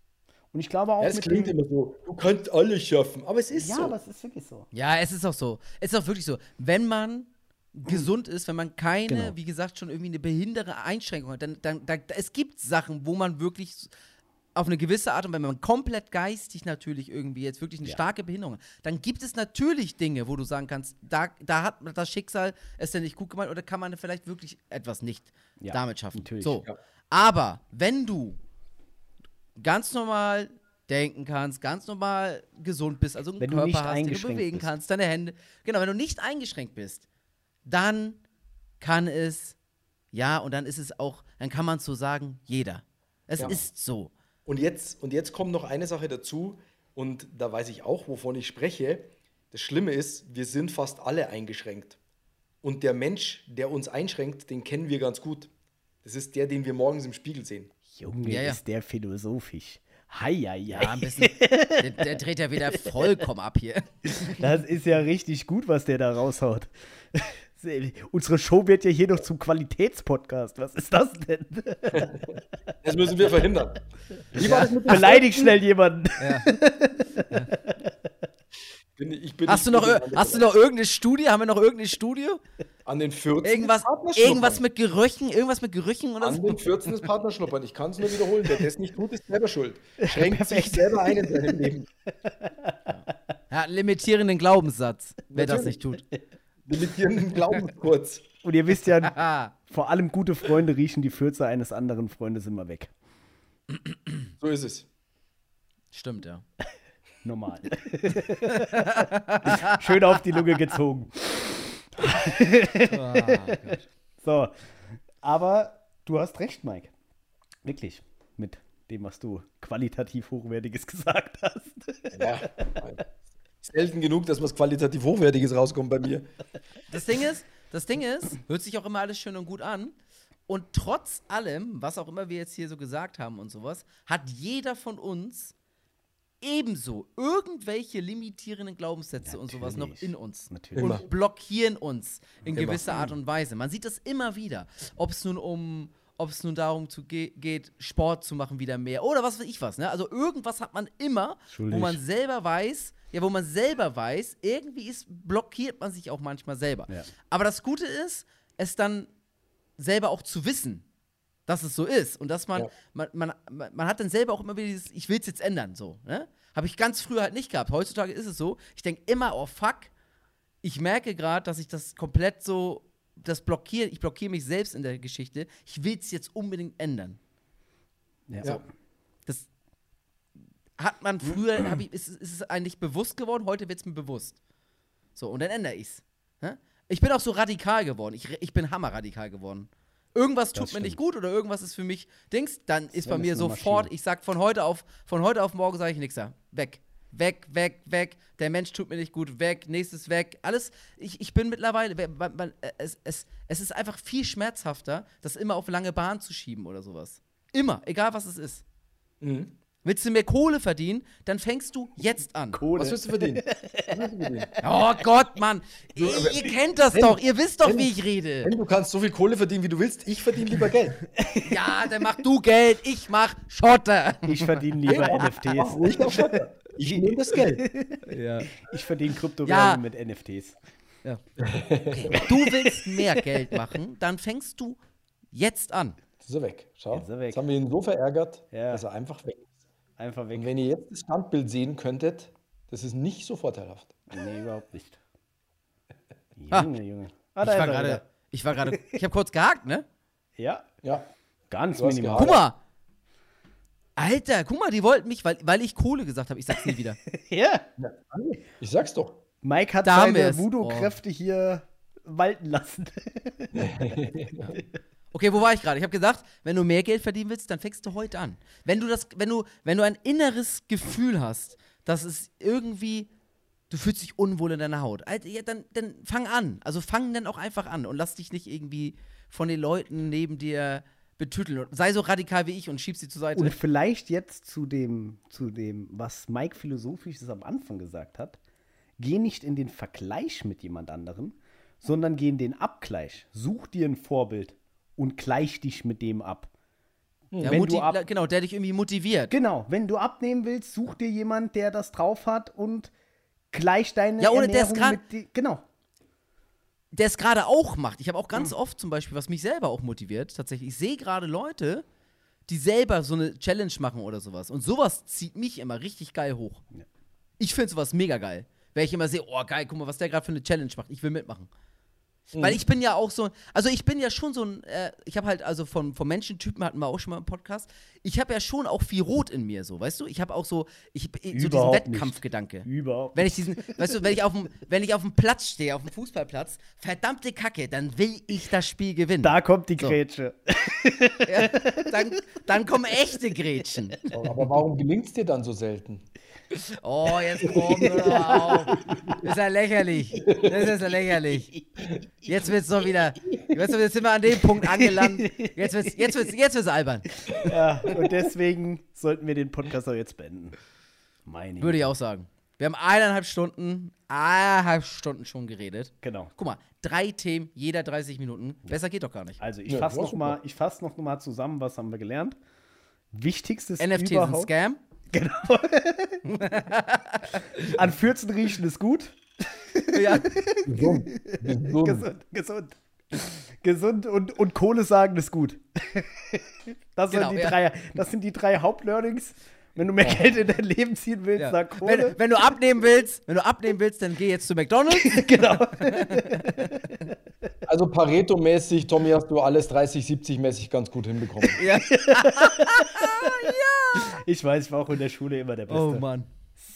Und ich glaube auch Ja, es mit klingt dem, immer so, du kannst alles schaffen, aber es ist Ja, so. aber es ist wirklich so. Ja, es ist auch so. Es ist auch wirklich so. Wenn man gesund ist, wenn man keine, Genau. wie gesagt, schon irgendwie eine behinderte Einschränkung hat, dann, dann, dann es gibt Sachen, wo man wirklich auf eine gewisse Art und wenn man komplett geistig natürlich irgendwie jetzt wirklich eine Ja. starke Behinderung hat, dann gibt es natürlich Dinge, wo du sagen kannst, da, da hat das Schicksal es denn nicht gut gemeint oder kann man vielleicht wirklich etwas nicht Ja, damit schaffen. natürlich. So. Ja. Aber wenn du ganz normal denken kannst, ganz normal gesund bist, also einen Wenn du Körper nicht hast, den du bewegen bist. kannst, deine Hände. Genau, wenn du nicht eingeschränkt bist, dann kann es, ja, und dann ist es auch, dann kann man so sagen, jeder. Es Ja. ist so. Und jetzt, und jetzt kommt noch eine Sache dazu, und da weiß ich auch, wovon ich spreche. Das Schlimme ist, wir sind fast alle eingeschränkt. Und der Mensch, der uns einschränkt, den kennen wir ganz gut. Das ist der, den wir morgens im Spiegel sehen. Junge, Ja, ja. ist der philosophisch. Heieiei. Ja, ein bisschen. der, der dreht ja wieder vollkommen ab hier. Das ist ja richtig gut, was der da raushaut. Unsere Show wird ja hier noch zum Qualitätspodcast. Was ist das denn? Das müssen wir verhindern. Wie war das mit dem Beleidig schnell jemanden. Bin, ich bin Hast du, noch, hast du noch irgendeine Studie? Haben wir noch irgendeine Studie? An den 14 Irgendwas, irgendwas mit Gerüchen, irgendwas mit Gerüchen oder An so? den 14 ist Partnerschnuppern. Ich kann es nur wiederholen. Wer das nicht tut, ist selber schuld. Schränkt sich Perfekt. selber ein in seinem Leben. Ja, limitierenden Glaubenssatz, wer das nicht Natürlich. Tut. Limitierenden Glaubenskurs. Und ihr wisst ja, vor allem gute Freunde riechen die Fürze eines anderen Freundes immer weg. So ist es. stimmt, ja. Normal. Schön auf die Lunge gezogen. So, aber du hast recht, Mike. Wirklich. Mit dem, was du qualitativ Hochwertiges gesagt hast. Ja. Selten genug, dass was qualitativ Hochwertiges rauskommt bei mir. Das Ding ist, das Ding ist, hört sich auch immer alles schön und gut an. Und trotz allem, was auch immer wir jetzt hier so gesagt haben und sowas, hat jeder von uns ebenso irgendwelche limitierenden Glaubenssätze und sowas noch Natürlich. in uns. Natürlich. Und Immer. blockieren uns in Immer. gewisser Art und Weise. Man sieht das immer wieder. Ob es nun um, ob es nun darum zu ge geht, Sport zu machen wieder mehr oder was weiß ich was. Ne? Also irgendwas hat man immer, wo Schuldig. man selber weiß, ja, wo man selber weiß, irgendwie ist, blockiert man sich auch manchmal selber. Ja. Aber das Gute ist, es dann selber auch zu wissen, dass es so ist und dass man, Ja. man, man, man, hat dann selber auch immer wieder dieses, ich will es jetzt ändern, so, ne? Habe ich ganz früher halt nicht gehabt. Heutzutage ist es so, ich denke immer, oh fuck, ich merke gerade, dass ich das komplett so, das blockiere, ich blockiere mich selbst in der Geschichte. Ich will es jetzt unbedingt ändern. Ja. Ja. Das hat man früher, hab ich, ist, ist es eigentlich bewusst geworden, heute wird es mir bewusst. So, und dann ändere ich's. Ne? Ich bin auch so radikal geworden. Ich, ich bin hammerradikal geworden. Irgendwas tut mir nicht gut oder irgendwas ist für mich Dings, dann ist bei mir ist sofort, Maschine. ich sag von heute auf, von heute auf morgen sage ich nichts da. Weg. Weg, weg, weg. Der Mensch tut mir nicht gut. Weg. Nächstes weg. Alles. Ich, ich bin mittlerweile. wer- man, man, es, es, es ist einfach viel schmerzhafter, das immer auf lange Bahn zu schieben oder sowas. Immer. Egal was es ist. Mhm. Willst du mehr Kohle verdienen, dann fängst du jetzt an. Kohle. Was willst du verdienen? Du? Oh Gott, Mann. Ihr, ihr kennt das doch. Ihr wisst doch, wenn- wie ich rede. Wenn du kannst so viel Kohle verdienen, wie du willst, ich verdiene lieber Geld. Ja, dann mach du Geld, ich mach Schotter. Ich verdiene lieber Mach NFTs. ruhig auf Schotter. Ich nehme das Geld. Ja. Ich verdiene Kryptowährungen Ja. mit NFTs. ja. Okay. Du willst mehr Geld machen, dann fängst du jetzt an. Jetzt ist er weg. Schau. Jetzt ist er weg. Jetzt haben wir ihn so verärgert, Ja. dass er einfach weg ist. Einfach weg. Und wenn ihr jetzt das Standbild sehen könntet, das ist nicht so vorteilhaft. Nee, überhaupt nicht. Ah. Junge, Junge. Ah, Ich war wieder. ich war gerade, ich habe kurz gehakt, ne? Ja, Ja. ganz Du minimal. Guck mal. Alter, guck mal, die wollten mich, weil, weil ich Kohle gesagt habe. Ich sag's nie wieder. Ja. Ich sag's doch. Mike hat Da haben seine wir's. Voodoo-Kräfte hier walten lassen. Okay, wo war ich gerade? Ich habe gesagt, wenn du mehr Geld verdienen willst, dann fängst du heute an. Wenn du das, wenn du, wenn du ein inneres Gefühl hast, dass es irgendwie, du fühlst dich unwohl in deiner Haut, Alter, ja, dann, dann fang an. Also fang dann auch einfach an und lass dich nicht irgendwie von den Leuten neben dir betütteln. Sei so radikal wie ich und schieb sie zur Seite. Und vielleicht jetzt zu dem, zu dem, was Mike Philosophisches am Anfang gesagt hat. Geh nicht in den Vergleich mit jemand anderem, sondern geh in den Abgleich. Such dir ein Vorbild und gleich dich mit dem ab. Ja, Wenn du ab- genau, der dich irgendwie motiviert. Genau, wenn du abnehmen willst, such dir jemand, der das drauf hat und gleich deine Ja, ohne der ist Ernährung mit Genau. der es gerade auch macht. Ich habe auch Mhm. ganz oft zum Beispiel, was mich selber auch motiviert, tatsächlich, ich sehe gerade Leute, die selber so eine Challenge machen oder sowas. Und sowas zieht mich immer richtig geil hoch. Ich finde sowas mega geil. Wenn ich immer sehe, oh geil, guck mal, was der gerade für eine Challenge macht. Ich will mitmachen. Mhm. Weil ich bin ja auch so, also ich bin ja schon so ein, äh, ich habe halt, also von, von Menschentypen hatten wir auch schon mal im Podcast, ich habe ja schon auch viel Rot in mir, so, weißt du? Ich habe auch so, ich, so diesen. Wettkampfgedanke. Überhaupt. Wenn ich diesen, weißt du, wenn ich auf dem, wenn ich auf dem Platz stehe, auf dem Fußballplatz, verdammte Kacke, dann will ich das Spiel gewinnen. Da kommt die So. Grätsche. Ja, dann, dann kommen echte Gretchen. Aber warum gelingt es dir dann so selten? Oh, jetzt komm hör auf. Ist ja lächerlich. Das ist ja lächerlich. Jetzt wird's doch wieder. Jetzt sind wir an dem Punkt angelangt. Jetzt wird's, jetzt wird's, jetzt wird's albern. Ja, und deswegen sollten wir den Podcast auch jetzt beenden. Meine Würde ich auch sagen. Wir haben eineinhalb Stunden, eineinhalb Stunden schon geredet. Genau. Guck mal, drei Themen, jeder 30 Minuten. Besser geht doch gar nicht. Also ich Ja, fasse noch, super. mal, ich fass noch mal zusammen, was haben wir gelernt. Wichtigstes NFT ist ein überhaupt. Scam. An Fürzen riechen ist gut. Ja. Gesund. Gesund. Gesund, gesund. Gesund und, und Kohle sagen ist gut. Das, Genau, sind die ja. drei, das sind die drei Hauptlearnings. Wenn du mehr Geld in dein Leben ziehen willst, Ja. sag Kohle. Wenn, wenn du abnehmen willst, wenn du abnehmen willst, dann geh jetzt zu McDonald's. genau. Also Pareto-mäßig, Tommy, hast du alles 30-70-mäßig ganz gut hinbekommen. ja. Ich weiß, ich war auch in der Schule immer der Beste. Oh Mann.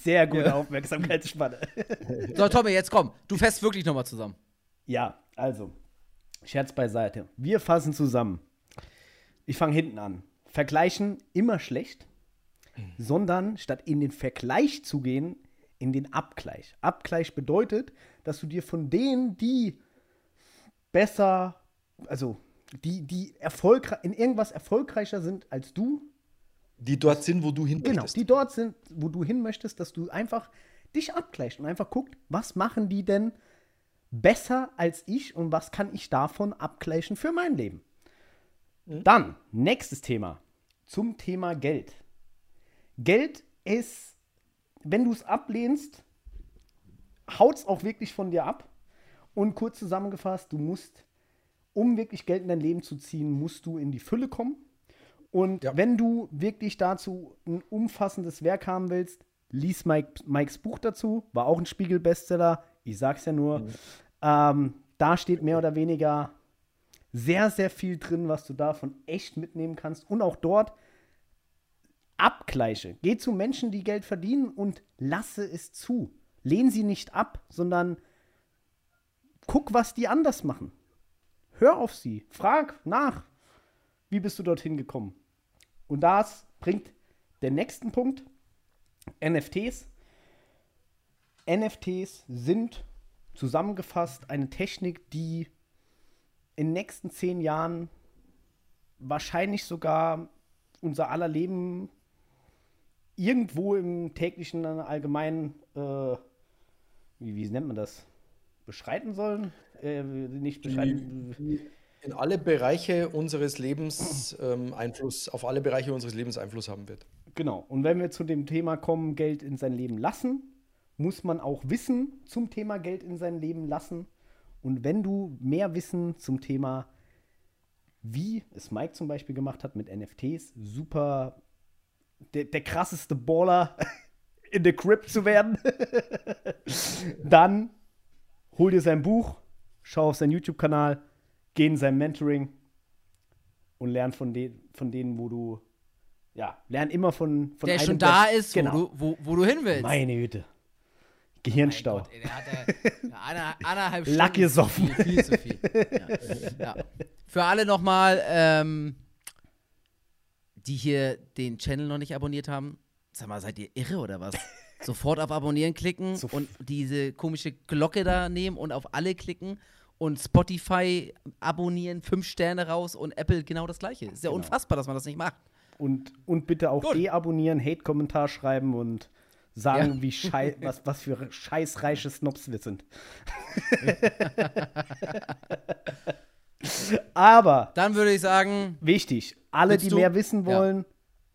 Sehr gute Aufmerksamkeitsspanne. So, Tommy, jetzt komm. Du fährst wirklich nochmal zusammen. Ja, also, Scherz beiseite. Wir fassen zusammen. Ich fange hinten an. Vergleichen immer schlecht, sondern statt in den Vergleich zu gehen, in den Abgleich. Abgleich bedeutet, dass du dir von denen, die besser, also die, die erfolgreich, in irgendwas erfolgreicher sind als du, Die dort sind, wo du hin Genau, möchtest. die dort sind, wo du hin möchtest, dass du einfach dich abgleichst und einfach guckt, was machen die denn besser als ich und was kann ich davon abgleichen für mein Leben. Dann, nächstes Thema, zum Thema Geld. Geld ist, wenn du es ablehnst, haut es auch wirklich von dir ab. Und kurz zusammengefasst, du musst, um wirklich Geld in dein Leben zu ziehen, musst du in die Fülle kommen. Und Ja. wenn du wirklich dazu ein umfassendes Werk haben willst, lies Mike, Mikes Buch dazu, war auch ein Spiegel-Bestseller, ich sag's ja nur. Ähm, da steht mehr oder weniger sehr, sehr viel drin, was du davon echt mitnehmen kannst. Und auch dort Abgleiche. Geh zu Menschen, die Geld verdienen und lasse es zu. Lehn sie nicht ab, sondern guck, was die anders machen. Hör auf sie. Frag nach. Wie bist du dorthin gekommen? Und das bringt den nächsten Punkt. NFTs. NFTs sind zusammengefasst eine Technik, die in den nächsten zehn Jahren wahrscheinlich sogar unser aller Leben irgendwo im täglichen äh, allgemeinen, äh, wie, wie nennt man das, beschreiten sollen? Äh, nicht beschreiten. In alle Bereiche unseres Lebens ähm, Einfluss, auf alle Bereiche unseres Lebens Einfluss haben wird. Genau. Und wenn wir zu dem Thema kommen, Geld in sein Leben lassen, muss man auch Wissen zum Thema Geld in sein Leben lassen. Und wenn du mehr Wissen zum Thema, wie es Mike zum Beispiel gemacht hat mit NFTs, super, der, der krasseste Baller in der Crypt zu werden, dann hol dir sein Buch, schau auf seinen YouTube-Kanal, geh in sein Mentoring und lern von, den, von denen, wo du, ja, lern immer von, von Der schon da der- ist, genau. wo, du, wo, wo du hin willst. Meine Güte. Gehirnstau. Gott, ey, der hat ja eine, eineinhalb Lack Stunden gesoffen. Viel, viel zu viel. Ja. Ja. Für alle nochmal, ähm, die hier den Channel noch nicht abonniert haben, sag mal, seid ihr irre oder was? Sofort auf Abonnieren klicken Sof- und diese komische Glocke da nehmen und auf alle klicken und Spotify abonnieren, fünf Sterne raus und Apple genau das gleiche. Ist ja unfassbar, dass man das nicht macht. Und, und bitte auch deabonnieren, Hate-Kommentar schreiben und sagen, Ja. wie schei was, was für scheißreiche Snobs wir sind. Aber Dann würde ich sagen, wichtig, alle, die du? mehr wissen Ja. wollen,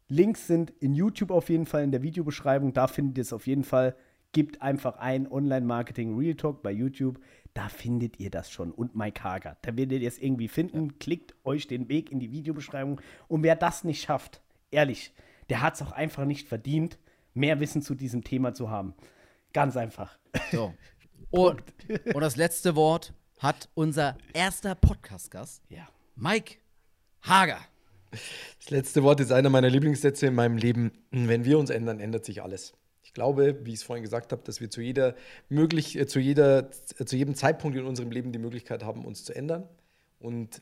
Links sind in YouTube auf jeden Fall in der Videobeschreibung. Da findet ihr es auf jeden Fall. Gebt einfach ein Online-Marketing Real Talk bei YouTube. Da findet ihr das schon. Und Mike Hager. Da werdet ihr es irgendwie finden. Klickt euch den Weg in die Videobeschreibung. Und wer das nicht schafft, ehrlich, der hat es auch einfach nicht verdient, mehr Wissen zu diesem Thema zu haben. Ganz einfach. so. Und, und das letzte Wort hat unser erster Podcast-Gast, Ja. Mike Hager. Das letzte Wort ist einer meiner Lieblingssätze in meinem Leben. Wenn wir uns ändern, ändert sich alles. Ich glaube, wie ich es vorhin gesagt habe, dass wir zu jeder möglich, äh, zu jeder, äh, zu jedem Zeitpunkt in unserem Leben die Möglichkeit haben, uns zu ändern. Und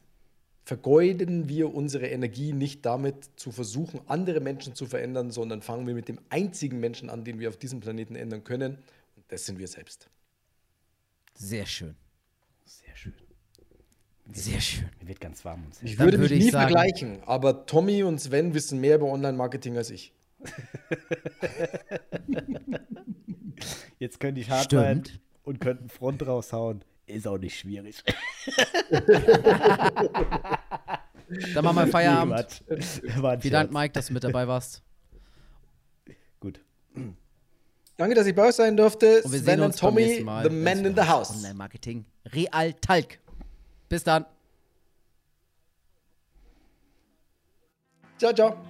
vergeuden wir unsere Energie nicht damit zu versuchen, andere Menschen zu verändern, sondern fangen wir mit dem einzigen Menschen an, den wir auf diesem Planeten ändern können. Und das sind wir selbst. Sehr schön. Sehr schön. Sehr schön. Mir wird ganz warm und Ich Dann würde würde mich ich nie sagen- vergleichen, aber Tommy und Sven wissen mehr über Online-Marketing als ich. Jetzt könnte ich hart Stimmt. sein und könnte einen Front raushauen. Ist auch nicht schwierig. Dann machen wir Feierabend. Vielen Dank. Mike, dass du mit dabei warst. Gut. Danke, dass ich bei euch sein durfte. Und wir Sven sehen und uns beim Tommy, nächsten Mal. the man in the house. Online-Marketing. Real Talk. Bis dann. Ciao, ciao.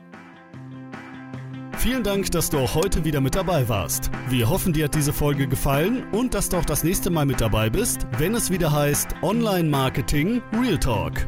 Vielen Dank, dass du auch heute wieder mit dabei warst. Wir hoffen, dir hat diese Folge gefallen und dass du auch das nächste Mal mit dabei bist, wenn es wieder heißt Online Marketing Real Talk.